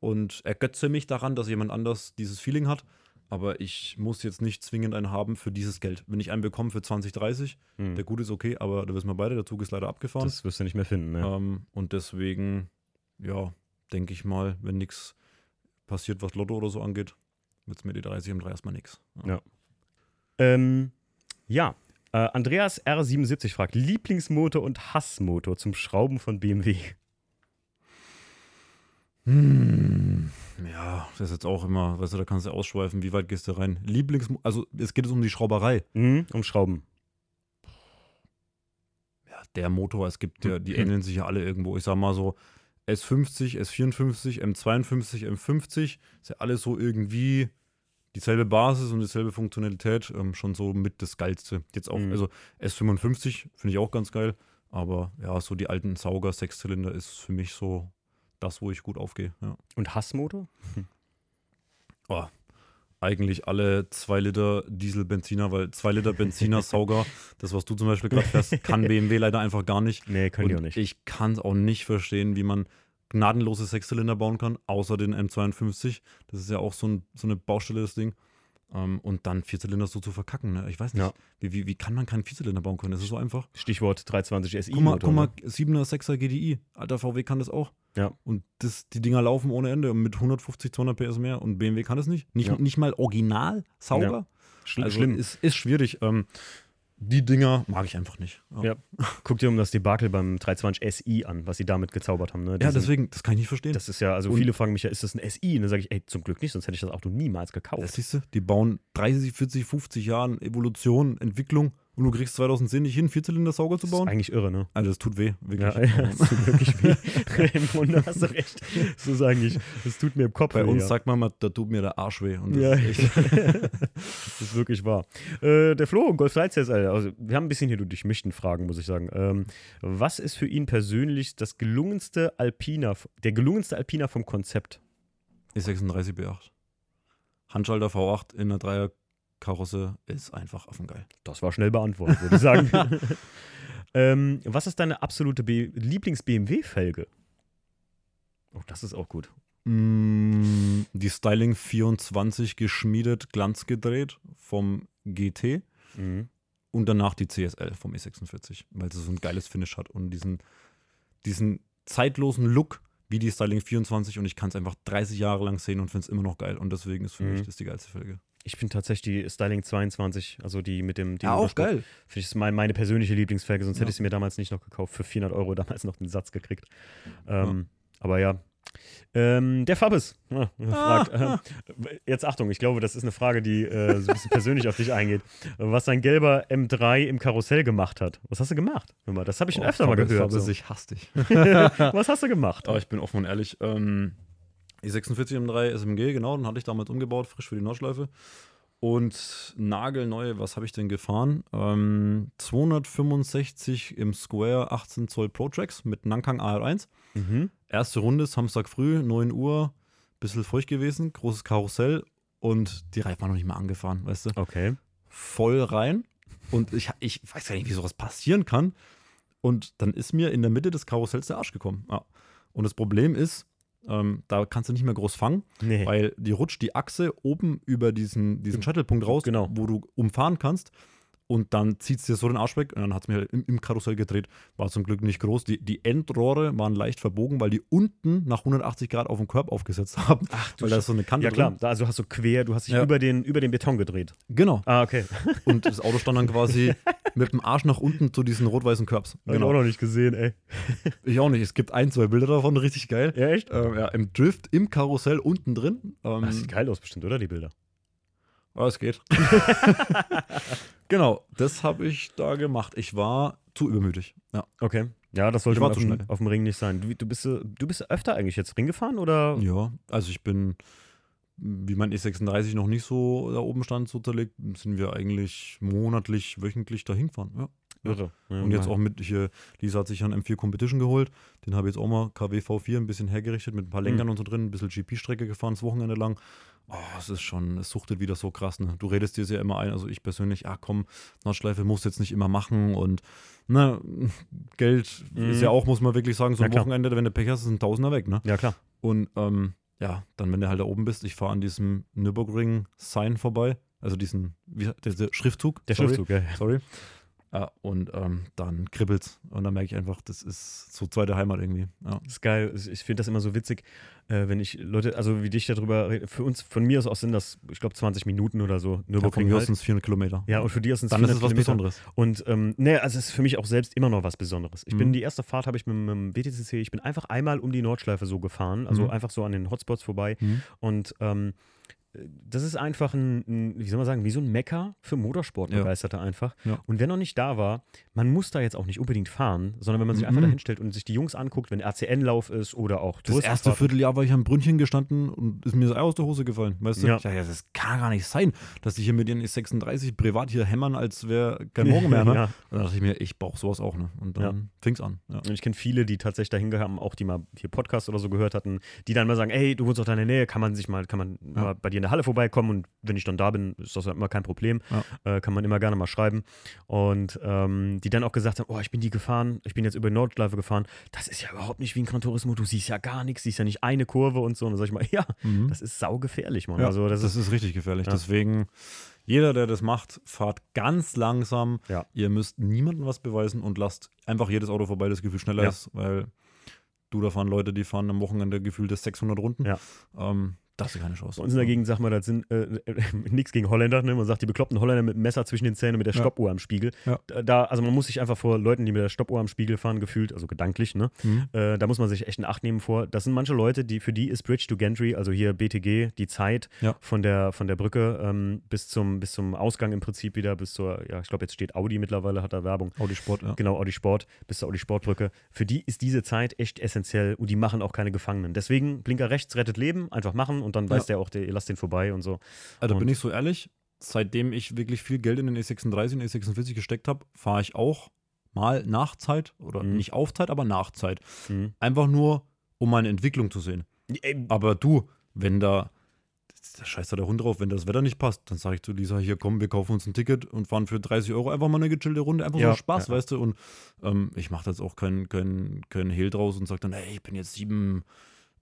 und ergötze mich daran, dass jemand anders dieses Feeling hat. Aber ich muss jetzt nicht zwingend einen haben für dieses Geld. Wenn ich einen bekomme für 20, 30, Mhm. der gut ist okay, aber da wissen wir beide, der Zug ist leider abgefahren. Das wirst du nicht mehr finden. Ne? Ähm, und deswegen, ja, denke ich mal, wenn nichts passiert, was Lotto oder so angeht, wird es mir die 30 M3 erstmal nichts. Ja. Ähm, ja. Äh, Andreas R77 fragt: Lieblingsmotor und Hassmotor zum Schrauben von BMW. Hm, ja, das ist jetzt auch immer, weißt du, da kannst du ausschweifen, wie weit gehst du rein? Lieblings, also es geht jetzt um die Schrauberei. Mhm, um Schrauben. Ja, der Motor, es gibt ja, die Mhm. ähneln sich ja alle irgendwo. Ich sag mal so, S50, S54, M52, M50, ist ja alles so irgendwie dieselbe Basis und dieselbe Funktionalität, ähm, schon so mit das Geilste. Jetzt auch, Mhm. also S55 finde ich auch ganz geil, aber ja, so die alten Sauger, Sechszylinder ist für mich so das, wo ich gut aufgehe. Ja. Und Hassmotor? Oh, eigentlich alle 2 Liter Diesel-Benziner, weil 2 Liter Benziner-Sauger, <laughs> das, was du zum Beispiel gerade fährst, kann BMW leider einfach gar nicht. Nee, können die auch Und nicht. Ich kann es auch nicht verstehen, wie man gnadenlose Sechszylinder bauen kann, außer den M52. Das ist ja auch so, ein, so eine Baustelle, das Ding. Ähm, und dann Vierzylinder so zu verkacken, ne? Ich weiß nicht, Ja. wie, wie, wie kann man keinen Vierzylinder bauen können? Das ist so einfach. Stichwort 320 SI. Guck mal, guck mal ne? 7er, 6er GDI. Alter, VW kann das auch. Ja. Und das, die Dinger laufen ohne Ende mit 150, 200 PS mehr und BMW kann es nicht. Nicht, Ja. nicht mal original sauber. Schl Also schlimm. Ist, ist schwierig. Ähm, die Dinger mag ich einfach nicht. Ja. Guck dir um das Debakel beim 320 SI an, was sie damit gezaubert haben. Ne? Ja, deswegen, das kann ich nicht verstehen. Das ist ja, also Und- viele fragen mich ja, ist das ein SI? Und dann sage ich, ey, zum Glück nicht, sonst hätte ich das Auto niemals gekauft. Das siehst du, die bauen 30, 40, 50 Jahren Evolution, Entwicklung und du kriegst 2010 nicht hin, Vierzylinder-Sauger zu das ist bauen. eigentlich irre, ne? Also das tut weh, wirklich. Ja, <laughs> ja, das tut wirklich weh. <laughs> Im Grunde hast du recht. Das ist eigentlich, das tut mir im Kopf Bei weh, uns ja. sagt man mal, da tut mir der Arsch weh. Und das Ja, ist echt, <laughs> das ist wirklich wahr. Äh, der Flo, Golf 13, Alter, also wir haben ein bisschen hier durchmischten Fragen, muss ich sagen. Ähm, was ist für ihn persönlich das gelungenste Alpina, der gelungenste Alpina vom Konzept? E36 B8. Handschalter V8 in einer Dreierkarosse ist einfach affengeil. Das war schnell beantwortet, würde ich sagen. <laughs> ähm, was ist deine absolute Lieblings-BMW-Felge? Oh, das ist auch gut. Mm, Die Styling 24 geschmiedet, Glanz gedreht vom GT Mhm. und danach die CSL vom E46, weil sie so ein geiles Finish hat und diesen, diesen zeitlosen Look wie die Styling 24 und ich kann es einfach 30 Jahre lang sehen und finde es immer noch geil und deswegen ist für Mhm. mich das die geilste Felge. Ich finde tatsächlich die Styling 22, also die mit dem. Die Ja, auch Motorsport, geil. Finde ich ist mein, meine persönliche Lieblingsfelge, sonst Ja. hätte ich sie mir damals nicht noch gekauft. Für 400 Euro <laughs> damals noch den Satz gekriegt. Ähm, Aber ja. Ähm, der Fabis ja, fragt, Ah, äh, <laughs> jetzt Achtung, ich glaube, das ist eine Frage, die äh, so ein bisschen persönlich auf dich eingeht. Was sein gelber M3 im Karussell gemacht hat. Was hast du gemacht? Hör mal, das habe ich schon Oh, öfter mal Fabis, gehört. Fabis, So. ich hasse dich. <laughs> Was hast du gemacht? Aber ich bin offen und ehrlich. Ähm, E46 M3 SMG, genau, den hatte ich damals umgebaut, frisch für die Nordschleife. Und nagelneu, was habe ich denn gefahren? Ähm, 265 im Square 18 Zoll Pro Tracks mit Nankang AR1. Mhm. Erste Runde, Samstag früh, 9 Uhr, bisschen feucht gewesen, großes Karussell und die Reifen waren noch nicht mal angefahren, weißt du? Okay. voll rein und ich, ich weiß gar nicht, wie sowas passieren kann. Und dann ist mir in der Mitte des Karussells der Arsch gekommen. Ja. Und das Problem ist, ähm, da kannst du nicht mehr groß fangen, Nee. weil die rutscht die Achse oben über diesen, diesen Scheitelpunkt raus, Genau. wo du umfahren kannst. Und dann zieht es dir so den Arsch weg und dann hat es mir halt im, im Karussell gedreht. War zum Glück nicht groß. Die, die Endrohre waren leicht verbogen, weil die unten nach 180 Grad auf den Körb aufgesetzt haben. Ach, weil da ist so eine Kante ja klar, da, also hast du quer, du hast dich Ja. über, den, über den Beton gedreht. Genau. Ah, okay. Und das Auto stand dann quasi <laughs> mit dem Arsch nach unten zu diesen rot-weißen Curbs. Hab ich auch noch nicht gesehen, ey. Ich auch nicht. Es gibt ein, zwei Bilder davon, richtig geil. Ja, echt? Ähm, ja, Im Drift, im Karussell unten drin. Ähm, Das sieht geil aus bestimmt, oder, die Bilder? Aber es geht. <laughs> genau, das habe ich da gemacht. Ich war zu übermütig. Ja, Okay. Ja, das sollte man auf dem, auf dem Ring nicht sein. Du, du, bist, äh, du bist öfter eigentlich jetzt Ring gefahren oder? ja also ich bin, wie mein E36 noch nicht so da oben stand, so zerlegt, sind wir eigentlich monatlich, wöchentlich dahin gefahren. Ja. Irre. Ja, Und jetzt auch mit hier, Lisa hat sich einen M4 Competition geholt. Den habe ich jetzt auch mal KW V4 ein bisschen hergerichtet mit ein paar Lenkern und so drin, ein bisschen GP-Strecke gefahren, das Wochenende lang. Oh, es ist schon, es suchtet wieder so krass. Ne? Du redest dir ja immer ein, also ich persönlich, ah komm, Nordschleife musst du jetzt nicht immer machen und ne, Geld Mhm. ist ja auch, muss man wirklich sagen, so Ja, ein klar. Wochenende, wenn du Pech hast, ist ein Tausender weg, ne? Ja, klar. Und ähm, ja, dann, wenn du halt da oben bist, ich fahre an diesem Nürburgring-Sign vorbei, also diesen, wie, der, der Schriftzug. Der sorry. Schriftzug, ja. Sorry. Ja, und ähm, dann kribbelt's. Und dann merke ich einfach, das ist so zweite Heimat irgendwie. Ja. Das ist geil. Ich finde das immer so witzig, äh, wenn ich Leute, also wie dich darüber rede. Für uns, von mir aus sind das, ich glaube, 20 Minuten oder so. Ja, von Nürburgring mir halt. sind es 400 Kilometer. Ja, und für die ist es dann ist es was Besonderes. Und ähm, ne, also es ist für mich auch selbst immer noch was Besonderes. Ich bin Mhm. die erste Fahrt habe ich mit, mit dem WTCC, ich bin einfach einmal um die Nordschleife so gefahren, also Mhm. einfach so an den Hotspots vorbei. Mhm. Und ähm, das ist einfach ein, ein, wie soll man sagen, wie so ein Mecker für Motorsportbegeisterte einfach. Ja. Und wer noch nicht da war, man muss da jetzt auch nicht unbedingt fahren, sondern wenn man sich Mhm. einfach da hinstellt und sich die Jungs anguckt, wenn RCN-Lauf ist oder auch Das erste. Vierteljahr war ich am Brünnchen gestanden und ist mir das Ei aus der Hose gefallen, weißt du? Ja. Ich dachte, ja, das kann gar nicht sein, dass die hier mit ihren 36 privat hier hämmern, als wäre kein <laughs> Morgen mehr, ne? Ja. Und dann dachte ich mir, ich brauche sowas auch, ne? Und dann Ja. fing's an. Ja. Und ich kenne viele, die tatsächlich dahin haben, auch die mal hier Podcast oder so gehört hatten, die dann mal sagen, ey, du wohnst doch in der Nähe, kann man sich mal, kann man Ja. mal bei dir in der Halle vorbeikommen und wenn ich dann da bin, ist das ja immer kein Problem. Ja. Äh, kann man immer gerne mal schreiben. Und ähm, die dann auch gesagt haben, oh, ich bin die gefahren, ich bin jetzt über die Nordschleife gefahren. Das ist ja überhaupt nicht wie ein Gran Turismo. Du siehst ja gar nichts, siehst ja nicht eine Kurve und so. Und dann sag ich mal, <laughs> ja, Mhm. das ist saugefährlich, Mann. Ja, also das, das, ist, ist, richtig gefährlich. Ja. Deswegen, jeder, der das macht, fahrt ganz langsam. Ja. Ihr müsst niemandem was beweisen und lasst einfach jedes Auto vorbei, das Gefühl schneller ist, weil du, da fahren Leute, die fahren am Wochenende gefühlt das 600 Runden. Ja. Ähm, da hast du keine Chance. bei uns in der Gegend sagt man, das sind äh, <laughs> äh, nichts gegen Holländer. Ne? Man sagt, die bekloppten Holländer mit dem Messer zwischen den Zähnen und mit der Ja. Stoppuhr am Spiegel. Ja. Da, also man muss sich einfach vor Leuten, die mit der Stoppuhr am Spiegel fahren, gefühlt, also gedanklich, ne? Mhm. Äh, da muss man sich echt in Acht nehmen vor. Das sind manche Leute, die für die ist Bridge to Gantry, also hier BTG, die Zeit Ja. von, der, von der Brücke ähm, bis, zum, bis zum Ausgang im Prinzip wieder, bis zur, ja, ich glaube, jetzt steht Audi mittlerweile, hat da Werbung. Audi Sport, ja. Genau, Audi Sport, bis zur Audi Sportbrücke. Für die ist diese Zeit echt essentiell und die machen auch keine Gefangenen. Deswegen Blinker rechts rettet Leben, einfach machen und dann weiß der auch, der, ihr lasst den vorbei und so. Also Und- bin ich so ehrlich, seitdem ich wirklich viel Geld in den E36 und E46 gesteckt habe, fahre ich auch mal nach Zeit oder Mhm. nicht auf Zeit, aber nach Zeit. Mhm. Einfach nur, um meine Entwicklung zu sehen. Ey, Aber du, wenn da, da scheißt da der Hund drauf, wenn das Wetter nicht passt, dann sage ich zu Lisa, hier komm, wir kaufen uns ein Ticket und fahren für 30 Euro einfach mal eine gechillte Runde, einfach Ja, so Spaß, ja. weißt du? Und ähm, ich mache jetzt auch keinen kein, kein Hehl draus und sage dann, ey, ich bin jetzt 7,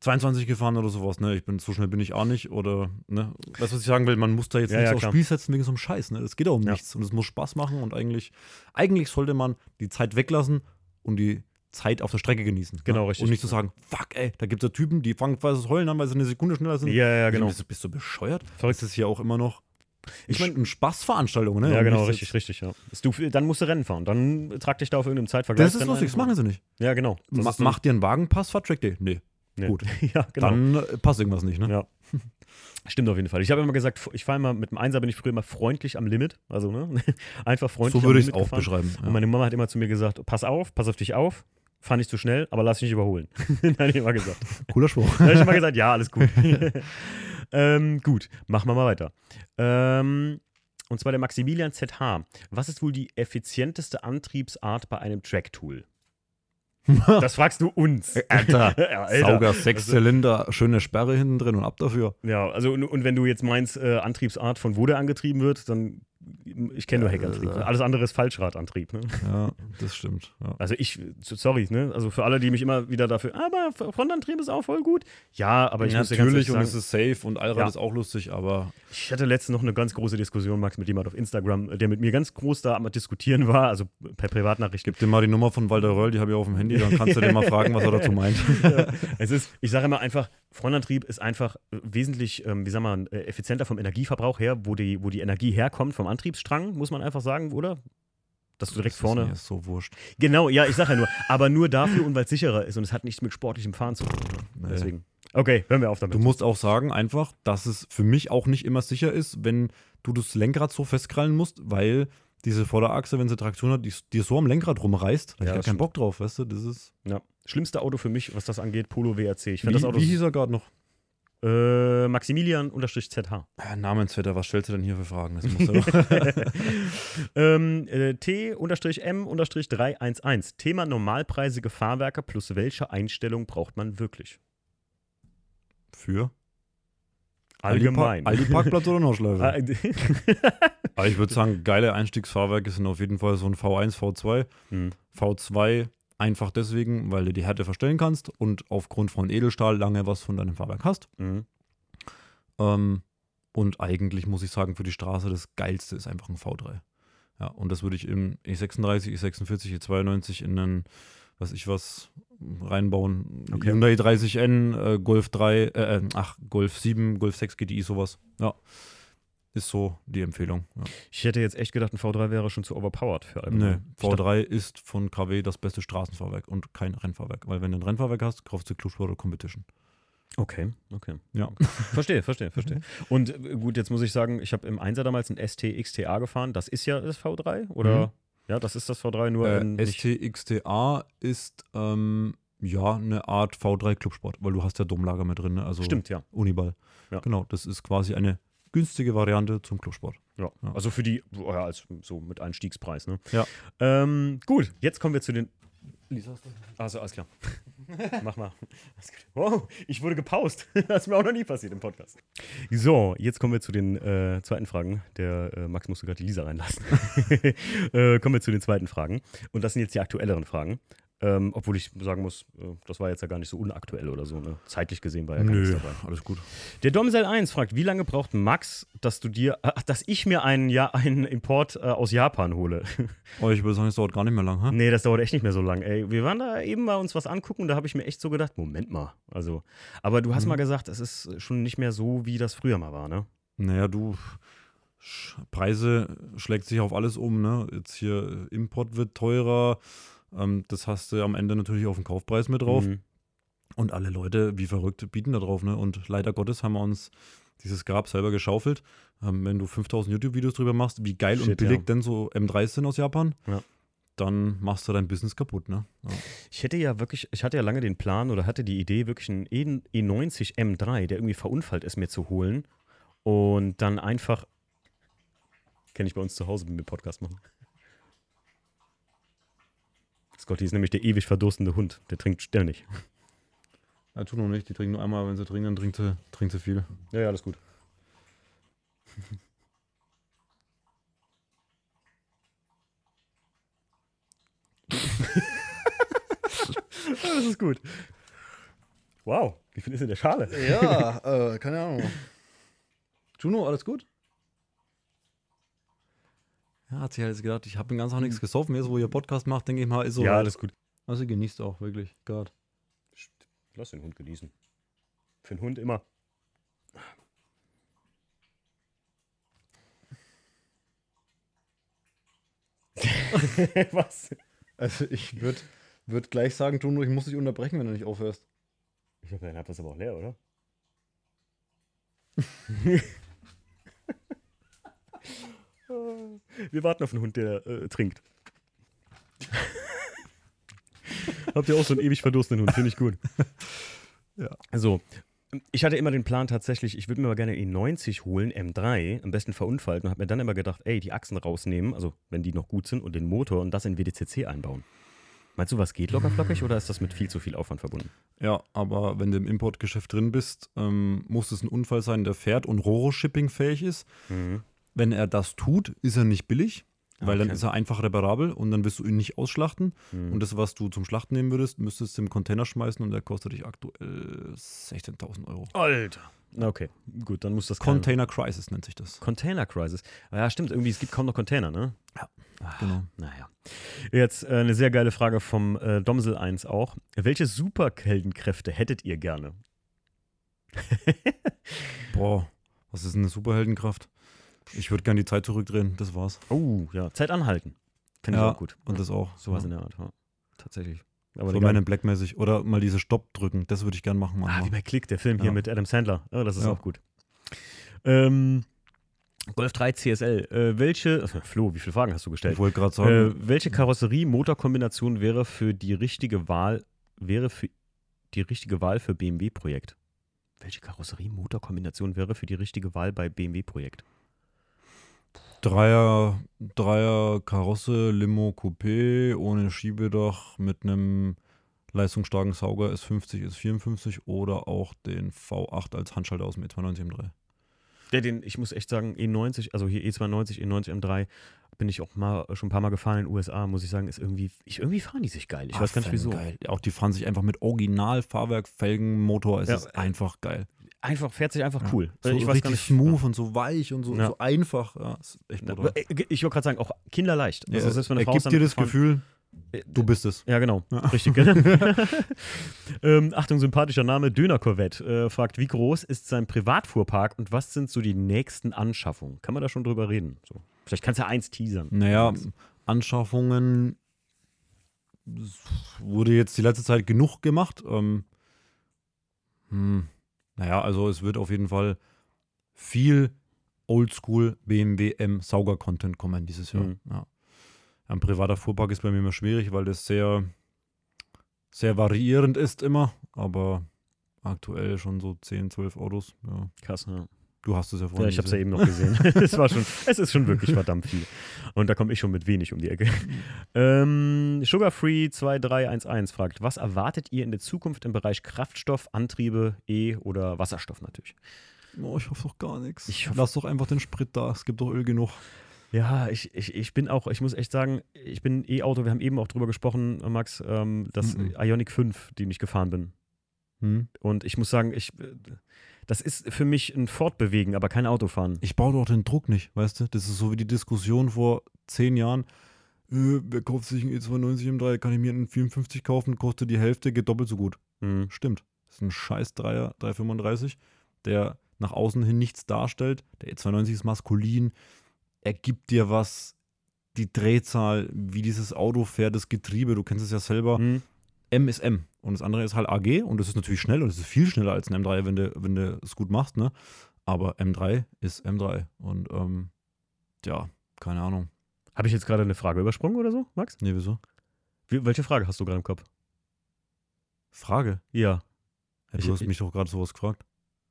22 gefahren oder sowas, ne? Ich bin, so schnell bin ich auch nicht oder, ne? Weißt du, was ich sagen will? Man muss da jetzt Ja, nichts ja, aufs. Spiel setzen wegen so einem Scheiß, ne? Es geht auch um Ja. nichts und es muss Spaß machen und eigentlich, eigentlich sollte man die Zeit weglassen und die Zeit auf der Strecke genießen. Genau, ne? richtig. Und nicht zu sagen, fuck, ey, da gibt es ja Typen, die fangen quasi das Heulen an, weil sie eine Sekunde schneller sind. ja, ja, genau. Bist, du- bist du bescheuert? Verrückt. Das ist hier auch immer noch Ich ich mein- meine, eine Spaßveranstaltung, ne? Ja, genau, nicht richtig, richtig, ja. Du, dann musst du Rennen fahren. Dann trag dich da auf irgendeinem Zeitvergleich. Das ist lustig, das machen sie nicht. Ja, genau. Ma macht dir einen Wagenpass, fahr Track Day? Nee. Nee. gut. <laughs> ja, genau. Dann äh, passt irgendwas nicht, ne? Ja. <laughs> Stimmt auf jeden Fall. Ich habe immer gesagt, ich fahre immer mit dem Einser bin ich früher immer freundlich am Limit. Also, ne? <laughs> Einfach freundlich So würde ich es auch gefahren. beschreiben. Und Ja. meine Mama hat immer zu mir gesagt: Pass auf, pass auf dich auf, fahr nicht zu schnell, aber lass dich nicht überholen. Nein, ich immer gesagt. Cooler Spruch. Da habe ich immer gesagt: Ja, alles gut. ähm, gut, machen wir mal weiter. Ähm, und zwar der Maximilian ZH. Was ist wohl die effizienteste Antriebsart bei einem Track-Tool? <laughs> Das fragst du uns. Alter, <laughs> Ja, Alter. Sauger, Sechszylinder, schöne Sperre hinten drin und ab dafür. Ja, also und, und wenn du jetzt meinst, äh, Antriebsart von wo der angetrieben wird, dann ich kenne nur Ja, Heckantrieb. äh, Alles andere ist Falschradantrieb. Ne? Ja, das stimmt. Ja. Also ich, sorry, ne? Also für alle, die mich immer wieder dafür, aber Frontantrieb ist auch voll gut. Ja, aber ich muss dir ganz Natürlich ehrlich und sagen, es ist safe und Allrad Ja. ist auch lustig, aber ich hatte letztens noch eine ganz große Diskussion, Max, mit jemand auf Instagram, der mit mir ganz groß da am diskutieren war, also per Privatnachricht. gib dir mal die Nummer von Walter Röll, die habe ich auf dem Handy, dann kannst du den mal fragen, was er dazu meint. <laughs> Es ist, ich sage immer einfach, Frontantrieb ist einfach äh, wesentlich, ähm, wie sagen wir, äh, effizienter vom Energieverbrauch her, wo die, wo die Energie herkommt, vom Antriebsstrang, muss man einfach sagen, oder? Dass du direkt Das vorne. Ist mir so wurscht. Genau, ja, ich sage ja nur, aber nur dafür und weil es sicherer ist und es hat nichts mit sportlichem Fahren zu tun. Nee. Deswegen. Okay, hören wir auf damit. Du musst auch sagen, einfach, dass es für mich auch nicht immer sicher ist, wenn du das Lenkrad so festkrallen musst, weil diese Vorderachse, wenn sie Traktion hat, die, die so am Lenkrad rumreißt, da hab Ja, ich gar keinen stimmt. Bock drauf, weißt du? Das ist. ja. Schlimmste Auto für mich, was das angeht, Polo WRC. Ich Wie, das Auto wie hieß er gerade noch? äh, Maximilian-ZH. Ah, Namensvetter, was stellst du denn hier für Fragen? Das muss <laughs> <laughs> ähm, äh, T-M-311. Thema normalpreisige Fahrwerke plus welche Einstellung braucht man wirklich? für? Allgemein. Aldi, Aldi Parkplatz oder Nordschleife? Ah, Aber <laughs> ich würde sagen, geile Einstiegsfahrwerke sind auf jeden Fall so ein V1, V2. Hm. V2 einfach deswegen, weil du die Härte verstellen kannst und aufgrund von Edelstahl lange was von deinem Fahrwerk hast. Mhm. Ähm, und eigentlich muss ich sagen, für die Straße das geilste ist einfach ein V3. Ja, und das würde ich im E E36, E46, E92 in einen, was ich was, reinbauen. Okay. Hyundai 30N, äh, Golf 3, äh, äh, ach, Golf 7, Golf 6 GTI, sowas. Ja. Ist so die Empfehlung. Ja. Ich hätte jetzt echt gedacht, ein V3 wäre schon zu overpowered für Nee. Ich dachte- V3 ist von KW das beste Straßenfahrwerk und kein Rennfahrwerk. Weil wenn du ein Rennfahrwerk hast, kaufst du Clubsport oder Competition. Okay, okay. Ja. Verstehe, verstehe, verstehe. <laughs> Und äh, gut, jetzt muss ich sagen, ich habe im Einser damals ein ST XTA gefahren. Das ist ja das V3, oder? Mhm. Ja, das ist das V3, nur Äh, STXTA ist ähm, ja eine Art V3 Clubsport, weil du hast ja Domlager mit drin, ne? also Stimmt, ja. Uniball. Ja. Genau, das ist quasi eine günstige Variante zum Clubsport. ja. Ja. Also für die, oh ja, als so mit Einstiegspreis, ne? Ja. Ähm, gut, jetzt kommen wir zu den Lisa, hast du? Also, alles klar. <laughs> Mach mal. Wow, ich wurde gepaust. <laughs> Das ist mir auch noch nie passiert im Podcast. So, jetzt kommen wir zu den äh, zweiten Fragen. Der äh, Max musste gerade die Lisa reinlassen. <laughs> äh, kommen wir zu den zweiten Fragen. Und das sind jetzt die aktuelleren Fragen. Ähm, obwohl ich sagen muss, äh, das war jetzt ja gar nicht so unaktuell oder so. Ne? Zeitlich gesehen war ja gar nichts Nö, dabei. alles gut. Der Domsel 1 fragt, wie lange braucht Max, dass du dir, ach, dass ich mir einen, ja, einen Import äh, aus Japan hole? <laughs> Oh, ich würde sagen, es dauert gar nicht mehr lang, ha? nee, das dauert echt nicht mehr so lang. Ey, wir waren da eben mal uns was angucken und da habe ich mir echt so gedacht, Moment mal. Also, aber du hast Mhm. mal gesagt, es ist schon nicht mehr so, wie das früher mal war, ne? Naja, du, Preise schlägt sich auf alles um, ne? Jetzt hier äh, Import wird teurer, ähm, das hast du am Ende natürlich auf den Kaufpreis mit drauf. Mhm. Und alle Leute, wie verrückt, bieten da drauf, ne? Und leider Gottes haben wir uns dieses Grab selber geschaufelt. Ähm, wenn du 5000 YouTube-Videos drüber machst, wie geil und Shit, billig ja. denn so M3s sind aus Japan, Ja. dann machst du dein Business kaputt, ne? Ja. Ich hätte ja wirklich, ich hatte ja lange den Plan oder hatte die Idee, wirklich einen E- E90 M3, der irgendwie verunfallt ist, mir zu holen und dann einfach, kenne ich bei uns zu Hause, wenn wir Podcast machen. Scotty ist nämlich der ewig verdurstende Hund, der trinkt ständig. Ja, tu noch nicht, die trinken nur einmal, wenn sie trinken, dann trinkt sie, trinkt sie viel. Ja, ja, alles gut. <laughs> das ist gut. Wow, wie viel ist in der Schale? Ja, äh, keine Ahnung. <laughs> Juno, alles gut? Ja, hat sich halt jetzt gedacht, ich habe den ganzen Tag nichts gesoffen. Jetzt, wo ihr Podcast macht, denke ich mal, ist so. Ja, halt. alles gut. Also genießt auch, wirklich. Gerade. Lass den Hund genießen. Für den Hund immer. <laughs> Was? Also ich würde würd gleich sagen, Juno, ich muss dich unterbrechen, wenn du nicht aufhörst. Ich hoffe, dann hat das aber auch leer, oder? <laughs> <laughs> Wir warten auf einen Hund, der äh, trinkt. <laughs> Habt ihr auch so einen ewig verdurstenden Hund? Finde ich gut. <laughs> Ja. So, ich hatte immer den Plan tatsächlich, ich würde mir mal gerne E90 holen, M3, am besten verunfallt und habe mir dann immer gedacht, ey, die Achsen rausnehmen, also wenn die noch gut sind und den Motor und das in WDCC einbauen. Meinst du, was geht lockerflockig oder ist das mit viel zu viel Aufwand verbunden? Ja, aber wenn du im Importgeschäft drin bist, ähm, muss es ein Unfall sein, der fährt und Roro-Shipping fähig ist. Wenn er das tut, ist er nicht billig, weil dann Okay. ist er einfach reparabel und dann wirst du ihn nicht ausschlachten. Mhm. Und das, was du zum Schlachten nehmen würdest, müsstest du im Container schmeißen und der kostet dich aktuell 16.000 Euro. Alter. Okay, gut, dann muss das kein- Container Crisis nennt sich das. Container Crisis. Ja, stimmt, irgendwie, es gibt kaum noch Container, ne? Ja, Ah, genau. Naja. Jetzt äh, eine sehr geile Frage vom äh, Domsel 1 auch. Welche Superheldenkräfte hättet ihr gerne? <laughs> Boah, was ist denn eine Superheldenkraft? Ich würde gerne die Zeit zurückdrehen, das war's. Oh, ja, Zeit anhalten. Finde ich Ja, auch gut. Und das auch. Sowas ja. in der Art, ja. Tatsächlich. Aber So meine Blackmäßig. Oder mal diese Stopp drücken, das würde ich gerne machen. Ah, manchmal. wie bei Click, der Film hier mit Adam Sandler. Ja, das ist auch gut. Ähm, Golf 3 CSL. Äh, welche, äh, <laughs> Flo, wie viele Fragen hast du gestellt? ich wollte gerade sagen, Äh, welche Karosserie-Motorkombination wäre für die richtige Wahl, wäre für die richtige Wahl für BMW-Projekt? Welche Karosserie-Motorkombination wäre für die richtige Wahl bei BMW-Projekt? Dreier, Dreier Karosse, Limo, Coupé, ohne Schiebedach, mit einem leistungsstarken Sauger S50, S54 oder auch den V8 als Handschalter aus dem E290 M3. Der, den, ich muss echt sagen, E90, also hier E92, E90 M3, bin ich auch mal schon ein paar Mal gefahren in den USA, muss ich sagen, ist irgendwie, ich, irgendwie fahren die sich geil. Ich weiß gar nicht wieso. Geil. Auch die fahren sich einfach mit Original Fahrwerk, Felgen, Motor. Es Ja. ist einfach geil. Einfach, fährt sich einfach Ja. cool. So ich weiß richtig gar nicht. smooth und so weich und so, Ja. so einfach. Ja, ist echt Ja, brutal. aber, äh, Ich wollte gerade sagen, auch kinderleicht. Also Ja, selbst wenn eine Frau gibt dir das Gefühl, Äh, du bist es. Ja, genau. Richtig. Genau. <laughs> <laughs> ähm, Achtung, sympathischer Name. Döner Corvette äh, fragt, wie groß ist sein Privatfuhrpark und was sind so die nächsten Anschaffungen? Kann man da schon drüber reden? So. Vielleicht kannst du ja eins teasern. Naja, Anschaffungen wurde jetzt die letzte Zeit genug gemacht. Ähm, hm, naja, also es wird auf jeden Fall viel Oldschool BMW M Sauger-Content kommen dieses Jahr. Mhm. Ja. Ein privater Fuhrpark ist bei mir immer schwierig, weil das sehr, sehr variierend ist immer, aber aktuell schon so 10, 12 Autos. Ja. Krass, ja. Du hast es ja vorhin Ja, ich habe es ja gesehen. eben noch gesehen. <laughs> es, war schon, es ist schon wirklich verdammt viel. Und da komme ich schon mit wenig um die Ecke. Ähm, Sugarfree2311 fragt, was erwartet ihr in der Zukunft im Bereich Kraftstoff, Antriebe, E- oder Wasserstoff natürlich? Oh, ich hoffe doch gar nichts. Ich hoffe- Lass doch einfach den Sprit da. Es gibt doch Öl genug. Ja, ich, ich, ich bin auch, ich muss echt sagen, ich bin E-Auto, wir haben eben auch drüber gesprochen, Max, ähm, das Mhm. Ionic 5, den ich gefahren bin. Hm? Und ich muss sagen, ich, äh, das ist für mich ein Fortbewegen, aber kein Autofahren. Ich baue doch den Druck nicht, weißt du? Das ist so wie die Diskussion vor zehn Jahren. Äh, wer kauft sich einen E92 M3? Kann ich mir einen 54 kaufen? Kostet die Hälfte, geht doppelt so gut. Mhm. Stimmt. Das ist ein scheiß Dreier, 335, der nach außen hin nichts darstellt. Der E92 ist maskulin. Er gibt dir was, die Drehzahl, wie dieses Auto fährt, das Getriebe, du kennst es ja selber. Mhm. M ist M und das andere ist halt AG und das ist natürlich schnell und es ist viel schneller als ein M3, wenn du, wenn du es gut machst, ne? Aber M3 ist M3 und ähm, ja, keine Ahnung. Habe ich jetzt gerade eine Frage übersprungen oder so, Max? Nee, wieso? Wie, welche Frage hast du gerade im Kopf? Frage. Ja. Ich- du hast ich- mich doch gerade sowas gefragt.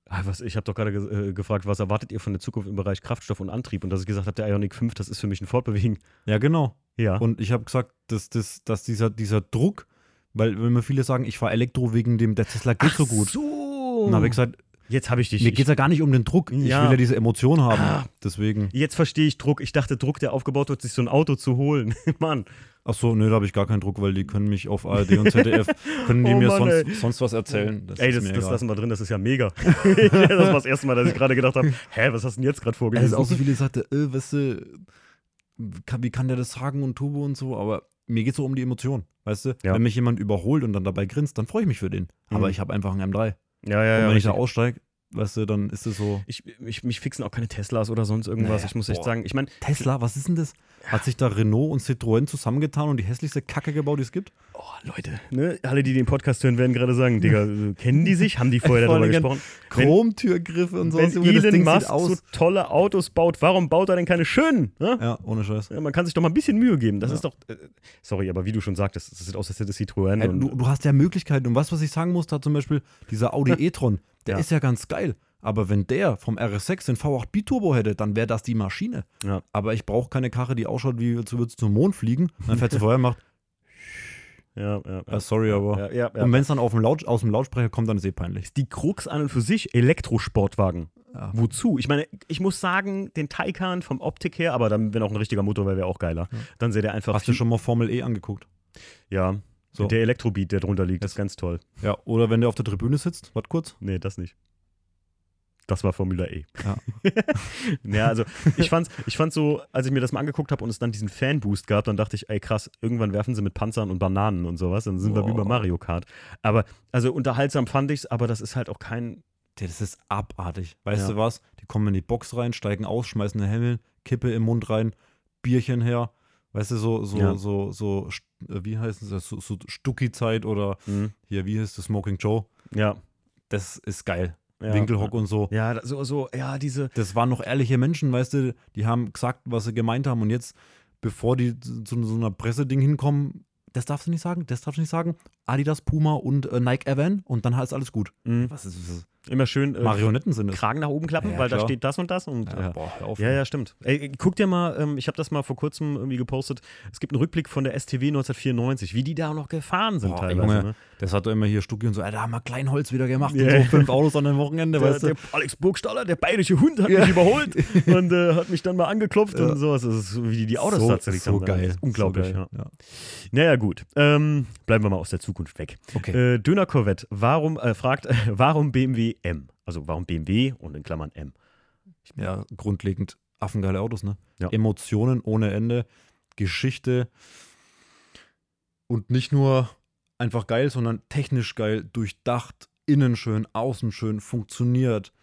Ah, was, ich habe doch gerade ge äh, gefragt, was erwartet ihr von der Zukunft im Bereich Kraftstoff und Antrieb? Und dass ich gesagt habe, der Ionic 5, das ist für mich ein Fortbewegen. Ja, genau. Ja. Und ich habe gesagt, dass, dass, dass dieser, dieser Druck, weil wenn mir viele sagen, ich fahre Elektro wegen dem, der Tesla geht so gut. so. Dann habe ich gesagt, jetzt habe ich dich. mir geht es ja gar nicht um den Druck. Ich Ja. will ja diese Emotion haben. Ah. Deswegen. Jetzt verstehe ich Druck. Ich dachte, Druck, der aufgebaut wird, sich so ein Auto zu holen. <laughs> Mann. Ach so, nee, da habe ich gar keinen Druck, weil die können mich auf ARD und ZDF, können die <laughs> Oh mir Mann, sonst, sonst was erzählen. Das Ey, ist das, mir das lassen wir drin, das ist ja mega. <laughs> das war das erste Mal, dass ich gerade gedacht habe, hä, was hast du denn jetzt gerade Es vorgelesen? ist auch so viele sagte, äh, weißt du, kann, wie kann der das sagen und Turbo und so, aber mir geht es so um die Emotion, weißt du? Ja. Wenn mich jemand überholt und dann dabei grinst, dann freue ich mich für den. Aber Mhm. ich habe einfach einen M3. ja, ja, und ja. wenn ich da aussteige, weißt du, dann ist es so. ich, ich, mich fixen auch keine Teslas oder sonst irgendwas. Naja, ich muss echt boah. sagen, ich meine, Tesla, was ist denn das? Hat sich da Renault und Citroën zusammengetan und die hässlichste Kacke gebaut, die es gibt? oh, Leute, ne, alle, die den Podcast hören, werden gerade sagen, Digga, <laughs> kennen die sich? Haben die vorher Vor darüber gesprochen? Wenn- Chromtürgriffe und Wenn sowas. Junge, das Elon Ding Musk sieht so tolle Autos baut, warum baut er denn keine schönen? Ne? Ja, ohne Scheiß. Ja, man kann sich doch mal ein bisschen Mühe geben. Das Ja. ist doch. Äh, sorry, aber wie du schon sagtest, das sieht aus, als hätte Citroën. Und, du, du hast ja Möglichkeiten. Und was, was ich sagen muss, da zum Beispiel dieser Audi <laughs> e-tron, der Ja. ist ja ganz geil. Aber wenn der vom RS6 den V8 Biturbo hätte, dann wäre das die Maschine. Ja. Aber ich brauche keine Karre, die ausschaut, wie als würde sie zum Mond fliegen. Dann fährt sie vorher <laughs> und macht, ja, ja, ah, sorry, aber. ja, ja, ja. Und wenn es dann dem Laut, aus dem Lautsprecher kommt, dann ist eh peinlich. die Krux an und für sich Elektrosportwagen. Ja. Wozu? Ich meine, ich muss sagen, den Taycan vom Optik her, aber dann, wenn auch ein richtiger Motor wäre, wäre auch geiler. Ja. Dann sähe der einfach. Hast du schon mal Formel E angeguckt? Ja. So. Der Elektrobeat, der drunter liegt, das ist ganz toll. Ja, oder wenn der auf der Tribüne sitzt, warte kurz. Nee, das nicht. Das war Formula E. Ja. <laughs> ja, also ich fand's, ich fand's so, als ich mir das mal angeguckt habe und es dann diesen Fanboost gab, dann dachte ich, ey krass, irgendwann werfen sie mit Panzern und Bananen und sowas, dann sind wir wie bei. Mario Kart. Aber, also unterhaltsam fand ich's, aber das ist halt auch kein, Das ist abartig. Weißt Ja. du was? Die kommen in die Box rein, steigen aus, schmeißen eine Hemmel, Kippe im Mund rein, Bierchen her. Weißt du, so, so, Ja. so, so, äh, wie heißt es, so, so Stucki-Zeit oder hm, hier, wie heißt es, Smoking Joe. ja. Das ist geil. Ja Winkelhock und so. Ja, so, so, ja, diese, Das waren noch ehrliche Menschen, weißt du, die haben gesagt, was sie gemeint haben und jetzt, bevor die zu, zu so einer Presseding hinkommen, das darfst du nicht sagen, das darfst du nicht sagen. Adidas, Puma und äh, Nike Evan und dann ist alles gut. mh, Was ist das? Immer schön äh, Marionetten sind es. Kragen nach oben klappen, Ja, ja, weil da klar. steht das und das und ja. boah, hör auf. Ja, ja, stimmt. Ey, guck dir mal, ähm, ich habe das mal vor kurzem irgendwie gepostet. Es gibt einen Rückblick von der STW 1994, wie die da noch gefahren sind Boah, teilweise. Junge, ne? Das hat doch immer hier Stucki und so, Alter, haben wir Kleinholz wieder gemacht Ja. und so fünf Autos an einem Wochenende, <laughs> Der, weißt du? der Alex Burgstaller, der bayerische Hund, hat Ja. mich überholt <laughs> und äh, hat mich dann mal angeklopft Ja. und sowas. Das ist so, wie die die Autos so, da zerlegt so haben. Das geil. ist unglaublich, so geil. ja. Naja, gut. Ähm, bleiben wir mal aus der Zukunft weg. Okay. Äh, Döner Corvette, warum, äh, fragt, äh, <laughs> warum BMW M? Also warum BMW und in Klammern M? ja, grundlegend affengeile Autos, ne? Ja. Emotionen ohne Ende, Geschichte und nicht nur einfach geil, sondern technisch geil, durchdacht, innen schön, außen schön, funktioniert.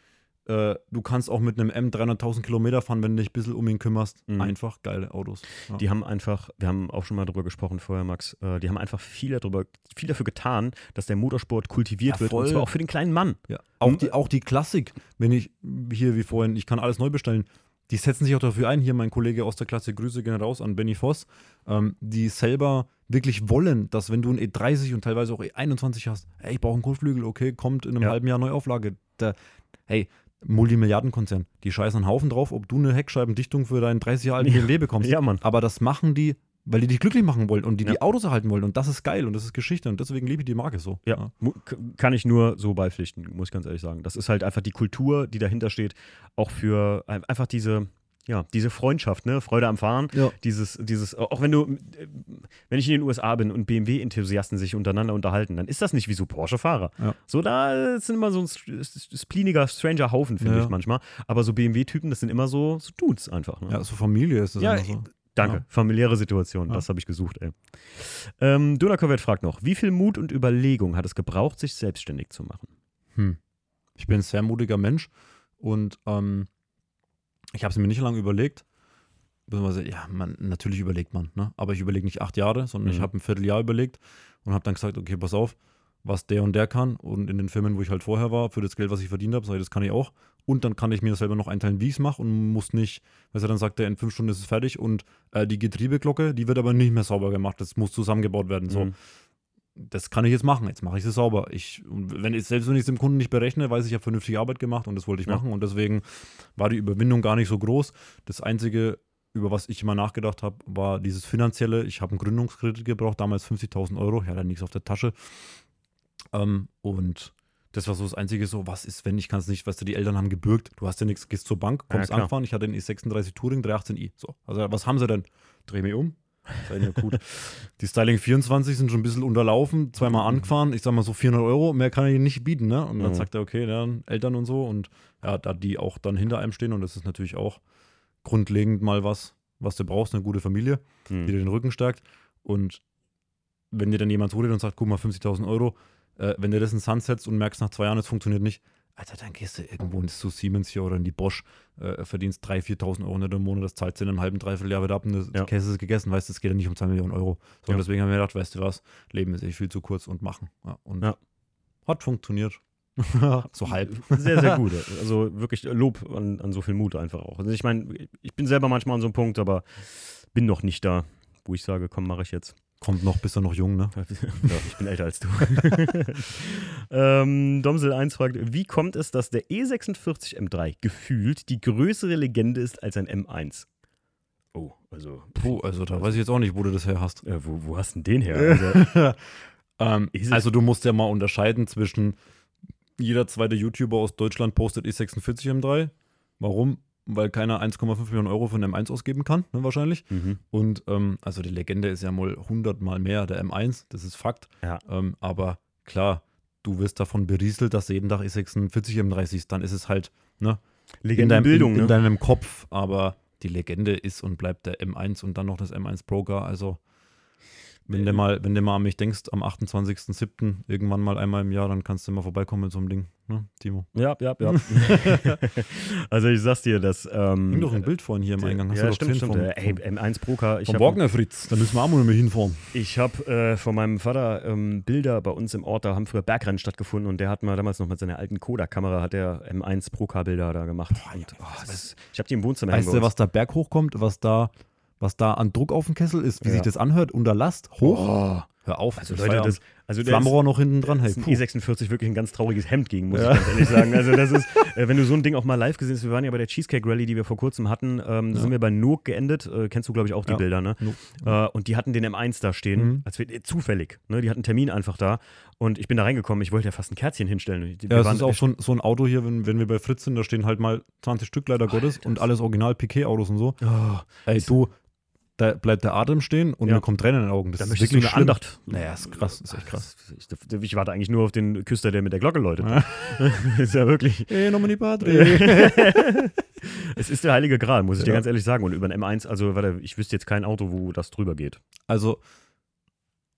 Äh, du kannst auch mit einem M 300.000 Kilometer fahren, wenn du dich ein bisschen um ihn kümmerst. Mhm. Einfach geile Autos. Ja. Die haben einfach, wir haben auch schon mal drüber gesprochen vorher, Max, äh, die haben einfach viel, darüber, viel dafür getan, dass der Motorsport kultiviert Ja, wird und zwar auch für den kleinen Mann. Ja, auch die, auch die Klassik, wenn ich hier wie vorhin, ich kann alles neu bestellen, die setzen sich auch dafür ein. Hier mein Kollege aus der Klasse, Grüße gehen raus an Benny Voss, ähm, die selber wirklich wollen, dass wenn du ein E30 und teilweise auch E21 hast, ey, ich brauche einen Kotflügel, okay, kommt in einem halben Jahr Neuauflage. Da, hey, Multimilliardenkonzern. Die scheißen einen Haufen drauf, ob du eine Heckscheibendichtung für deinen 30 Jahre alten Ja. BMW bekommst. Ja, Mann. Aber das machen die, weil die dich glücklich machen wollen und die Ja. die Autos erhalten wollen. Und das ist geil und das ist Geschichte und deswegen liebe ich die Marke so. Ja, k- kann ich nur so beipflichten, muss ich ganz ehrlich sagen. Das ist halt einfach die Kultur, die dahinter steht, auch für ein- einfach diese, ja, diese Freundschaft, ne? Freude am Fahren. Ja. Dieses, dieses, auch wenn du, äh, wenn ich in den USA bin und BMW-Enthusiasten sich untereinander unterhalten, dann ist das nicht wie so Porsche-Fahrer. Ja. So, da sind immer so ein spleeniger Stranger-Haufen, finde Ja. ich manchmal. Aber so BMW-Typen, das sind immer so, so Dudes einfach. Ne? Ja, so Familie ist das Ja, immer so. Danke. Ja. Familiäre Situation, das habe ich gesucht, ey. Ähm, Döner Corvette fragt noch: Wie viel Mut und Überlegung hat es gebraucht, sich selbstständig zu machen? Hm. Ich bin ein sehr mutiger Mensch und ähm, ich habe es mir nicht lange überlegt. Beziehungsweise, ja, man, natürlich überlegt man, ne? aber ich überlege nicht acht Jahre, sondern ich Mhm. habe ein Vierteljahr überlegt und habe dann gesagt, okay, pass auf, was der und der kann und in den Firmen, wo ich halt vorher war, für das Geld, was ich verdient habe, sage ich, das kann ich auch und dann kann ich mir das selber noch einteilen, wie ich es mache und muss nicht, weißt du, dann sagt er, in fünf Stunden ist es fertig und äh, die Getriebeglocke, die wird aber nicht mehr sauber gemacht, das muss zusammengebaut werden, so Mhm. Das kann ich jetzt machen. Jetzt mache ich es sauber. Ich, wenn ich, selbst wenn ich es dem Kunden nicht berechne, weiß ich, ich habe vernünftige Arbeit gemacht und das wollte ich Ja. machen. Und deswegen war die Überwindung gar nicht so groß. Das Einzige, über was ich immer nachgedacht habe, war dieses Finanzielle. Ich habe einen Gründungskredit gebraucht, damals 50.000 Euro. Ja, dann nichts auf der Tasche. Ähm, und das war so das Einzige, so, was ist, wenn ich kann es nicht, weißt du, die Eltern haben gebürgt, du hast ja nichts, gehst zur Bank, kommst klar. angefahren, ich hatte einen E36 Touring 318i. So, also was haben sie denn? Dreh mich um. Sei ja gut. Die Styling 24 sind schon ein bisschen unterlaufen, zweimal angefahren, ich sag mal so 400 Euro, mehr kann ich nicht bieten, ne? Und dann Mhm. sagt er, okay, dann Eltern und so und ja, da die auch dann hinter einem stehen und das ist natürlich auch grundlegend mal was, was du brauchst, eine gute Familie, die Mhm. dir den Rücken stärkt und wenn dir dann jemand zuredet und sagt, guck mal, 50.000 Euro, äh, wenn du das in den Sand setzt und merkst nach zwei Jahren, es funktioniert nicht, Alter, dann gehst du irgendwo ins zu Siemens hier oder in die Bosch, äh, verdienst 3.000, 4.000 Euro im Monat, das zahlst du in einem halben, dreiviertel Jahr wieder ab und das Ja. Käse ist gegessen, weißt du, es geht ja nicht um 2 Millionen Euro. So, Ja. und deswegen haben wir gedacht, weißt du was, Leben ist echt viel zu kurz und machen. Ja, und Ja. hat funktioniert. <laughs> so halb. Sehr, sehr gut. <laughs> Also wirklich Lob an, an so viel Mut einfach auch. Also ich meine, ich bin selber manchmal an so einem Punkt, aber bin noch nicht da, wo ich sage, komm, mache ich jetzt. Kommt noch, bist du noch jung, ne? Ja, <laughs> ich bin älter als du. <laughs> ähm, Domsel1 fragt, wie kommt es, dass der E46 M3 gefühlt die größere Legende ist als ein M1? Oh, also, Puh, also da weiß ich jetzt auch nicht, wo du das her hast. äh, wo, wo hast du denn den her? <laughs> Also, Ähm, also du musst ja mal unterscheiden zwischen jeder zweite YouTuber aus Deutschland postet E46 M3. Warum? Weil keiner 1,5 Millionen Euro für einen M1 ausgeben kann, ne, wahrscheinlich. mhm. Und ähm, also die Legende ist ja mal 100 Mal mehr der M1, das ist Fakt. Ja. Ähm, aber klar, du wirst davon berieselt, dass du jeden Tag E46 M3 siehst. Dann ist es halt ne, in, deinem, Legendenbildung, in, in ne? deinem Kopf. Aber die Legende ist und bleibt der M1 und dann noch das M1 Broker. Also wenn du mal, wenn du mal an mich denkst, am 28.07. irgendwann mal einmal im Jahr, dann kannst du mal vorbeikommen mit so einem Ding, ne, Timo? Ja, ja, ja. <laughs> also ich sag's dir, dass. Ähm, Hing doch ein Bild vorhin hier im Eingang. Hast ja, du stimmt, stimmt. vom, Ey, M1 Broker. Ich vom habe Wagner Fritz. Da müssen wir auch mal hinfahren. Ich habe äh, von meinem Vater ähm, Bilder bei uns im Ort, da haben früher Bergrennen stattgefunden und der hat mal damals noch mit seiner alten Kodak-Kamera hat der M1 Pro-K-Bilder da gemacht. und, oh, das, ich habe die im Wohnzimmer Weißt du, was da berg hochkommt, was da, was da an Druck auf dem Kessel ist, wie Ja. sich das anhört, unter Last, hoch? Oh, Hör auf, also Leute, das, also Flammrohr noch hinten dran, hey, ist ein puh. E46 wirklich ein ganz trauriges Hemd gegen, muss Ja. ich ganz ehrlich sagen. Also das ist, <laughs> äh, wenn du so ein Ding auch mal live gesehen hast, wir waren ja bei der Cheesecake Rally, die wir vor kurzem hatten, ähm, da Ja. sind wir bei Nook geendet, äh, kennst du glaube ich auch die Ja. Bilder, ne? Äh, und die hatten den M1 da stehen, Mhm. als wir, äh, zufällig, ne? Die hatten einen Termin einfach da und ich bin da reingekommen, ich wollte ja fast ein Kerzchen hinstellen. Wir Ja, waren- ist auch so ein, so ein Auto hier, wenn, wenn wir bei Fritz sind, da stehen halt mal 20 Stück leider Gottes und alles original Piquet-Autos und so. Oh, Ey, du, da bleibt der Atem stehen und Ja. mir kommt Tränen in den Augen. Das da ist möchtest du wirklich eine schlimm. Andacht. Naja, ist krass, ist echt krass. Ich, ich, warte eigentlich nur auf den Küster, der mit der Glocke läutet. Ja. <laughs> ist ja wirklich. Ey, nochmal die Padre. <laughs> es ist der heilige Gral, muss ich dir Ja. ganz ehrlich sagen. Und über ein M1, also warte, ich wüsste jetzt kein Auto, wo das drüber geht. Also,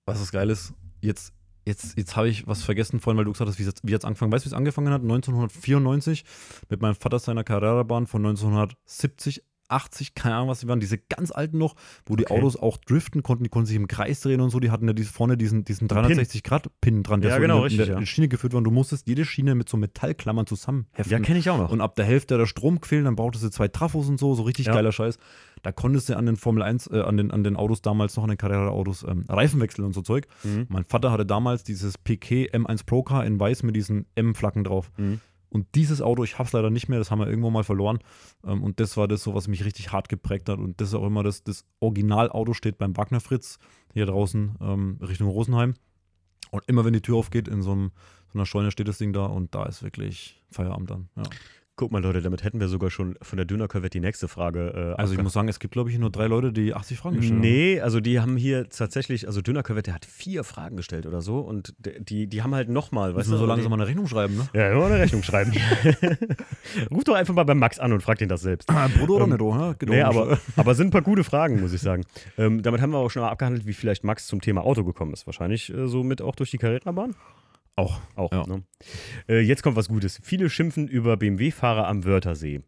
was das geil ist, jetzt, jetzt, jetzt habe ich was vergessen vorhin, weil du gesagt hast, wie es jetzt angefangen Weißt du, wie es angefangen hat? 1994 mit meinem Vater seiner Carrera-Bahn von 1970, 80, keine Ahnung, was sie waren, diese ganz alten noch, wo die Okay. Autos auch driften konnten, die konnten sich im Kreis drehen und so, die hatten ja diese, vorne diesen, diesen Pin. 360-Grad-Pin dran, der Ja, so genau, in, der- richtig, in der ja. Schiene geführt war und du musstest jede Schiene mit so Metallklammern zusammenheften. Ja, kenne ich auch noch. Und ab der Hälfte der Strom quälen, dann brauchtest du zwei Trafos und so, so richtig Ja. geiler Scheiß. Da konntest du an den Formel 1, äh, an, den, an den Autos damals noch, an den Carrera-Autos, ähm, Reifen wechseln und so Zeug. Mhm. Mein Vater hatte damals dieses Piquet M1 Pro Car in weiß mit diesen M-Flaggen drauf. Mhm. Und dieses Auto, ich habe es leider nicht mehr, das haben wir irgendwo mal verloren. Ähm, und das war das so, was mich richtig hart geprägt hat. Und das ist auch immer das, das Originalauto steht beim Wagner Fritz hier draußen ähm, Richtung Rosenheim. Und immer wenn die Tür aufgeht, in so, einem, so einer Scheune steht das Ding da und da ist wirklich Feierabend dann. Ja. Guck mal, Leute, damit hätten wir sogar schon von der Döner-Corvette die nächste Frage. Äh, also ich muss sagen, es gibt, glaube ich, nur drei Leute, die 80 Fragen gestellt nee, haben. Nee, also die haben hier tatsächlich, also Döner-Corvette hat vier Fragen gestellt oder so und die, die haben halt nochmal, weißt du. so langsam mal eine Rechnung schreiben, ne? Ja, immer eine Rechnung schreiben. <laughs> Ruf doch einfach mal beim Max an und frag den das selbst. Ah, Brutto oder ähm, Netto, ne? Nee, aber, aber sind ein paar gute Fragen, muss ich sagen. Ähm, damit haben wir auch schon mal abgehandelt, wie vielleicht Max zum Thema Auto gekommen ist. Wahrscheinlich äh, so mit auch durch die Carrera-Bahn. Auch. Auch. Ja. Ne? Äh, jetzt kommt was Gutes. Viele schimpfen über BMW-Fahrer am Wörthersee.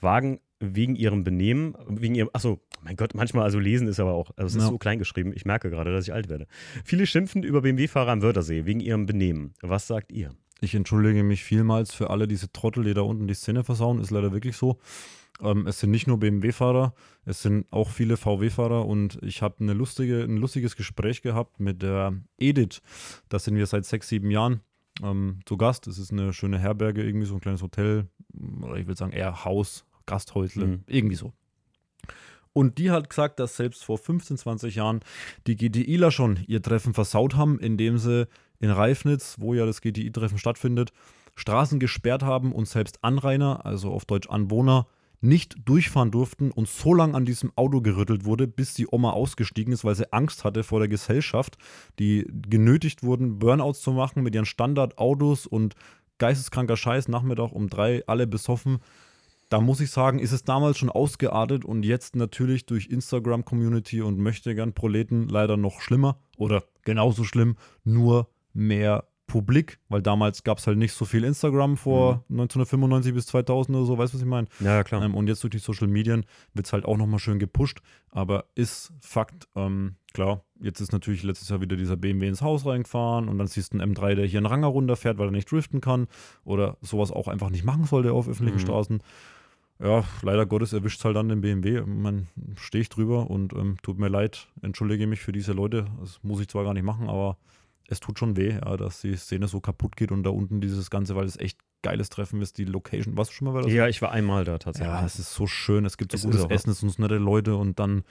Wagen wegen ihrem Benehmen, wegen ihrem, achso, mein Gott, manchmal, also lesen ist aber auch, also es ist ja. so klein geschrieben, ich merke gerade, dass ich alt werde. Viele schimpfen über BMW-Fahrer am Wörthersee wegen ihrem Benehmen. Was sagt ihr? Ich entschuldige mich vielmals für alle diese Trottel, die da unten die Szene versauen, ist leider wirklich so. Ähm, es sind nicht nur BMW-Fahrer, es sind auch viele VW-Fahrer und ich habe eine lustige, ein lustiges Gespräch gehabt mit der Edith. Da sind wir seit sechs, sieben Jahren ähm, zu Gast. Es ist eine schöne Herberge, irgendwie so ein kleines Hotel, oder ich würde sagen eher Haus, Gasthäusle, mhm. irgendwie so. Und die hat gesagt, dass selbst vor 15, 20 Jahren die GTIler schon ihr Treffen versaut haben, indem sie in Reifnitz, wo ja das GTI-Treffen stattfindet, Straßen gesperrt haben und selbst Anrainer, also auf Deutsch Anwohner, nicht durchfahren durften und so lange an diesem Auto gerüttelt wurde, bis die Oma ausgestiegen ist, weil sie Angst hatte vor der Gesellschaft, die genötigt wurden, Burnouts zu machen mit ihren Standardautos und geisteskranker Scheiß, Nachmittag um drei, alle besoffen. Da muss ich sagen, ist es damals schon ausgeartet und jetzt natürlich durch Instagram-Community und möchte gern Proleten leider noch schlimmer oder genauso schlimm, nur mehr publik, weil damals gab es halt nicht so viel Instagram vor mhm. 1995 bis 2000 oder so, weißt du, was ich meine? Ja, klar. Ähm, und jetzt durch die Social Medien wird es halt auch nochmal schön gepusht, aber ist Fakt, ähm, klar, jetzt ist natürlich letztes Jahr wieder dieser BMW ins Haus reingefahren und dann siehst du einen M3, der hier einen Ranger runterfährt, weil er nicht driften kann oder sowas auch einfach nicht machen sollte auf öffentlichen mhm. Straßen. Ja, leider Gottes erwischt es halt dann den BMW. Man stehe ich drüber und ähm, tut mir leid, entschuldige mich für diese Leute. Das muss ich zwar gar nicht machen, aber es tut schon weh, ja, dass die Szene so kaputt geht und da unten dieses Ganze, weil es echt geiles Treffen ist, die Location. Warst du schon mal bei das? Ja, ich war einmal da tatsächlich. Ja, es ist so schön, es gibt so es gutes Essen, es sind nette Leute und dann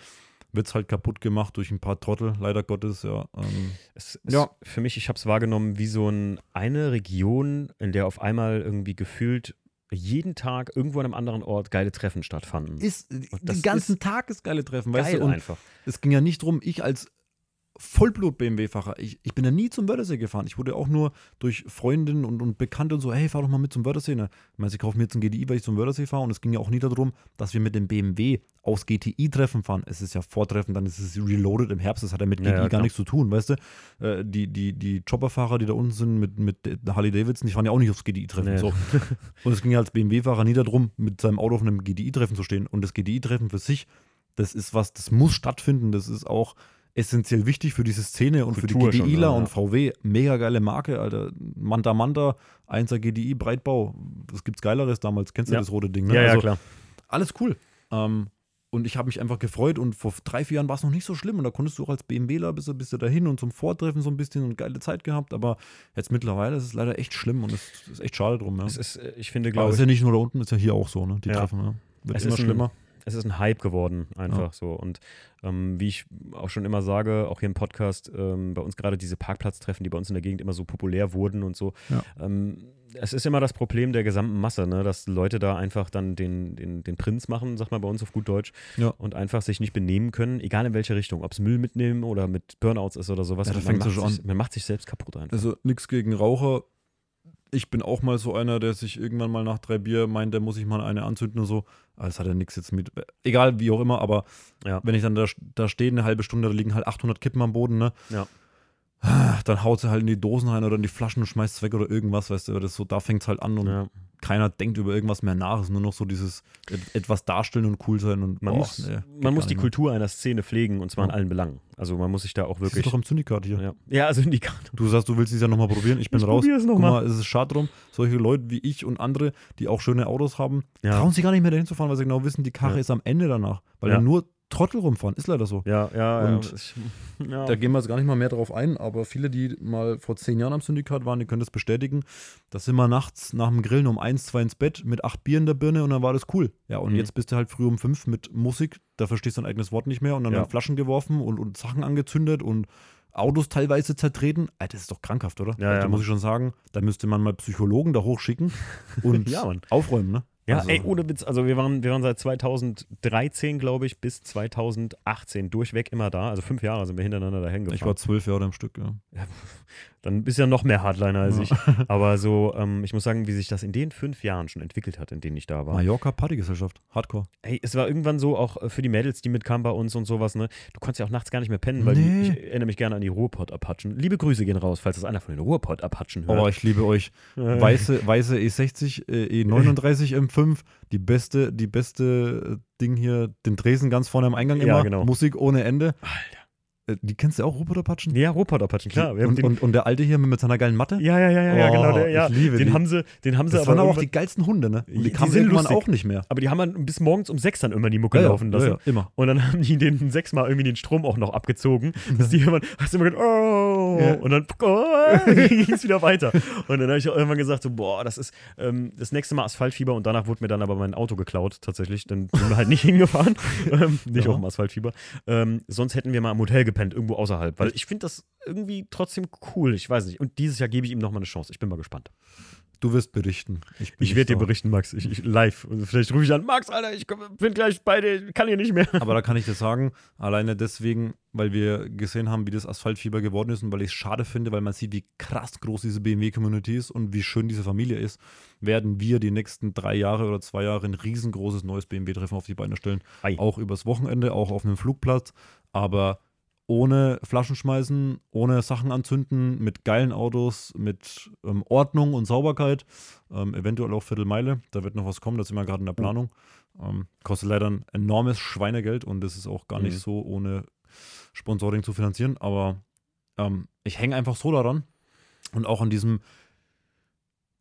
wird es halt kaputt gemacht durch ein paar Trottel, leider Gottes, ja. Ähm, es ja. für mich, ich habe es wahrgenommen wie so ein, eine Region, in der auf einmal irgendwie gefühlt jeden Tag irgendwo an einem anderen Ort geile Treffen stattfanden. Ist, den ganzen ist Tag ist geile Treffen, weißt du? Und einfach. Es ging ja nicht darum, ich als Vollblut-BMW-Fahrer. Ich, ich bin ja nie zum Wörthersee gefahren. Ich wurde auch nur durch Freundinnen und, und Bekannte und so, hey, fahr doch mal mit zum Wörthersee. Ne? Ich meine, sie kaufen mir jetzt ein GTI, weil ich zum Wörthersee fahre. Und es ging ja auch nie darum, dass wir mit dem BMW aus GTI-Treffen fahren. Es ist ja Vortreffen, dann ist es reloaded im Herbst. Das hat ja mit GTI ja, gar nichts zu tun, weißt du? Äh, die, die, die Chopperfahrer, die da unten sind mit, mit Harley Davidson, die fahren ja auch nicht aufs GTI-Treffen. Nee. So. <laughs> Und es ging ja als BMW-Fahrer nie darum, mit seinem Auto auf einem GTI-Treffen zu stehen. Und das GTI-Treffen für sich, das ist was, das muss stattfinden. Das ist auch essentiell wichtig für diese Szene und Kultur für die GDIler ja. und VW. Mega geile Marke, Alter. Manta Manta, 1er GDI, Breitbau. Das gibt's Geileres damals. Kennst du ja. das rote Ding? Ne? Ja, ja, also, klar. Alles cool. Ähm, und ich habe mich einfach gefreut und vor drei, vier Jahren war es noch nicht so schlimm und da konntest du auch als BMWler bist du, bist du dahin und zum Vortreffen so ein bisschen und geile Zeit gehabt, aber jetzt mittlerweile ist es leider echt schlimm und es ist echt schade drum. Ja. Es ist, äh, ich finde, glaube ich. ist ja nicht nur da unten, ist ja hier auch so, ne? Die ja. Treffen, ja. Wird es immer schlimmer. Ein, es ist ein Hype geworden, einfach ja. so. Und ähm, wie ich auch schon immer sage, auch hier im Podcast, ähm, bei uns gerade diese Parkplatztreffen, die bei uns in der Gegend immer so populär wurden und so. Ja. Ähm, es ist immer das Problem der gesamten Masse, ne? dass Leute da einfach dann den, den, den Prinz machen, sag mal bei uns auf gut Deutsch, ja. und einfach sich nicht benehmen können, egal in welche Richtung, ob es Müll mitnehmen oder mit Burnouts ist oder sowas. Ja, man, macht sich, man macht sich selbst kaputt einfach. Also nichts gegen Raucher, ich bin auch mal so einer, der sich irgendwann mal nach drei Bier meint, der muss ich mal eine anzünden und so. Das hat ja nichts jetzt mit. Egal, wie auch immer, aber ja. wenn ich dann da, da stehe, eine halbe Stunde, da liegen halt 800 Kippen am Boden, ne? Ja. Dann haut sie halt in die Dosen rein oder in die Flaschen und schmeißt es weg oder irgendwas, weißt du. Das so, da fängt es halt an und ja keiner denkt über irgendwas mehr nach. Es ist nur noch so dieses etwas darstellen und cool sein. Und man boah, muss, nee, man muss die mehr. Kultur einer Szene pflegen und zwar ja. in allen Belangen. Also man muss sich da auch wirklich. Das ist doch am Syndikat hier. Ja, ja Syndikat. Du sagst, du willst es ja nochmal probieren. Ich bin ich raus. Es noch Guck mal. es ist schade drum. Solche Leute wie ich und andere, die auch schöne Autos haben, ja. trauen sich gar nicht mehr dahin zu fahren, weil sie genau wissen, die Karre ist am Ende danach. Weil er nur Trottel rumfahren. Ist leider so. Ja, ja, Und ja. Ich, <laughs> ja. Da gehen wir jetzt gar nicht mal mehr drauf ein, aber viele, die mal vor zehn Jahren am Syndikat waren, die können das bestätigen. Da sind wir nachts nach dem Grillen um eins, zwei ins Bett mit acht Bier in der Birne und dann war das cool. Ja, und Mhm. jetzt bist du halt früh um fünf mit Musik, da verstehst du dein eigenes Wort nicht mehr und dann Ja. Flaschen geworfen und, und Sachen angezündet und Autos teilweise zertreten. Alter, das ist doch krankhaft, oder? Ja, da ja, muss ich schon sagen, da müsste man mal Psychologen da hochschicken <laughs> und Ja, aufräumen, ne? Ja, Also- ey, ohne Witz. Also wir waren, wir waren seit 2013, glaube ich, bis 2018 durchweg immer da. Also fünf Jahre sind wir hintereinander dahin gefahren. Ich war zwölf Jahre am Stück, ja. Dann bist du ja noch mehr Hardliner als Ja. ich. <laughs> Aber so, ähm, ich muss sagen, wie sich das in den fünf Jahren schon entwickelt hat, in denen ich da war. Mallorca Partygesellschaft, Hardcore. Ey, es war irgendwann so, auch äh, für die Mädels, die mitkamen bei uns und sowas, ne? Du konntest ja auch nachts gar nicht mehr pennen, weil Nee. die, ich erinnere mich gerne an die Ruhrpott-Apachen. Liebe Grüße gehen raus, falls das einer von den Ruhrpott-Apachen hört. Oh, ich liebe euch. <laughs> Weiße, weiße E60, äh, E39 M5, die beste, die beste äh, Ding hier, den Dresen ganz vorne am Eingang Ja, immer. genau. Musik ohne Ende. Alter. Äh, die kennst du auch, Rupert Apachen? Ja, Ruhrpott-Apachen, klar. Wir haben und, und, und der alte hier mit, seiner geilen Matte? ja, ja, ja, ja, ja, Oh, genau. Der, ja, ich liebe den die. haben sie, den haben sie Das aber waren aber auch die geilsten Hunde, ne? Und Die die kamen sind irgendwann lustig. auch nicht mehr. aber die haben dann bis morgens um sechs dann immer die Mucke laufen lassen. ja, immer. Und dann haben die den sechsmal irgendwie den Strom auch noch abgezogen. <laughs> Dass die irgendwann, hast du immer gedacht, oh, Ja. und dann oh, <laughs> ging es wieder weiter. Und dann habe ich auch irgendwann gesagt, so, boah, das ist ähm, das nächste Mal Asphaltfieber und danach wurde mir dann aber mein Auto geklaut, tatsächlich. Dann sind wir halt nicht <laughs> hingefahren. ähm, nicht Ja. auf dem Asphaltfieber. Ähm, sonst hätten wir mal im Hotel gepennt, irgendwo außerhalb. Weil ich finde das irgendwie trotzdem cool. Ich weiß nicht. Und dieses Jahr gebe ich ihm nochmal eine Chance. Ich bin mal gespannt. Du wirst berichten. Ich nicht werde dir berichten, Max. Ich, ich, live. Und vielleicht rufe ich an, Max, Alter, ich komm, bin gleich bei dir, kann hier nicht mehr. Aber da <laughs> kann ich dir sagen, alleine deswegen, weil wir gesehen haben, wie das Asphaltfieber geworden ist und weil ich es schade finde, weil man sieht, wie krass groß diese BMW-Community ist und wie schön diese Familie ist, werden wir die nächsten drei Jahre oder zwei Jahre ein riesengroßes neues BMW-Treffen auf die Beine stellen. Ei. Auch übers Wochenende, auch auf einem Flugplatz, aber ohne Flaschen schmeißen, ohne Sachen anzünden, mit geilen Autos, mit ähm, Ordnung und Sauberkeit, ähm, eventuell auch Viertelmeile. Da wird noch was kommen, das sind wir gerade in der Planung. Ähm, kostet leider ein enormes Schweinegeld und das ist auch gar nicht Mhm. so ohne Sponsoring zu finanzieren, aber ähm, ich hänge einfach so daran und auch an diesem,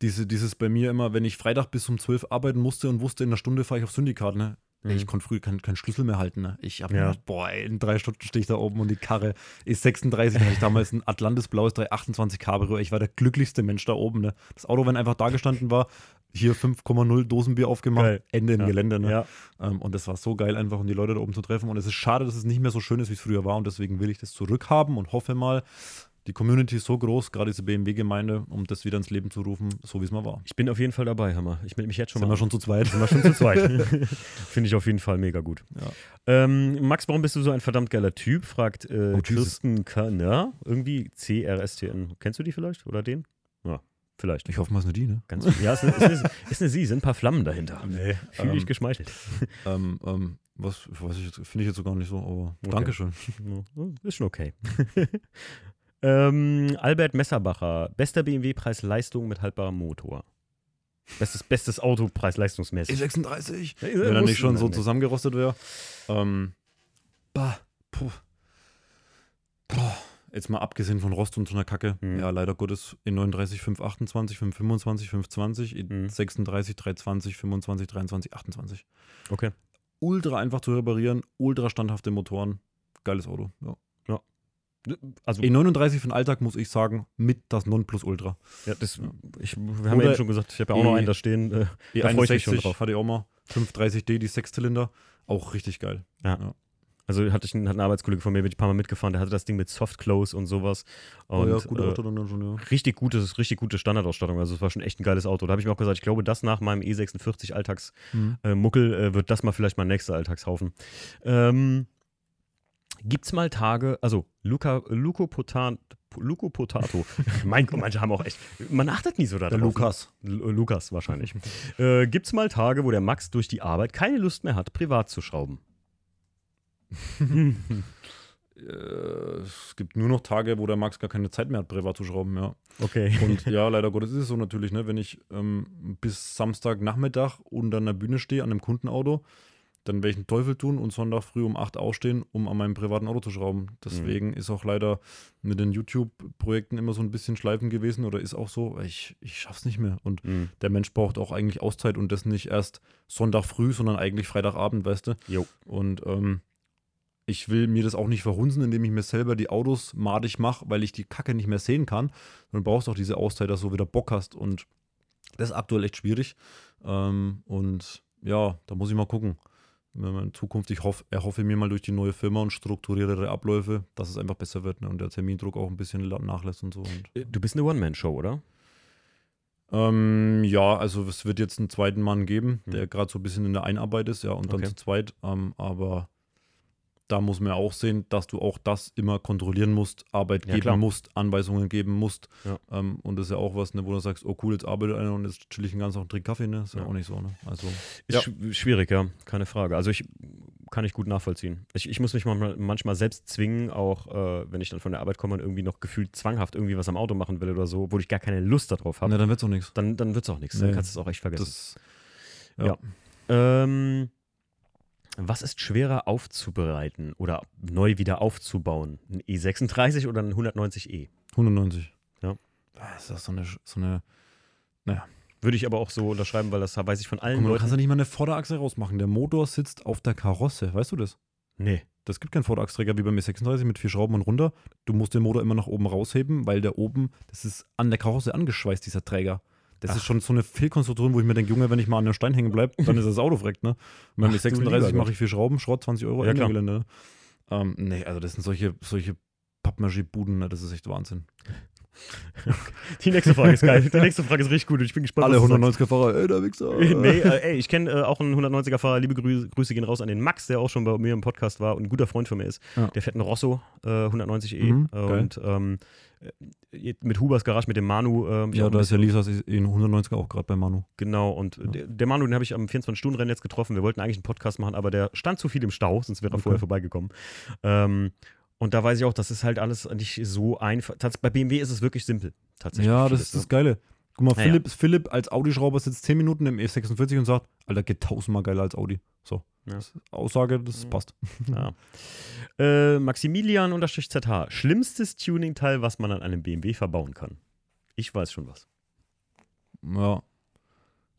diese, dieses bei mir immer, wenn ich Freitag bis um 12 arbeiten musste und wusste, in einer Stunde fahre ich auf Syndikat, ne? Ey, Ich konnte früher keinen keinen Schlüssel mehr halten. Ne? Ich habe Ja. mir gedacht, boah, ey, in drei Stunden stehe ich da oben und die Karre ist 36. hatte ich damals ein Atlantis blaues 328 Cabrio. Ich war der glücklichste Mensch da oben. Ne? Das Auto, wenn einfach da gestanden war, hier 5,0 Dosenbier aufgemacht, Geil. Ende im Ja. Gelände. Ne? Ja. Ähm, und das war so geil, einfach um die Leute da oben zu treffen. Und es ist schade, dass es nicht mehr so schön ist, wie es früher war. Und deswegen will ich das zurückhaben und hoffe mal, die Community ist so groß, gerade diese BMW-Gemeinde, um das wieder ins Leben zu rufen, so wie es mal war. Ich bin auf jeden Fall dabei, Hammer. Ich melde mich jetzt schon Sind mal. wir schon zu zweit? Sind wir schon zu zweit. <laughs> Finde ich auf jeden Fall mega gut. Ja. Ähm, Max, warum bist du so ein verdammt geiler Typ? Fragt äh, Oh. Kirsten Kanner. Irgendwie CRSTN. Kennst du die vielleicht? Oder den? Ja, vielleicht. Ich hoffe mal, es ist nicht die, ne? Ganz, ja, ist eine, ist, eine, ist eine Sie, sind ein paar Flammen dahinter. <laughs> Nee. Fühle ich geschmeichelt. Ähm, ähm, was weiß ich jetzt, finde ich jetzt so gar nicht so, aber Okay. Dankeschön. <laughs> Ist schon okay. Ähm, Albert Messerbacher. Bester BMW Preis-Leistung mit haltbarem Motor. Bestes, bestes Auto preis-leistungsmäßig. E36. Ja, Wenn er nicht schon so zusammengerostet wäre. Ähm, bah, puh. Boah. Jetzt mal abgesehen von Rost und so einer Kacke. Mhm. Ja, leider Gottes E39 528, 525, 520, Mhm. E36 320, 25, 23, 28. Okay. Ultra einfach zu reparieren, ultra standhafte Motoren. Geiles Auto. Ja. Also, E39 für den Alltag muss ich sagen, mit das Nonplusultra. ja, das, Ja. ich, wir haben ja eben schon gesagt, ich habe ja auch noch E- einen da stehen. Äh, E61 Da ich mich schon drauf. hatte ich auch mal. 530D, die Sechszylinder. Auch richtig geil. Also hatte ich einen, hat ein Arbeitskollege von mir, bin ich ein paar Mal mitgefahren, der hatte das Ding mit Soft Close und sowas. Und, gute äh, Auto dann schon, ja. richtig gutes, richtig gute Standardausstattung. Also es war schon echt ein geiles Auto. Da habe ich mir auch gesagt, ich glaube, das nach meinem E46 Alltagsmuckel äh, Muckel, äh, wird das mal vielleicht mein nächster Alltagshaufen. Ähm, gibt's mal Tage, also Luca, Luco Potan, Luco Potato. <laughs> mein Gott, manche haben auch echt, man achtet nie so darauf. Der Lukas. Lu- Lukas wahrscheinlich. äh, gibt's mal Tage, wo der Max durch die Arbeit keine Lust mehr hat, privat zu schrauben? <laughs> Äh, es gibt nur noch Tage, wo der Max gar keine Zeit mehr hat, privat zu schrauben, ja. Okay. Und ja, <laughs> leider Gottes ist es so natürlich, ne? Wenn ich ähm, bis Samstagnachmittag unter einer Bühne stehe, an einem Kundenauto, dann werde ich einen Teufel tun und Sonntag früh um 8 aufstehen, um an meinem privaten Auto zu schrauben. Deswegen ist auch leider mit den YouTube-Projekten immer so ein bisschen schleifen gewesen oder ist auch so, ich, ich schaff's nicht mehr. Und Mhm. der Mensch braucht auch eigentlich Auszeit und das nicht erst Sonntag früh, sondern eigentlich Freitagabend, weißt du? Jo. Und ähm, ich will mir das auch nicht verhunzen, indem ich mir selber die Autos madig mache, weil ich die Kacke nicht mehr sehen kann. Dann brauchst du auch diese Auszeit, dass du wieder Bock hast. Und das ist aktuell echt schwierig. Ähm, und ja, da muss ich mal gucken. Wenn man in Zukunft, ich hoff, erhoffe mir mal durch die neue Firma und strukturiertere Abläufe, dass es einfach besser wird ne? und der Termindruck auch ein bisschen nachlässt und so. Und Äh, Du bist eine One-Man-Show, oder? ähm, ja, also es wird jetzt einen zweiten Mann geben, der Hm. gerade so ein bisschen in der Einarbeit ist, ja, und dann Okay. zu zweit. Ähm, aber da muss man ja auch sehen, dass du auch das immer kontrollieren musst, Arbeit Ja, geben klar. musst, Anweisungen geben musst. Ja. Ähm, und das ist ja auch was, ne, wo du sagst, oh cool, jetzt arbeitet einer und jetzt chill ich den ganzen Tag und trink Kaffee, ne? Ist ja, Ja. auch nicht so, ne? Also, Ist sch schwierig, ja, keine Frage. Also ich kann ich gut nachvollziehen. Ich, ich muss mich manchmal, manchmal selbst zwingen, auch äh, wenn ich dann von der Arbeit komme und irgendwie noch gefühlt zwanghaft irgendwie was am Auto machen will oder so, obwohl ich gar keine Lust darauf habe, ne, dann wird's auch nichts. dann, dann wird es auch nichts. Dann Nee. kannst du es auch echt vergessen. Das, Ja. Ähm, was ist schwerer aufzubereiten oder neu wieder aufzubauen? Ein E36 oder ein 190e? 190. Ja. Das ist das so eine, so eine Würde ich aber auch so unterschreiben, weil das weiß ich von allen Guck mal, du Leuten. kannst ja nicht mal eine Vorderachse rausmachen. Der Motor sitzt auf der Karosse, weißt du das? nee. Das gibt keinen Vorderachsträger wie beim E36 mit vier Schrauben und runter. Du musst den Motor immer nach oben rausheben, weil der oben, das ist an der Karosse angeschweißt, dieser Träger. Das Ach. ist schon so eine Fehlkonstruktion, wo ich mir denke, Junge, wenn ich mal an einem Stein hängen bleibe, dann ist das Auto verreckt, ne? Und lieber E36 Gott. mache ich vier Schrauben, Schrott, 20 Euro, Ja. Gelände. Ähm, nee, also das sind solche, solche Pappmaché-Buden, ne? das ist echt Wahnsinn. <laughs> Die nächste Frage ist geil. Die nächste Frage ist richtig gut und ich bin gespannt. Alle was du sagst. 190er-Fahrer, ey, der Wichser. nee, äh, ey, ich kenne äh, auch einen 190er-Fahrer. Liebe Grü Grüße gehen raus an den Max, der auch schon bei mir im Podcast war und ein guter Freund von mir ist. Ja. Der fährt einen Rosso äh, 190e. Mhm, äh, und ähm, äh, mit Hubers Garage, mit dem Manu. ich Ja, da ist ja Lisas in 190er auch gerade bei Manu. Genau, und Ja. der, der Manu, den habe ich am 24-Stunden-Rennen jetzt getroffen. Wir wollten eigentlich einen Podcast machen, aber der stand zu viel im Stau, sonst wäre er Okay. vorher vorbeigekommen. Ähm, und da weiß ich auch, das ist halt alles nicht so einfach. Bei BMW ist es wirklich simpel. Tatsächlich. Ja, das ist ne? das Geile. Guck mal, Ja, Philipp, Philipp als Audi-Schrauber sitzt 10 Minuten im E46 und sagt, Alter, geht tausendmal geiler als Audi. So. Ja. Das Aussage, das Mhm. passt. Ja. <laughs> Äh, Maximilian-ZH. Schlimmstes Tuning-Teil, was man an einem BMW verbauen kann. Ich weiß schon was. Ja.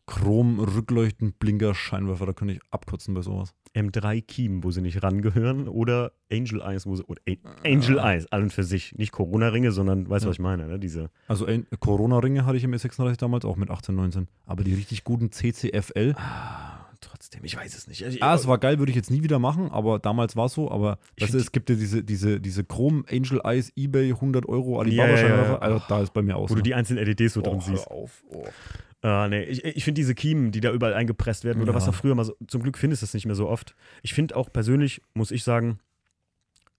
Chrom, Rückleuchten, Blinker, Scheinwerfer, da könnte ich abkürzen bei sowas. M3 Kiem, wo sie nicht rangehören, oder Angel Eyes, wo sie. Oder A- Angel Eyes, an und für sich. Nicht Corona-Ringe, sondern, weißt du, Ja. was ich meine, ne? Diese. Also ein- Corona-Ringe hatte ich im E36 damals auch mit 18, 19. Aber die richtig guten CCFL. Ah, trotzdem, ich weiß es nicht. Also, Ah, es war geil, würde ich jetzt nie wieder machen, aber damals war es so. Aber Ich du, find es gibt ja diese, diese, diese Chrom Angel Eyes, EBay, 100 Euro, Ja, ja, Alibaba-Scheinwerfer. ja. Also da ist bei mir aus. wo du ne? die einzelnen LEDs so drin Oh, siehst. hör auf. Oh. Ah, nee. Ich, ich finde diese Kiemen, die da überall eingepresst werden, oder was Ja. da früher mal so, zum Glück findest du das nicht mehr so oft. Ich finde auch persönlich, muss ich sagen,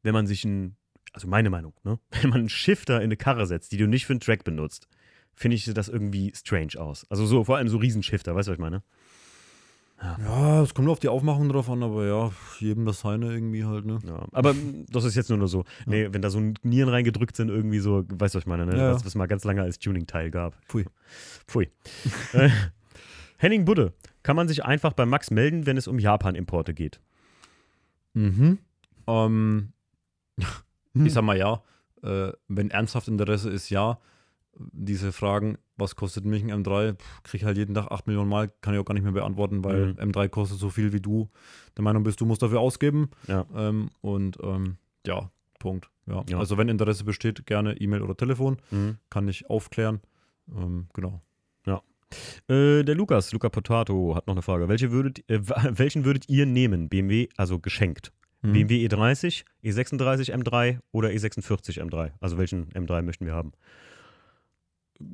wenn man sich ein, also meine Meinung, ne, <laughs> wenn man einen Shifter in eine Karre setzt, die du nicht für einen Track benutzt, finde ich das irgendwie strange aus. Also so, vor allem so Riesenshifter, weißt du, was ich meine? Ja, es kommt auf die Aufmachung drauf an, aber ja, jedem das seine irgendwie halt, ne? Ja. Aber das ist jetzt nur, nur so. Nee, wenn da so Nieren reingedrückt sind, irgendwie so, weißt du, was ich meine, ne? Ja, ja. Was es mal ganz lange als Tuning-Teil gab. Pfui. Pfui. Äh, <laughs> Henning Budde, kann man sich einfach bei Max melden, wenn es um Japan-Importe geht? Mhm. Ähm, Hm. ich sag mal ja, äh, wenn ernsthaft Interesse ist, ja. Diese Fragen, was kostet mich ein M3, Pff, krieg ich halt jeden Tag 8 Millionen Mal, kann ich auch gar nicht mehr beantworten, weil Mhm. M3 kostet so viel, wie du der Meinung bist, du musst dafür ausgeben. Ja. Ähm, und ähm, ja, Punkt. Ja. Ja. Also wenn Interesse besteht, gerne E-Mail oder Telefon, Mhm. kann ich aufklären. Ähm, genau. Äh, der Lukas, Luca Potato, hat noch eine Frage. Welche würdet, äh, <laughs> welchen würdet ihr nehmen? BMW, also geschenkt. Mhm. BMW E30, E36 M3 oder E46 M3? Also welchen M3 möchten wir haben?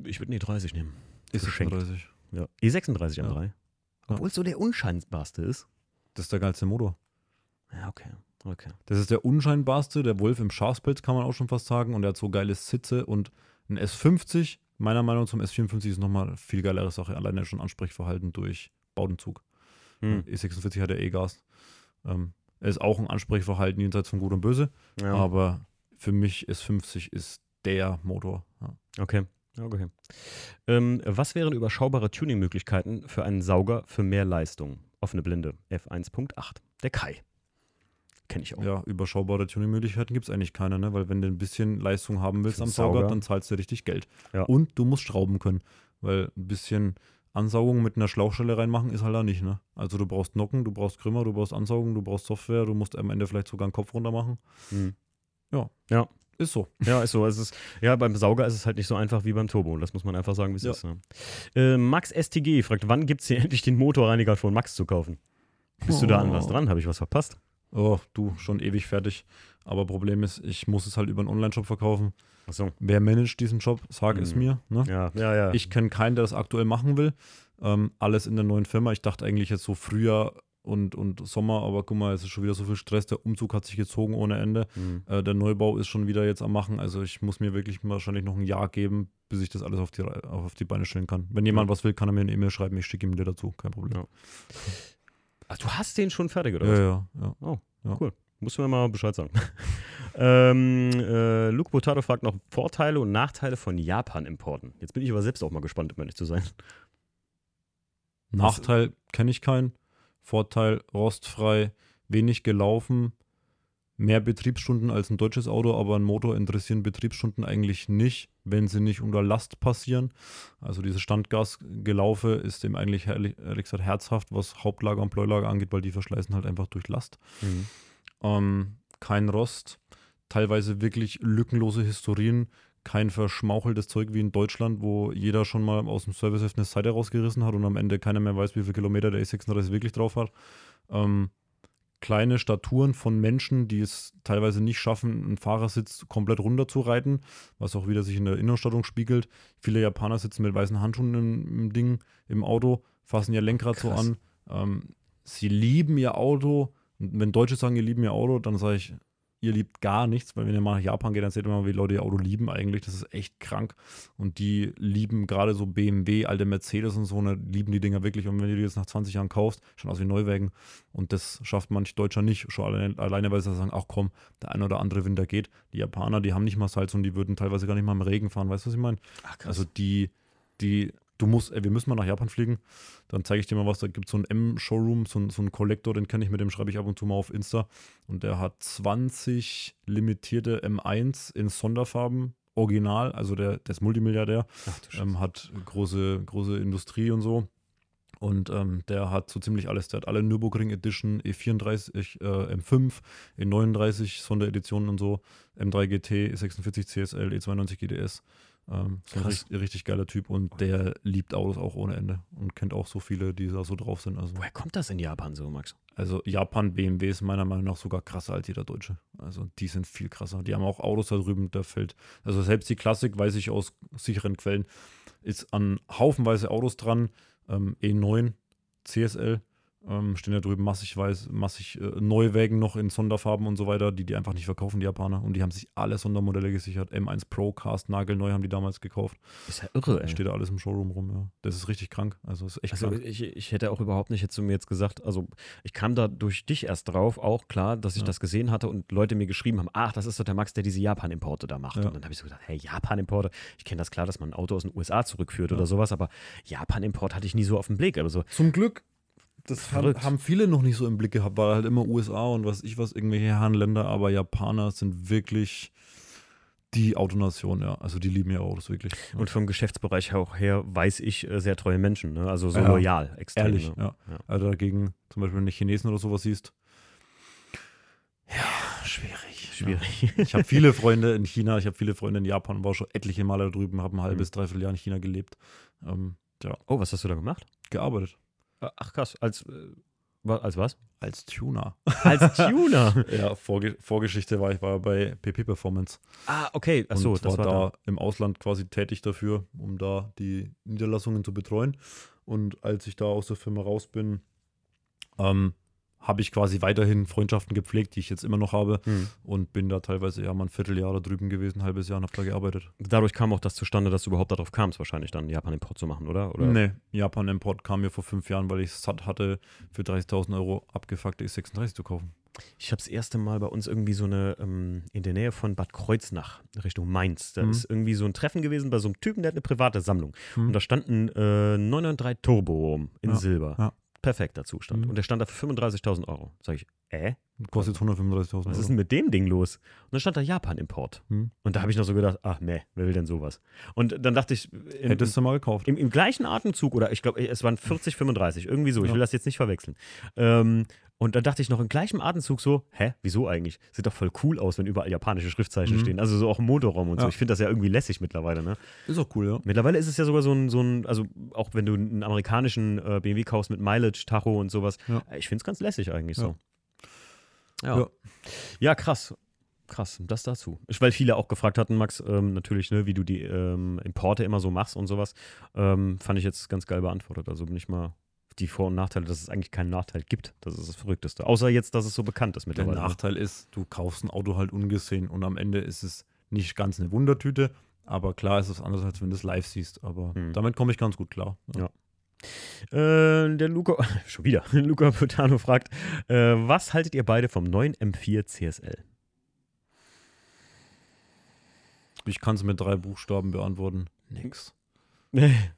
Ich würde einen E30 nehmen. Ist geschenkt. 36. Ja. E36 Ja. M3. Obwohl es so der unscheinbarste ist. Das ist der geilste Motor. Ja, okay. Okay. Das ist der unscheinbarste, der Wolf im Schafspelz, kann man auch schon fast sagen. Und der hat so geile Sitze und ein S50, meiner Meinung nach zum S54 ist nochmal eine viel geilere Sache. Alleine schon Ansprechverhalten durch Baudenzug. Hm. E46 hat ja E-Gas. Ähm, er ist auch ein Ansprechverhalten jenseits von Gut und Böse. Ja. Aber für mich S50 ist der Motor. Ja. Okay. Okay. Ähm, was wären überschaubare Tuning-Möglichkeiten für einen Sauger für mehr Leistung? Offene Blinde, F1.8. Der Kai. Kenne ich auch. Ja, überschaubare Tuning-Möglichkeiten gibt es eigentlich keine, ne? weil wenn du ein bisschen Leistung haben willst am Sauger, Sauger. dann zahlst du richtig Geld. Ja. Und du musst schrauben können, weil ein bisschen Ansaugung mit einer Schlauchstelle reinmachen ist halt da nicht, ne? Also du brauchst Nocken, du brauchst Grimmer, du brauchst Ansaugung, du brauchst Software, du musst am Ende vielleicht sogar einen Kopf runter machen. Hm. Ja. Ja. Ist so. Ja, ist so. Es ist, ja, beim Sauger ist es halt nicht so einfach wie beim Turbo. Das muss man einfach sagen, wie es Ja. ist. Ne? Äh, Max STG fragt, wann gibt es hier <laughs> endlich den Motorreiniger von Max zu kaufen? Bist du da an was Oh. dran? Habe ich was verpasst? Oh, du, schon ewig fertig. Aber Problem ist, ich muss es halt über einen Online-Shop verkaufen. Achso. Wer managt diesen Shop? Sag es Mhm. mir. Ne? Ja, ja, ja. Ich kenne keinen, der das aktuell machen will. Ähm, alles in der neuen Firma. Ich dachte eigentlich jetzt so Frühjahr und, und Sommer, aber guck mal, es ist schon wieder so viel Stress. Der Umzug hat sich gezogen ohne Ende. Hm. Äh, der Neubau ist schon wieder jetzt am Machen. Also ich muss mir wirklich wahrscheinlich noch ein Jahr geben, bis ich das alles auf die, auf die Beine stellen kann. Wenn jemand was will, kann er mir eine E-Mail schreiben. Ich schicke ihm dir dazu. Kein Problem. Ja. Ach, du hast den schon fertig, oder Ja, was? ja, ja. Musst du mir mal Bescheid sagen. <laughs> ähm, äh, Luke Botato fragt noch Vorteile und Nachteile von Japan-Importen. Jetzt bin ich aber selbst auch mal gespannt, um ehrlich zu sein. Nachteil kenne ich keinen. Vorteil rostfrei, wenig gelaufen, mehr Betriebsstunden als ein deutsches Auto, aber ein Motor interessieren Betriebsstunden eigentlich nicht, wenn sie nicht unter Last passieren. Also diese Standgasgelaufe ist dem eigentlich ehrlich, gesagt herzhaft, was Hauptlager und Pleulager angeht, weil die verschleißen halt einfach durch Last. Ähm, kein Rost, teilweise wirklich lückenlose Historien, kein verschmaucheltes Zeug wie in Deutschland, wo jeder schon mal aus dem Serviceheft eine Seite rausgerissen hat und am Ende keiner mehr weiß, wie viele Kilometer der E36 wirklich drauf hat. Ähm, kleine Staturen von Menschen, die es teilweise nicht schaffen, einen Fahrersitz komplett runterzureiten, was auch wieder sich in der Innenstattung spiegelt. Viele Japaner sitzen mit weißen Handschuhen im, im Ding, im Auto, fassen ihr Lenkrad so Krass. an. Ähm, sie lieben ihr Auto. Und wenn Deutsche sagen, ihr lieben ihr Auto, dann sage ich, ihr liebt gar nichts, weil wenn ihr mal nach Japan geht, dann seht ihr mal, wie Leute ihr Auto lieben eigentlich. Das ist echt krank. Und die lieben gerade so BMW, alte Mercedes und so, ne, lieben die Dinger wirklich. Und wenn du die jetzt nach 20 Jahren kaufst, schon aus wie Neuwagen. Und das schafft manch Deutscher nicht. Schon alleine, alleine weil sie sagen, ach komm, der ein oder andere Winter geht. Die Japaner, die haben nicht mal Salz und die würden teilweise gar nicht mal im Regen fahren. Weißt du, was ich meine? Also die, die, du musst, ey, wir müssen mal nach Japan fliegen. Dann zeige ich dir mal was. Da gibt es so einen M-Showroom, so, ein- so einen Kollektor, den kenne ich, mit dem schreibe ich ab und zu mal auf Insta. Und der hat 20 limitierte M1 in Sonderfarben. Original, also der, der ist Multimilliardär, Ach, ähm, hat große, große Industrie und so. Und ähm, der hat so ziemlich alles. Der hat alle Nürburgring Edition, E34, äh, M5, E39 Sondereditionen und so, M3 GT, E46 CSL, E92 GDS. Ähm, so ein richtig, richtig geiler Typ und der liebt Autos auch ohne Ende und kennt auch so viele, die da so drauf sind. Also, Woher kommt das in Japan so, Max? also Japan BMW ist meiner Meinung nach sogar krasser als jeder Deutsche. Also die sind viel krasser. Die haben auch Autos da drüben, da fällt, also selbst die Klassik, weiß ich aus sicheren Quellen, ist an haufenweise Autos dran. Ähm, E9, CSL, ähm, stehen da drüben massig weiß, massig äh, Neuwägen noch in Sonderfarben und so weiter, die die einfach nicht verkaufen, die Japaner. Und die haben sich alle Sondermodelle gesichert. M1 Pro Cast, nagelneu haben die damals gekauft. Ist ja irre, ey. Steht da alles im Showroom rum, ja. Das ist richtig krank. Also ist echt Also krank. ich, ich hätte auch überhaupt nicht, hättest du mir jetzt gesagt, also ich kam da durch dich erst drauf, auch klar, dass ich Ja. das gesehen hatte und Leute mir geschrieben haben, ach, das ist doch der Max, der diese Japan-Importe da macht. Ja. Und dann habe ich so gedacht, hey, Japan-Importe, ich kenne das klar, dass man ein Auto aus den USA zurückführt Ja. oder sowas, aber Japan-Import hatte ich nie so auf den Blick. Aber so, Zum Glück. Das haben, haben viele noch nicht so im Blick gehabt, weil halt immer USA und was ich was, irgendwelche Herrenländer, aber Japaner sind wirklich die Autonation, ja. Also die lieben ja Autos wirklich. und vom Geschäftsbereich auch her weiß ich äh, sehr treue Menschen, ne? also so Ja. loyal, extrem. Ehrlich, ne? ja. Ja. Also dagegen, zum Beispiel, wenn du Chinesen oder sowas siehst. Ja, schwierig. Schwierig. Ja. Ich habe viele <laughs> Freunde in China, ich habe viele Freunde in Japan, war schon etliche Male da drüben, habe ein halbes, Mhm. dreiviertel Jahr in China gelebt. Ähm, Oh, was hast du da gemacht? gearbeitet. Ach krass, als, äh, als was? Als Tuner. Als Tuner. <laughs> Ja, Vorge Vorgeschichte war ich war bei PP Performance. ah, okay, achso, und das war, war, da im Ausland quasi tätig dafür, um da die Niederlassungen zu betreuen. Und als ich da aus der Firma raus bin, ähm, habe ich quasi weiterhin Freundschaften gepflegt, die ich jetzt immer noch habe. Hm. Und bin da teilweise ja mal ein Vierteljahr da drüben gewesen, ein halbes Jahr und habe da gearbeitet. Dadurch kam auch das zustande, dass du überhaupt darauf kamst, wahrscheinlich dann Japan-Import zu machen, oder? oder? Nee, Japan-Import kam mir vor fünf Jahren, weil ich es satt hatte, für 30.000 Euro abgefuckte X36 zu kaufen. Ich habe das erste Mal bei uns irgendwie so eine, ähm, in der Nähe von Bad Kreuznach, Richtung Mainz. Da Mhm. ist irgendwie so ein Treffen gewesen bei so einem Typen, der hat eine private Sammlung. Mhm. Und da stand ein äh, 993 Turbo in Ja, Silber. ja. Perfekter Zustand. Mhm. Und der stand da für 35.000 Euro. Sag ich, äh? Kostet jetzt 135.000 Was ist Euro. denn mit dem Ding los? Und dann stand da Japan-Import. Hm. Und da habe ich noch so gedacht, ach nee, wer will denn sowas? Und dann dachte ich, im, Hättest du mal gekauft. im, im gleichen Atemzug, oder ich glaube, es waren 40, 35, irgendwie so, ich will das jetzt nicht verwechseln. Ähm, und dann dachte ich noch im gleichen Atemzug so, hä, wieso eigentlich? Sieht doch voll cool aus, wenn überall japanische Schriftzeichen Mhm. stehen. Also so auch im Motorraum und so. Ja. Ich finde das ja irgendwie lässig mittlerweile, ne? Ist auch cool, ja. Mittlerweile ist es ja sogar so ein, so ein also auch wenn du einen amerikanischen äh, BMW kaufst mit Mileage, Tacho und sowas, Ja. äh, ich finde es ganz lässig eigentlich so. Ja. Ja. krass. Krass, das dazu. Weil viele auch gefragt hatten, Max, ähm, natürlich, ne, wie du die ähm, Importe immer so machst und sowas, ähm, fand ich jetzt ganz geil beantwortet. Also bin ich mal die Vor- und Nachteile, dass es eigentlich keinen Nachteil gibt. Das ist das Verrückteste. Außer jetzt, dass es so bekannt ist Der mittlerweile. ne? Nachteil ist, du kaufst ein Auto halt ungesehen und am Ende ist es nicht ganz eine Wundertüte, aber klar ist es anders, als wenn du es live siehst. Aber Hm. damit komme ich ganz gut klar. Ja. Äh, der Luca, <laughs> schon wieder, <laughs> Luca Potano fragt, äh, was haltet ihr beide vom neuen M4 CSL? Ich kann es mit drei Buchstaben beantworten. Nix. <laughs>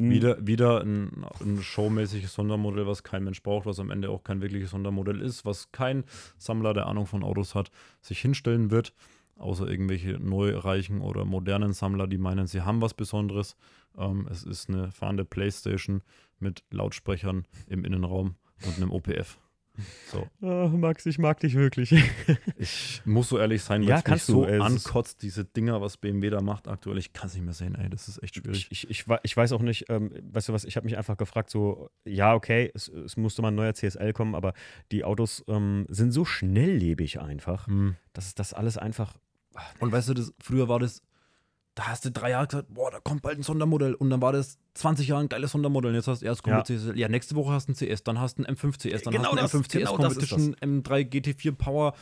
Wieder. Wieder, wieder ein, ein showmäßiges Sondermodell, was kein Mensch braucht, was am Ende auch kein wirkliches Sondermodell ist, was kein Sammler, der Ahnung von Autos hat, sich hinstellen wird, außer irgendwelche neureichen oder modernen Sammler, die meinen, sie haben was Besonderes. Ähm, es ist eine fahrende Playstation mit Lautsprechern im Innenraum und einem OPF. So. Oh, Max, ich mag dich wirklich. <laughs> Ich muss so ehrlich sein, Ja, es mich kannst du, so ey, ankotzt, diese Dinger, was BMW da macht aktuell. Ich kann es nicht mehr sehen, ey, das ist echt schwierig. Ich, ich, ich, ich weiß auch nicht, ähm, weißt du was, ich habe mich einfach gefragt, so, ja, okay, es, es musste mal ein neuer CSL kommen, aber die Autos ähm, sind so schnelllebig einfach, Hm. dass das alles einfach. Und weißt du, das, früher war das, da hast du drei Jahre gesagt, boah, da kommt bald ein Sondermodell. Und dann war das 20 Jahre ein geiles Sondermodell. Und jetzt hast du erst kommt Ja. CSL. Ja, nächste Woche hast du einen CS, dann hast du einen M5 CS, dann Genau hast du das, einen M5 CS genau Competition, M3 GT4 Power.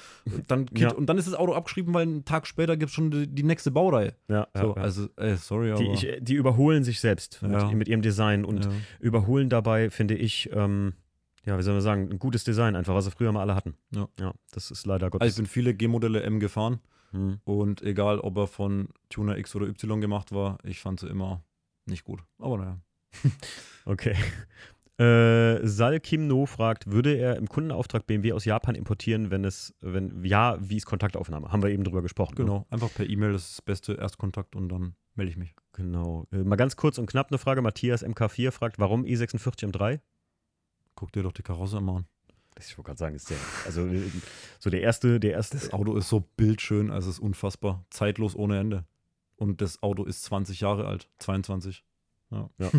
Dann Kit, Ja. Und dann ist das Auto abgeschrieben, weil einen Tag später gibt es schon die, die nächste Baureihe. Ja, So, ja. Also, ey, sorry, aber. Die, ich, die überholen sich selbst mit, mit ihrem Design und überholen dabei, finde ich, ähm, ja, wie soll man sagen, ein gutes Design einfach, was sie früher mal alle hatten. Ja. ja das ist leider Gottes. Also, ich bin viele G-Modelle M gefahren. Hm. Und egal, ob er von Tuner X oder Y gemacht war, ich fand sie immer nicht gut. Aber naja. <laughs> Okay. Äh, Sal Kim No fragt, würde er im Kundenauftrag BMW aus Japan importieren, wenn es, wenn ja, wie ist Kontaktaufnahme? Haben wir eben drüber gesprochen. Ne? Genau, einfach per E-Mail, das ist das beste Erstkontakt und dann melde ich mich. Genau. Äh, mal ganz kurz und knapp eine Frage. Matthias MK4 fragt, warum i46 M3? Guck dir doch die Karosse mal an. Ich wollte gerade sagen, ist der, also äh, so der erste, der erste. Das Auto ist so bildschön, also es ist unfassbar. Zeitlos ohne Ende. Und das Auto ist 20 Jahre alt, 22. Ja, <laughs>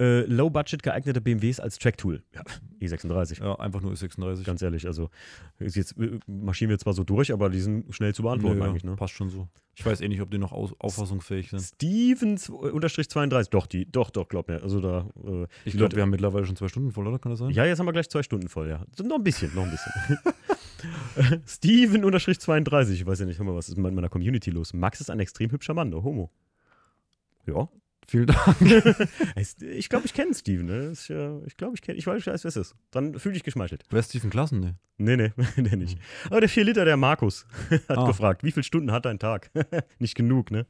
Äh, Low-Budget geeignete BMWs als Tracktool. Ja, i36. ja einfach nur E36. Ganz ehrlich, also jetzt äh, marschieren wir zwar so durch, aber die sind schnell zu beantworten Nö, eigentlich, ne? Passt schon so. Ich weiß eh nicht, ob die noch aus auffassungsfähig sind. Stevens unterstrich 32. Doch, die, doch, doch, glaub mir. Also da. Äh, Ich glaube, Leute- wir haben mittlerweile schon zwei Stunden voll, oder? Kann das sein? Ja, jetzt haben wir gleich zwei Stunden voll, ja. Noch ein bisschen, noch ein bisschen. <laughs> Steven unterstrich 32. Ich weiß ja nicht, hör mal, was ist mit meiner Community los? Max ist ein extrem hübscher Mann, der Homo. Ja. Vielen Dank. <laughs> Ich glaube, ich kenne Steven. Ne? Ich glaube, ich kenne, ich weiß, wer es ist. Dann fühle ich geschmeichelt. Wer ist Stephen Klassen? Ne? Nee, nee, <laughs> der nicht. Aber der 4 Liter, der Markus, <laughs> hat Ah. gefragt, wie viele Stunden hat dein Tag? nicht genug, ne?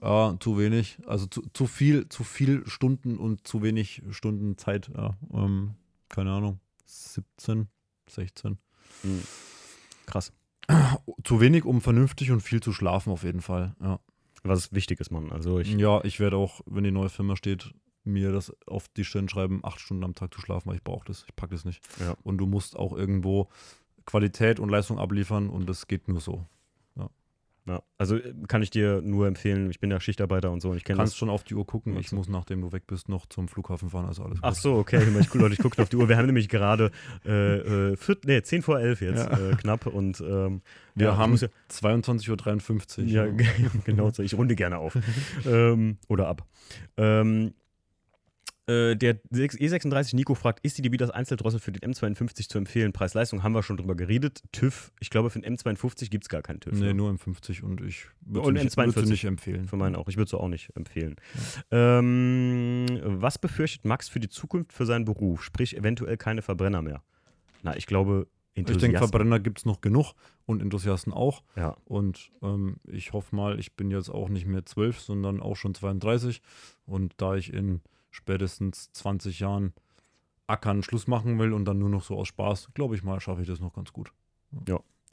Ja, zu wenig. Also zu, zu viel, zu viel Stunden und zu wenig Stunden Zeit. Ja, ähm, keine Ahnung. 17, 16. Krass. Zu wenig, um vernünftig und viel zu schlafen, auf jeden Fall. Ja, Was wichtig ist, Mann. Also ich. ja ich werde auch, wenn die neue Firma steht, mir das auf die Stirn schreiben, acht Stunden am Tag zu schlafen, weil ich brauche das. Ich packe das nicht. Ja. Und du musst auch irgendwo Qualität und Leistung abliefern und das geht nur so. Ja, also äh, kann ich dir nur empfehlen. Ich bin ja Schichtarbeiter und so und ich kenne kannst das. schon auf die Uhr gucken. Ich so. muss, nachdem du weg bist, noch zum Flughafen fahren. Also alles Ach gut. so, okay. Ich, Leute, ich gucke auf die Uhr. Wir haben nämlich gerade äh, äh, vier, nee, 10 vor 11 jetzt, Ja. äh, knapp. Und ähm, Wir ja, haben ja, 22.53 Uhr. ja, <laughs> genau so. Ich runde gerne auf. <laughs> ähm, oder ab. Ähm, äh, der E36 Nico fragt, ist die DB das Einzeldrossel für den M52 zu empfehlen? Preis-Leistung haben wir schon drüber geredet. TÜV, ich glaube für den M52 gibt es gar keinen TÜV. Nee, ne? nur M50 und ich würde Und sie nicht, M42. würd sie nicht empfehlen. Für meinen auch. Ich würde es auch nicht empfehlen. Ähm, was befürchtet Max für die Zukunft für seinen Beruf? Sprich, eventuell keine Verbrenner mehr. Na, ich glaube, Ich denke, Enthusiasten. Verbrenner gibt es noch genug und Enthusiasten auch. Ja, Und ähm, ich hoffe mal, ich bin jetzt auch nicht mehr 12, sondern auch schon 32. Und da ich in spätestens 20 Jahren Ackern Schluss machen will und dann nur noch so aus Spaß, glaube ich mal, schaffe ich das noch ganz gut.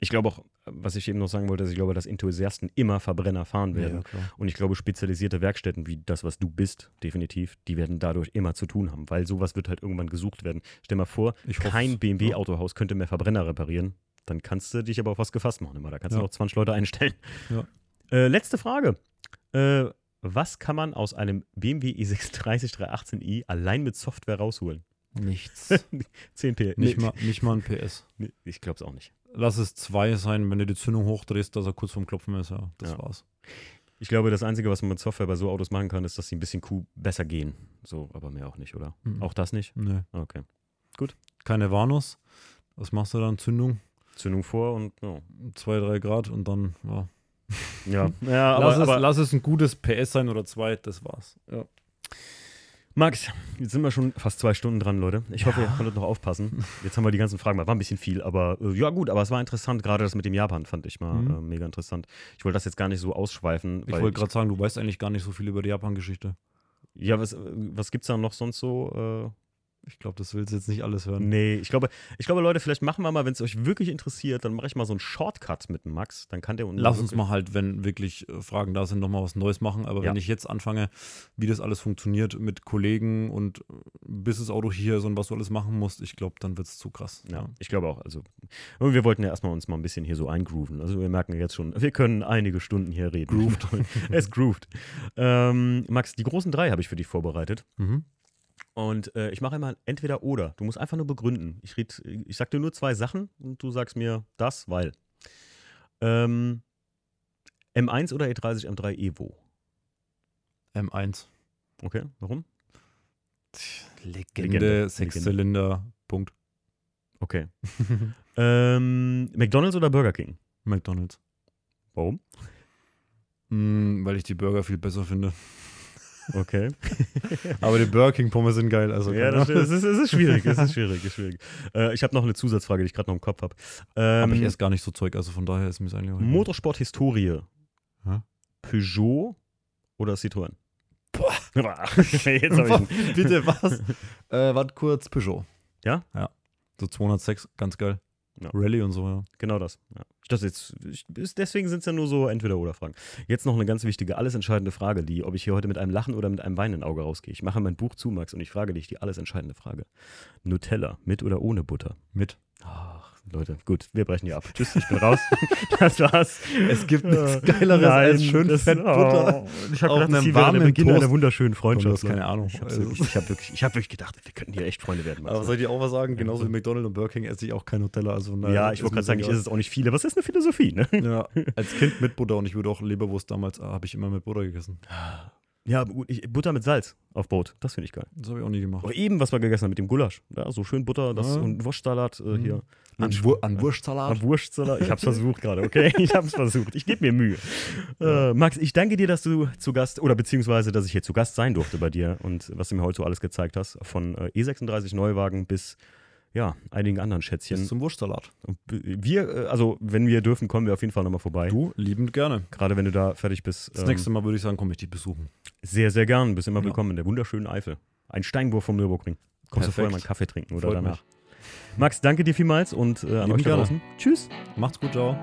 Ich glaube auch, was ich eben noch sagen wollte, ist, ich glaube, dass Enthusiasten immer Verbrenner fahren werden. klar. Und ich glaube, spezialisierte Werkstätten wie das, was du bist, definitiv, die werden dadurch immer zu tun haben, weil sowas wird halt irgendwann gesucht werden. Stell mal vor, Ich kein BMW-Autohaus könnte mehr Verbrenner reparieren. Dann kannst du dich aber auf was gefasst machen immer. Da kannst du Ja. noch 20 Leute einstellen. Ja. Äh, letzte Frage. Äh, was kann man aus einem BMW i630 318i allein mit Software rausholen? Nichts. <laughs> 10 P. nicht, nee, mal, nicht mal ein PS. nee, ich glaube es auch nicht. Lass es zwei sein, wenn du die Zündung hochdrehst, dass er kurz vorm Klopfen ist. Ja, das Ja. war's. Ich glaube, das Einzige, was man mit Software bei so Autos machen kann, ist, dass sie ein bisschen cool besser gehen. So, aber mehr auch nicht, oder? Mhm. Auch das nicht? Nee. Okay. Keine Warnus. Was machst du dann? Zündung? Zündung vor und ja. Zwei, drei Grad und dann, ja. <laughs> Ja, ja aber, lass, es, aber lass es ein gutes PS sein oder zwei, das war's. Ja. Max, jetzt sind wir schon fast zwei Stunden dran, Leute. Ich hoffe, ihr konntet noch aufpassen. <laughs> Jetzt haben wir die ganzen Fragen mal. War ein bisschen viel, aber äh, ja, gut, aber es war interessant. Gerade das mit dem Japan fand ich mal Mhm. äh, mega interessant. Ich wollte das jetzt gar nicht so ausschweifen. Ich weil wollte gerade sagen, du weißt eigentlich gar nicht so viel über die Japan-Geschichte. Ja, was, äh, was gibt's da noch sonst so? Ich glaube, das willst du jetzt nicht alles hören. nee, ich glaube, ich glaube, Leute, vielleicht machen wir mal, wenn es euch wirklich interessiert, dann mache ich mal so einen Shortcut mit dem Max. Dann kann der uns Lass uns mal halt, wenn wirklich äh, Fragen da sind, nochmal was Neues machen. Aber Ja. wenn ich jetzt anfange, wie das alles funktioniert mit Kollegen und äh, bis das Auto hier ist und was du alles machen musst, ich glaube, dann wird es zu krass. Ja, ich glaube auch. Also, und wir wollten ja erstmal uns mal ein bisschen hier so eingrooven. Also, wir merken jetzt schon, wir können einige Stunden hier reden. Grooved. <laughs> es grooved. Ähm, Max, die großen drei habe ich für dich vorbereitet. Mhm. Und äh, ich mache immer entweder oder. Du musst einfach nur begründen. Ich, red, ich sag dir nur zwei Sachen und du sagst mir das, weil. Ähm, M1 oder E E30 M3 Evo? M1. Okay, warum? Legende, Sechszylinder, Punkt. Okay. <laughs> ähm, McDonalds oder Burger King? McDonalds. Warum? Mm, weil ich die Burger viel besser finde. Okay. <laughs> Aber die Burger King Pommes sind geil. Also Ja, das, das, ist, das ist schwierig. Das ist <laughs> schwierig. Ist schwierig. Äh, ich habe noch eine Zusatzfrage, die ich gerade noch im Kopf habe. Ähm, Aber ich esse gar nicht so Zeug, also von daher ist mir es eigentlich. Motorsport-Historie. Peugeot oder Citroën? Boah. <laughs> Jetzt habe ich Bitte, was? äh, warte kurz, Peugeot. Ja? Ja. So 206, ganz geil. Ja. Rallye und so, ja. Genau das. Ja. Das jetzt, ist, deswegen sind es ja nur so Entweder-Oder-Fragen. Jetzt noch eine ganz wichtige, alles entscheidende Frage, die, ob ich hier heute mit einem Lachen oder mit einem weinenden Auge rausgehe. Ich mache mein Buch zu, Max, und ich frage dich die alles entscheidende Frage. Nutella, mit oder ohne Butter? Mit. Ach, Leute, gut, wir brechen hier ab. Tschüss, ich bin raus. <laughs> das war's. Es gibt nichts Geileres als schön das- Fett Butter. Oh, ich habe gedacht, einem warmen Beginn Toast. einer wunderschönen Freundschaft. Keine. Ahnung. Ich habe Also- wirklich, ich hab wirklich, ich hab wirklich gedacht, wir könnten hier echt Freunde werden. Max. Aber soll ich dir auch was sagen? Genauso wie McDonald's und Burger King esse ich auch kein Nutella. Also daher ja, ich wollte gerade sagen, ich esse es auch nicht viel, aber es ist eine Philosophie, ne? Ja, <laughs> als Kind mit Butter und ich würde auch Leberwurst damals, äh, habe ich immer mit Butter gegessen. Ja, aber gut, ich, Butter mit Salz auf Brot, das finde ich geil. Das habe ich auch nie gemacht. Oder eben, was wir gegessen haben mit dem Gulasch. Ja, so schön Butter das, Ja. und Wurstsalat äh, hier. An, Wur an Wurstsalat? Am Wurstsalat. Ich hab's versucht gerade, okay? <laughs> Ich hab's versucht. Ich gebe mir Mühe. Äh, Max, ich danke dir, dass du zu Gast, oder beziehungsweise, dass ich hier zu Gast sein durfte bei dir und was du mir heute so alles gezeigt hast. Von äh, E36 Neuwagen bis, ja, einigen anderen Schätzchen. Bis zum Wurstsalat. Und wir, äh, also, wenn wir dürfen, kommen wir auf jeden Fall nochmal vorbei. Du, liebend gerne. Gerade wenn du da fertig bist. Das ähm, nächste Mal würde ich sagen, komme ich dich besuchen. Sehr, sehr gern. Bist immer Ja. willkommen in der wunderschönen Eifel. Ein Steinwurf vom Nürburgring. Kommst du Perfekt. vorher mal einen Kaffee trinken oder Freut danach. Max, danke dir vielmals und äh, an euch da draußen. Tschüss. Macht's gut, ciao.